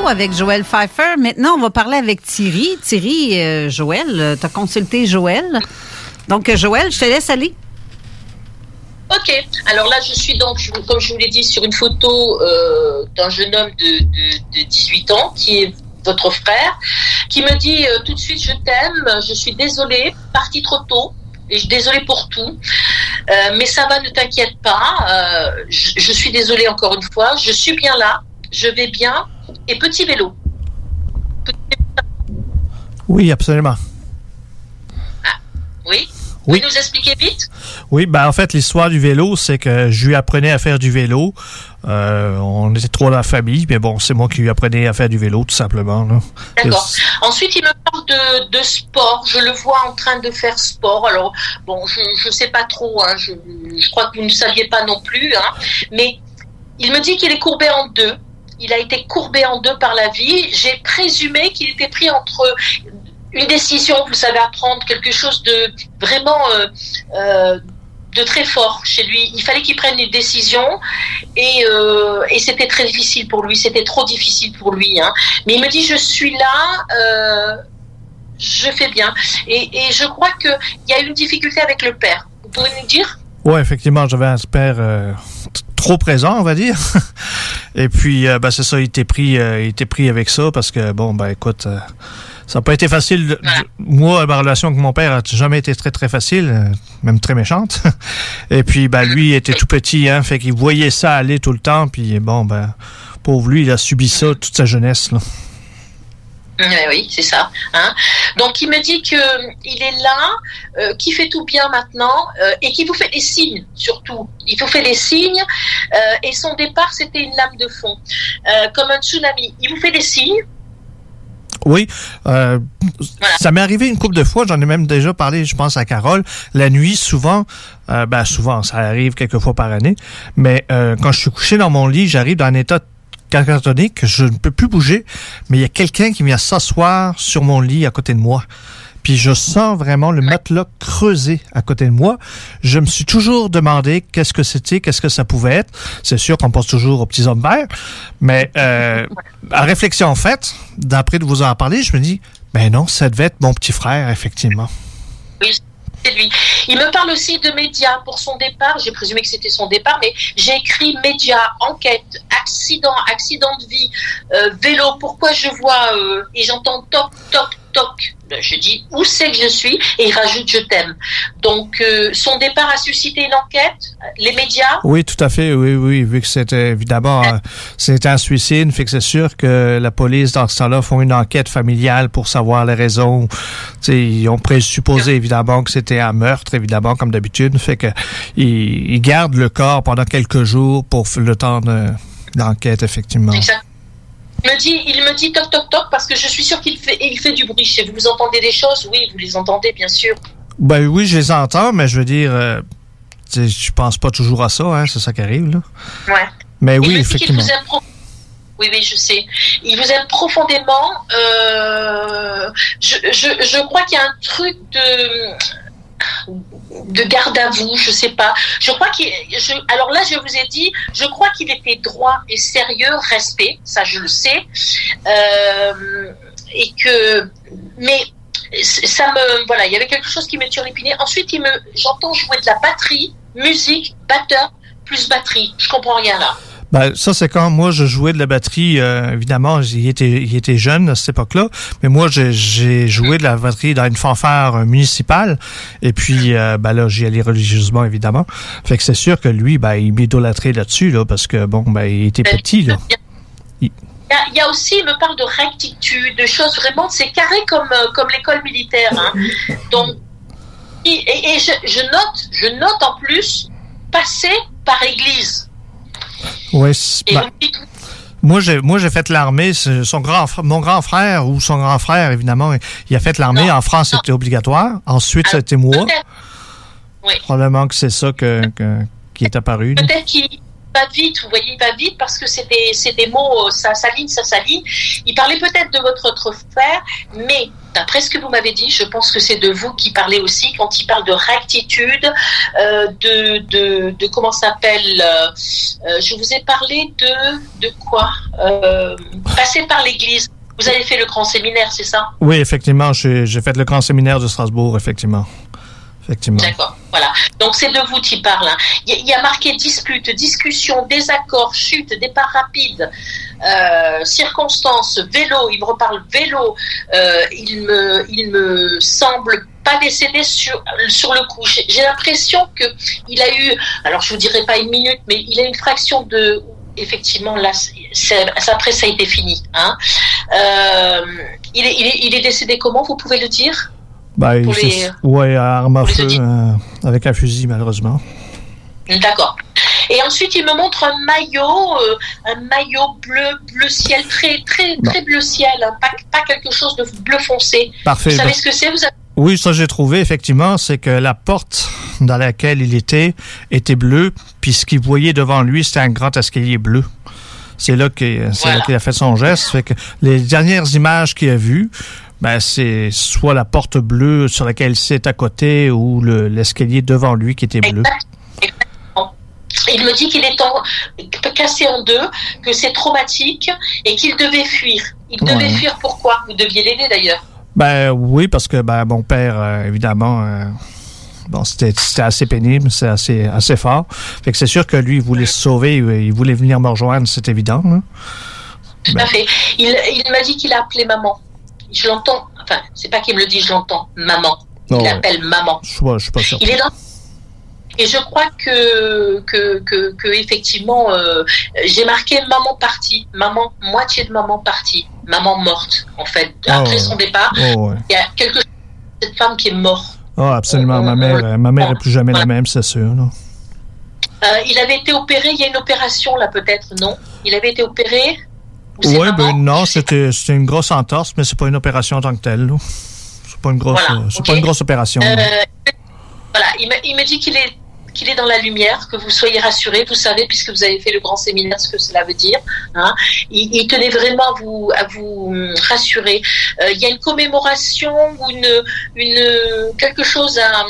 Avec Joël Pfeiffer. Maintenant, on va parler avec Thierry. Thierry, euh, Joël, tu as consulté Joël? Donc, euh, Joël, je te laisse aller. Ok, alors là je suis donc, comme je vous l'ai dit, sur une photo euh, d'un jeune homme de, de- de 18 ans qui est votre frère, qui me dit euh, tout de suite je t'aime, je suis désolée, parti trop tôt, et je suis désolée pour tout, Euh, mais ça va, ne t'inquiète pas, euh, je, je suis désolée encore une fois, je suis bien là, je vais bien, et petit vélo. Oui, absolument. Oui Oui? Vous nous expliquer vite? Oui, ben en fait, l'histoire du vélo, c'est que je lui apprenais à faire du vélo. Euh, on était trois dans la famille, mais bon, c'est moi qui lui apprenais à faire du vélo, tout simplement. D'accord. Ensuite, il me parle de, de sport. Je le vois en train de faire sport. Alors, bon, je ne sais pas trop. hein. Je, je crois que vous ne saviez pas non plus. hein. Mais il me dit qu'il est courbé en deux. Il a été courbé en deux par la vie. J'ai présumé qu'il était pris entre une décision, vous savez, à prendre, quelque chose de vraiment euh, euh, de très fort chez lui. Il fallait qu'il prenne une décision et, euh, c'était très difficile pour lui. C'était trop difficile pour lui. hein. Mais il me dit, je suis là, je fais bien. Et, et je crois qu'il y a une difficulté avec le père. Vous pouvez nous dire? Ouais, effectivement, j'avais un père trop présent, on va dire. Et puis, euh, ben, c'est ça, il était pris, euh, il était pris avec ça parce que bon, ben écoute, euh, ça n'a pas été facile. de- Moi, ma relation avec mon père a jamais été très très facile, euh, même très méchante. Et puis, ben lui il était tout petit, hein, fait qu'il voyait ça aller tout le temps. Puis bon, ben pauvre lui, il a subi ça toute sa jeunesse. Là. Oui, oui, c'est ça. Hein. Donc il me dit que il est là, euh, qui fait tout bien maintenant euh, et qui vous fait des signes surtout. Il vous fait des signes euh, et son départ c'était une lame de fond, euh, comme un tsunami. Il vous fait des signes? Oui, ça m'est arrivé une couple de fois. J'en ai même déjà parlé, je pense, à Carole. La nuit, souvent, ben souvent, ça arrive quelques fois par année. Mais quand je suis couché dans mon lit, j'arrive dans un état catatonique, je ne peux plus bouger, mais il y a quelqu'un qui vient s'asseoir sur mon lit à côté de moi. Puis je sens vraiment le matelas creusé à côté de moi. Je me suis toujours demandé qu'est-ce que c'était, qu'est-ce que ça pouvait être. C'est sûr qu'on pense toujours aux petits hommes verts, mais euh, à réflexion faite, d'après de vous en parler, je me dis, ben non, ça devait être mon petit frère, effectivement. Oui, c'est lui. Il me parle aussi de médias pour son départ. J'ai présumé que c'était son départ, mais j'ai écrit médias, enquête, accident, accident de vie, euh, vélo. Pourquoi je vois euh, et j'entends toc, toc, toc. Je dis où c'est que je suis et il rajoute je t'aime. Donc euh, son départ a suscité une enquête. Les médias? Oui, tout à fait. Oui, oui, vu que c'était évidemment euh, c'était un suicide, fait que c'est sûr que la police dans ce temps-là font une enquête familiale pour savoir les raisons. Tu sais, ils ont présupposé évidemment que c'était un meurtre, évidemment comme d'habitude, fait que ils, ils gardent le corps pendant quelques jours pour le temps de l'enquête effectivement. Il me dit, il me dit toc toc toc parce que je suis sûr qu'il fait, il fait du bruit chez vous. Vous entendez des choses? Oui, vous les entendez bien sûr. Ben oui, je les entends, mais je veux dire, euh, je pense pas toujours à ça, hein, c'est ça qui arrive là. Ouais. Mais Il oui, dit qu'il effectivement. vous aime pro- Oui, oui, je sais. Il vous aime profondément. Euh, je, je, je crois qu'il y a un truc de de garde à vous, je sais pas. Je crois qu'il, alors là, je vous ai dit, je crois qu'il était droit et sérieux, respect, ça je le sais, euh, et que, mais ça me, voilà, il y avait quelque chose qui me turlupinait. Ensuite, il me, j'entends jouer de la batterie, musique, batteur plus batterie. Je comprends rien là. Ben, ça, c'est quand moi, je jouais de la batterie. euh, évidemment, il était, il était jeune à cette époque-là. Mais moi, j'ai- joué de la batterie dans une fanfare euh, municipale. Et puis, euh, ben là, j'y allais religieusement, évidemment. Fait que c'est sûr que lui, ben, il m'idolâtrait là-dessus, là, parce que, bon, ben, il était petit, là. Il y, a, il y a aussi, il me parle de rectitude, de choses vraiment, c'est carré comme, comme l'école militaire. Hein. Donc, et, et- et je, je note, je note en plus, passer par église. Et ben, Moi, j'ai moi j'ai fait l'armée. Son grand mon grand frère ou son grand frère évidemment, il a fait l'armée en France, c'était obligatoire. Ensuite, c'était moi. oui. Probablement que c'est ça que, que- qui est apparu. Peut-être qu'il va vite, vous voyez, il va vite parce que c'est des, c'est des mots, euh, ça s'aligne, ça s'aligne. Il parlait peut-être de votre autre frère, mais d'après ce que vous m'avez dit, je pense que c'est de vous qui parlez aussi quand il parle de rectitude, euh, de, de, de comment ça s'appelle, euh, je vous ai parlé de, de quoi euh, Passer par l'église. Vous avez fait le grand séminaire, c'est ça? Oui, effectivement, j'ai j'ai fait le grand séminaire de Strasbourg, effectivement. Effectivement. D'accord, voilà. Donc c'est de vous qui parle. hein. Il y, a- marqué dispute, discussion, désaccord, chute, départ rapide, euh, circonstances, vélo. Il me reparle vélo. Euh, il me, me semble pas décédé sur le coup. J'ai l'impression que il a eu, alors je vous dirai pas une minute, mais il a une fraction de effectivement là, après ça a été fini. Hein. Euh, il est décédé comment Vous pouvez le dire? Ben, Pour c'est- les- ouais, à arme à feu, euh, avec un fusil, malheureusement. D'accord. Et ensuite, il me montre un maillot, euh, un maillot bleu, bleu ciel, très, très, très bleu ciel, hein, pas, pas quelque chose de bleu foncé. Parfait. Vous savez Ben- ce que c'est Vous avez- Oui, ça j'ai trouvé effectivement, c'est que la porte dans laquelle il était était bleue, puis ce qu'il voyait devant lui, c'était un grand escalier bleu. C'est là que- c'est là qu'il a fait son geste. Fait que les dernières images qu'il a vues, ben, c'est soit la porte bleue sur laquelle c'est à côté ou le- l'escalier devant lui qui était bleu. Il me dit qu'il est en, cassé en deux, que c'est traumatique et qu'il devait fuir. Il devait fuir pourquoi? Vous deviez l'aider d'ailleurs. Ben oui, parce que ben, mon père, euh, évidemment, euh, bon, c'était assez pénible, c'est assez, assez fort. Fait que c'est sûr que lui, il voulait se sauver, il voulait venir me rejoindre, c'est évident. Tout à fait. Il, il m'a dit qu'il a appelé maman. Je l'entends. Enfin, c'est pas qu'il me le dit, je l'entends. Maman. Il Oh, ouais. appelle maman. Je je suis pas sûr. Il est dans. Et je crois que, que, que, que effectivement, euh, j'ai marqué maman partie, maman, moitié de maman partie, maman morte, en fait. Ah Après son départ, Oh, ouais. il y a quelque chose cette femme qui est morte. Ah, absolument. Ma mère, euh, ma mère est plus jamais la même, c'est sûr. là. Euh, il avait été opéré, il y a une opération là peut-être, non? Il avait été opéré? Oui, ben non, c'était une grosse entorse, mais c'est pas une opération en tant que telle. C'est pas une grosse, Voilà, euh, pas une grosse opération. Euh, voilà, il me, il me dit qu'il est qu'il est dans la lumière, que vous soyez rassurés, vous savez, puisque vous avez fait le grand séminaire, ce que cela veut dire. Hein. Il, il tenait vraiment à vous, à vous hum, rassurer. Euh, il y a une commémoration ou une, une, quelque chose, à,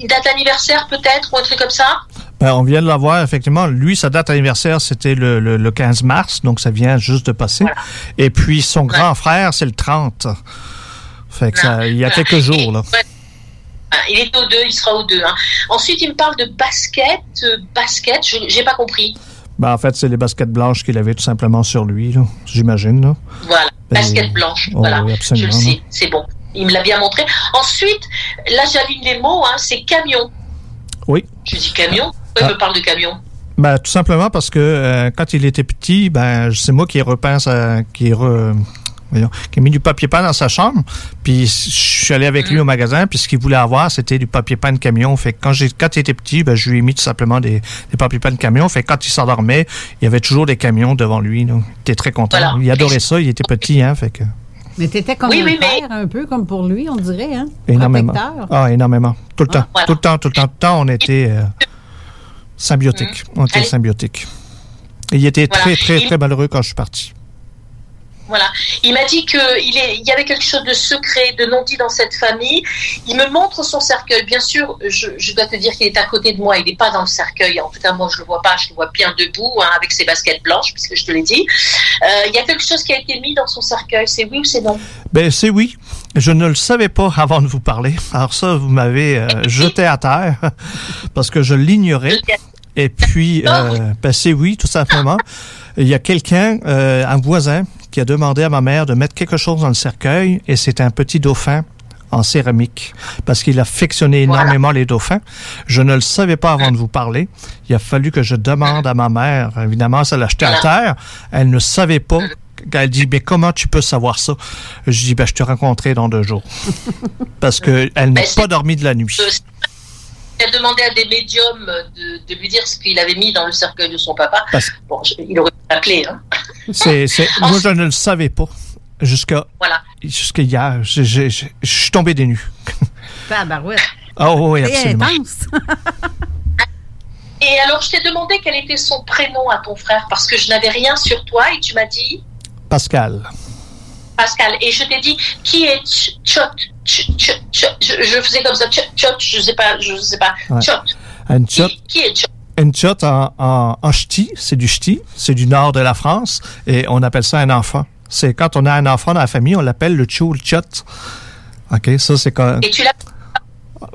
une date d'anniversaire peut-être, ou un truc comme ça? Ben, on vient de l'avoir, effectivement. Lui, sa date anniversaire, c'était le, le, le 15 mars, donc ça vient juste de passer. Et puis, son grand frère, c'est le 30. Fait que ça, il y a quelques jours, là. Hein, Il est au 2, il sera au 2. hein. Ensuite, il me parle de basket. euh, basket, je j'ai pas compris. Ben, en fait, c'est les baskets blanches qu'il avait tout simplement sur lui, j'imagine. là. Voilà, Ben, basket blanche. oh, voilà, oui, je absolument, le sais, c'est bon. Il me l'a bien montré. Ensuite, là, j'aligne les mots, hein, c'est camion. Oui. Je dis camion? Pourquoi il Ah. me parle de camion? Ben, tout simplement parce que euh, quand il était petit, ben, c'est moi qui repense à, qui, re- voyons, qui ai mis du papier peint dans sa chambre. Puis je suis allé avec lui au magasin, puis ce qu'il voulait avoir, c'était du papier peint de camion. Fait que quand j'ai, quand il était petit, ben, je lui ai mis tout simplement des, des papiers peints de camion. Fait que quand il s'endormait, il y avait toujours des camions devant lui. là. Il était très content. Voilà. Il adorait ça. Il était petit, hein, fait que Mais t'étais comme Oui, un oui, mais- père, un peu comme pour lui, on dirait, hein? énormément. Protecteur. Ah, énormément. Tout le temps, voilà. tout le temps, tout le temps, tout le temps, on était euh, On était Allez. symbiotiques. Et il était Voilà. très, très, Il- très malheureux quand je suis parti. Voilà. Il m'a dit qu'il il y avait quelque chose de secret, de non dit dans cette famille. Il me montre son cercueil. Bien sûr, je, je dois te dire qu'il est à côté de moi. Il n'est pas dans le cercueil. En tout cas, moi, je le vois pas. Je le vois bien debout, hein, avec ses baskets blanches, puisque je te l'ai dit. Euh, il y a quelque chose qui a été mis dans son cercueil. C'est oui ou c'est non? Ben, c'est oui. Je ne le savais pas avant de vous parler. Alors ça, vous m'avez euh, jeté à terre parce que je l'ignorais. Et puis, euh, c'est oui, tout simplement. Il y a quelqu'un, euh, un voisin, qui a demandé à ma mère de mettre quelque chose dans le cercueil et c'est un petit dauphin en céramique parce qu'il affectionnait énormément les dauphins. Je ne le savais pas avant de vous parler. Il a fallu que je demande à ma mère. Évidemment, ça l'a jeté à terre. Elle ne savait pas. Elle dit, mais comment tu peux savoir ça? Je dis, ben, je te rencontrerai dans deux jours. Parce qu'elle n'a Ben, pas dormi de la nuit. Il a demandé à des médiums de, de lui dire ce qu'il avait mis dans le cercueil de son papa. Parce- Bon, je- il aurait pu l'appeler. Hein. C'est, c'est, moi, je ne le savais pas. Jusqu'à, Voilà. jusqu'à hier. Je, je- je- je suis tombé des nues. Ah oui, C'est absolument. intense. Et alors, je t'ai demandé quel était son prénom à ton frère parce que je n'avais rien sur toi et tu m'as dit Pascal. Pascal. Et je t'ai dit qui est Ch- Chot Ch- Ch- Ch- je, faisais comme ça. Ch- Chot, je sais pas, je sais pas. Ouais. Chot. Un shot, Qui est Chot? Un shot en, en, en ch'ti, c'est du ch'ti, c'est du nord de la France, et on appelle ça un enfant. C'est quand on a un enfant dans la famille, on l'appelle le chou, le chot. OK, ça c'est quand. Et tu l'as.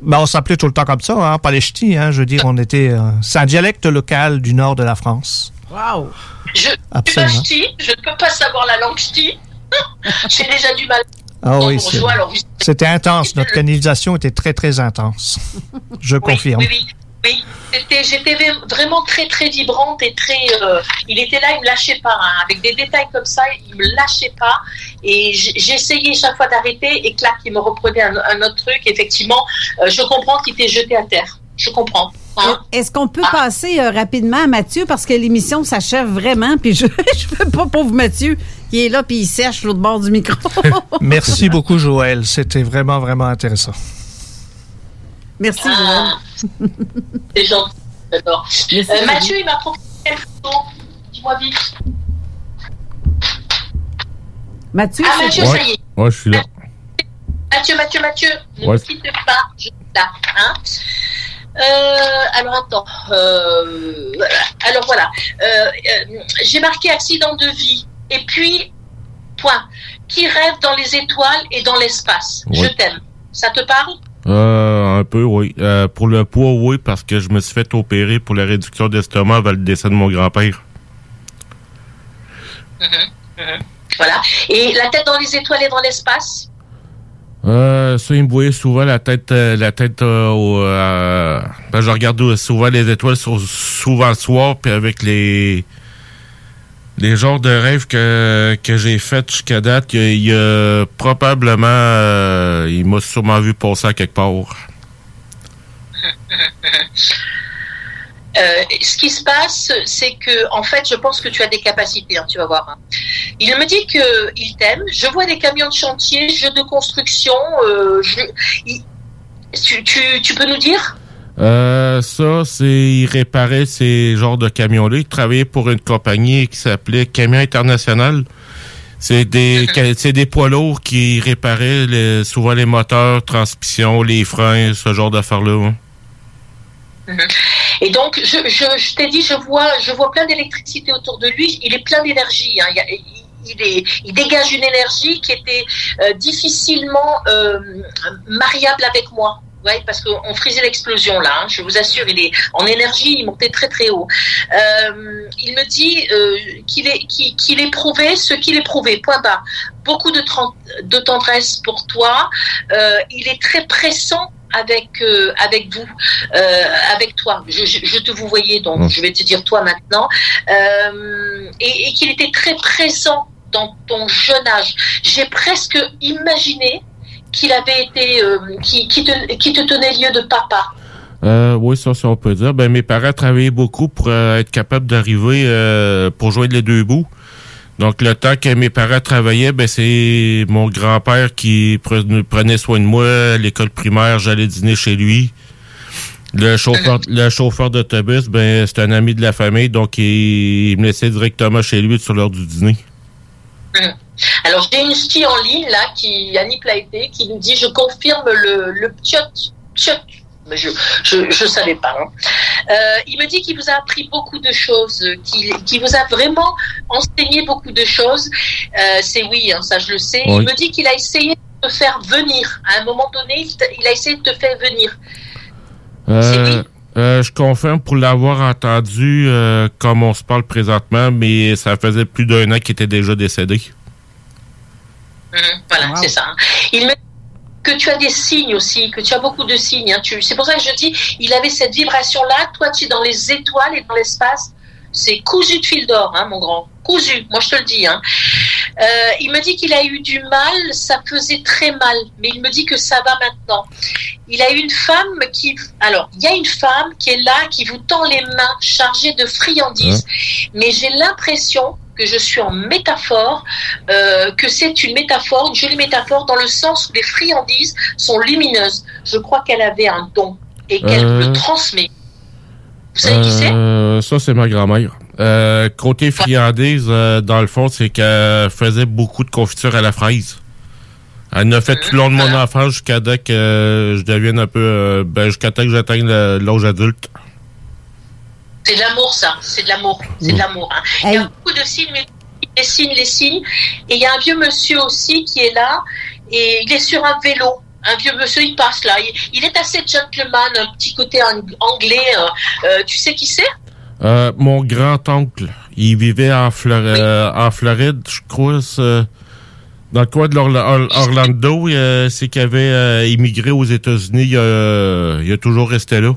Ben, on s'appelait tout le temps comme ça, hein, pas les ch'tis, hein. Je veux dire, on était. euh, c'est un dialecte local du nord de la France. Wow. Je suis pas Absolument. ch'ti, je ne peux pas savoir la langue ch'ti. J'ai déjà du mal. Ah oui, c'était intense. Notre canalisation était très, très intense. Je confirme. Oui, oui, J'étais vraiment très, très vibrante et très. euh, il était là, il me lâchait pas. hein. Avec des détails comme ça, il me lâchait pas. Et j'essayais chaque fois d'arrêter et clac, il me reprenait un, un autre truc. Effectivement, euh, je comprends qu'il t'ait jeté à terre. Je comprends. hein. Est-ce qu'on peut passer euh, rapidement à Mathieu? Parce que l'émission s'achève vraiment puis je je veux pas pauvre Mathieu qui est là puis il sèche l'autre bord du micro. Merci beaucoup, Joël. C'était vraiment, vraiment intéressant. Merci Ah. Joël. C'est gentil. J'adore. Merci, Euh. Mathieu, il m'a proposé quelle photo Dis-moi vite. Mathieu, Ah, c'est- Mathieu, ça y est. Ouais, je suis là. Mathieu, Mathieu, Mathieu, ne Ouais. me quitte pas, je suis là. Hein Euh, alors attends. Euh, alors voilà. Euh, euh, J'ai marqué accident de vie. Et puis, point. Qui rêve dans les étoiles et dans l'espace? Je t'aime. Ça te parle? Euh, un peu, oui. Euh, pour le poids, oui, parce que je me suis fait opérer pour la réduction d'estomac avant le décès de mon grand-père. Voilà. Et la tête dans les étoiles et dans l'espace? Euh, ça, il me voyait souvent la tête, euh, la tête euh, au, ben, je regarde souvent les étoiles souvent le soir, puis avec les les genres de rêves que, que j'ai fait jusqu'à date, il y a, probablement, euh, il m'a sûrement vu passer à quelque part. Euh, ce qui se passe, c'est que, en fait, je pense que tu as des capacités, hein, tu vas voir. hein. Il me dit que il t'aime. Je vois des camions de chantier, jeux de construction. euh, tu peux nous dire? Euh, ça, c'est, il réparait ces genres de camions-là. Il travaillait pour une compagnie qui s'appelait Camion International. C'est des, c'est des poids lourds qui réparaient les- souvent les moteurs, transmissions, les freins, ce genre d'affaires-là. Et donc, je, je, je t'ai dit, je vois, je vois plein d'électricité autour de lui. Il est plein d'énergie. hein. Il, est, il dégage une énergie qui était euh, difficilement euh, mariable avec moi. Ouais, parce qu'on frisait l'explosion là. hein, je vous assure, il est en énergie, il montait très très haut. Euh, il me dit euh, qu'il est qu'il éprouvait ce qu'il éprouvait. Point bas. Beaucoup de tendresse pour toi. Euh, il est très pressant avec euh, avec vous, euh, avec toi. Je, je, je te vous voyais donc. Je vais te dire toi maintenant. Euh, et et qu'il était très présent dans ton jeune âge. J'ai presque imaginé qu'il avait été, euh, qui, qui, te, qui te tenait lieu de papa. Euh, oui, ça, ça, on peut dire. Ben, mes parents travaillaient beaucoup pour euh, être capables d'arriver pour joindre les deux bouts. Donc, le temps que mes parents travaillaient, ben, c'est mon grand-père qui pre- prenait soin de moi. À l'école primaire, j'allais dîner chez lui. Le chauffeur, le chauffeur d'autobus, ben, c'est un ami de la famille, donc il, il me laissait directement chez lui sur l'heure du dîner. Alors, j'ai une fille en ligne, là, qui, Annie Plaité, qui nous dit Je confirme le, le ptiot, ptiot. Mais je je, je savais pas. hein. Euh, il me dit qu'il vous a appris beaucoup de choses, qu'il vous a vraiment enseigné beaucoup de choses. Euh, c'est oui, hein, ça je le sais. Oui. Il me dit qu'il a essayé de te faire venir. À un moment donné, il a essayé de te faire venir. Euh, euh, je confirme pour l'avoir entendu euh, comme on se parle présentement, mais ça faisait plus d'un an qu'il était déjà décédé. Mhm, voilà, c'est ça. hein. Il me dit que tu as des signes aussi, que tu as beaucoup de signes. hein. Tu- C'est pour ça que je dis, il avait cette vibration-là. Toi, tu es dans les étoiles et dans l'espace. C'est cousu de fil d'or, hein, mon grand. Cousu, moi je te le dis. Hein. Euh, il me dit qu'il a eu du mal, ça faisait très mal, mais il me dit que ça va maintenant. Il a une femme qui... Alors, il y a une femme qui est là, qui vous tend les mains chargées de friandises, mais j'ai l'impression que je suis en métaphore, euh, que c'est une métaphore, une jolie métaphore, dans le sens où les friandises sont lumineuses. Je crois qu'elle avait un don et qu'elle Euh. le transmet. Vous savez qui c'est? Euh, ça, c'est ma grand-mère. Euh, côté friandise, dans le fond, c'est qu'elle faisait beaucoup de confiture à la fraise. Elle en a fait tout le long de mon enfance jusqu'à que je devienne un peu... ben, jusqu'à temps que j'atteigne l'âge adulte. C'est de l'amour, ça. C'est de l'amour. C'est de l'amour. hein. Il y a beaucoup de signes, mais les signes, les signes. Et il y a un vieux monsieur aussi qui est là, et il est sur un vélo. Un vieux monsieur, il passe là. Il, il est assez gentleman, un petit côté ang- anglais. euh, euh, tu sais qui c'est? Euh, mon grand-oncle, il vivait en, Flor- euh, en Floride, je crois, dans le coin de Orlando. euh, c'est qu'il avait euh, immigré aux États-Unis. Il, il a toujours resté là.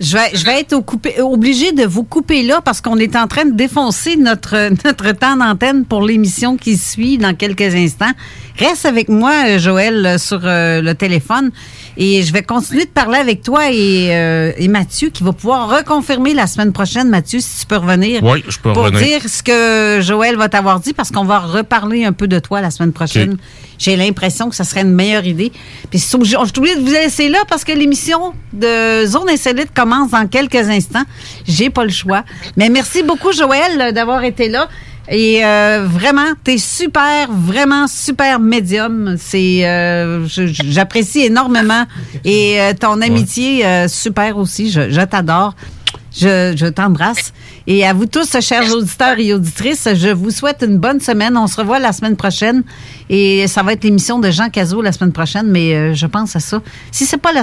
Je vais, je vais être coupé- obligée de vous couper là parce qu'on est en train de défoncer notre, notre temps d'antenne pour l'émission qui suit dans quelques instants. Reste avec moi, euh, Joël, euh, sur euh, le téléphone et je vais continuer de parler avec toi et, euh, et Mathieu qui va pouvoir reconfirmer la semaine prochaine. Mathieu, si tu peux revenir. Oui, je peux pour revenir. dire ce que Joël va t'avoir dit parce qu'on va reparler un peu de toi la semaine prochaine. J'ai l'impression que ça serait une meilleure idée. Puis je suis obligée de vous laisser là parce que l'émission de Zone Insolite commence dans quelques instants. J'ai pas le choix. Mais merci beaucoup, Joël, d'avoir été là. Et euh, vraiment, t'es super, vraiment super médium. C'est, euh, j'apprécie énormément. Et euh, ton amitié, euh, super aussi. Je, je t'adore. Je, je t'embrasse. Et à vous tous, chers auditeurs et auditrices, je vous souhaite une bonne semaine. On se revoit la semaine prochaine. Et ça va être l'émission de Jean Cazot la semaine prochaine, mais euh, je pense à ça. Si c'est pas la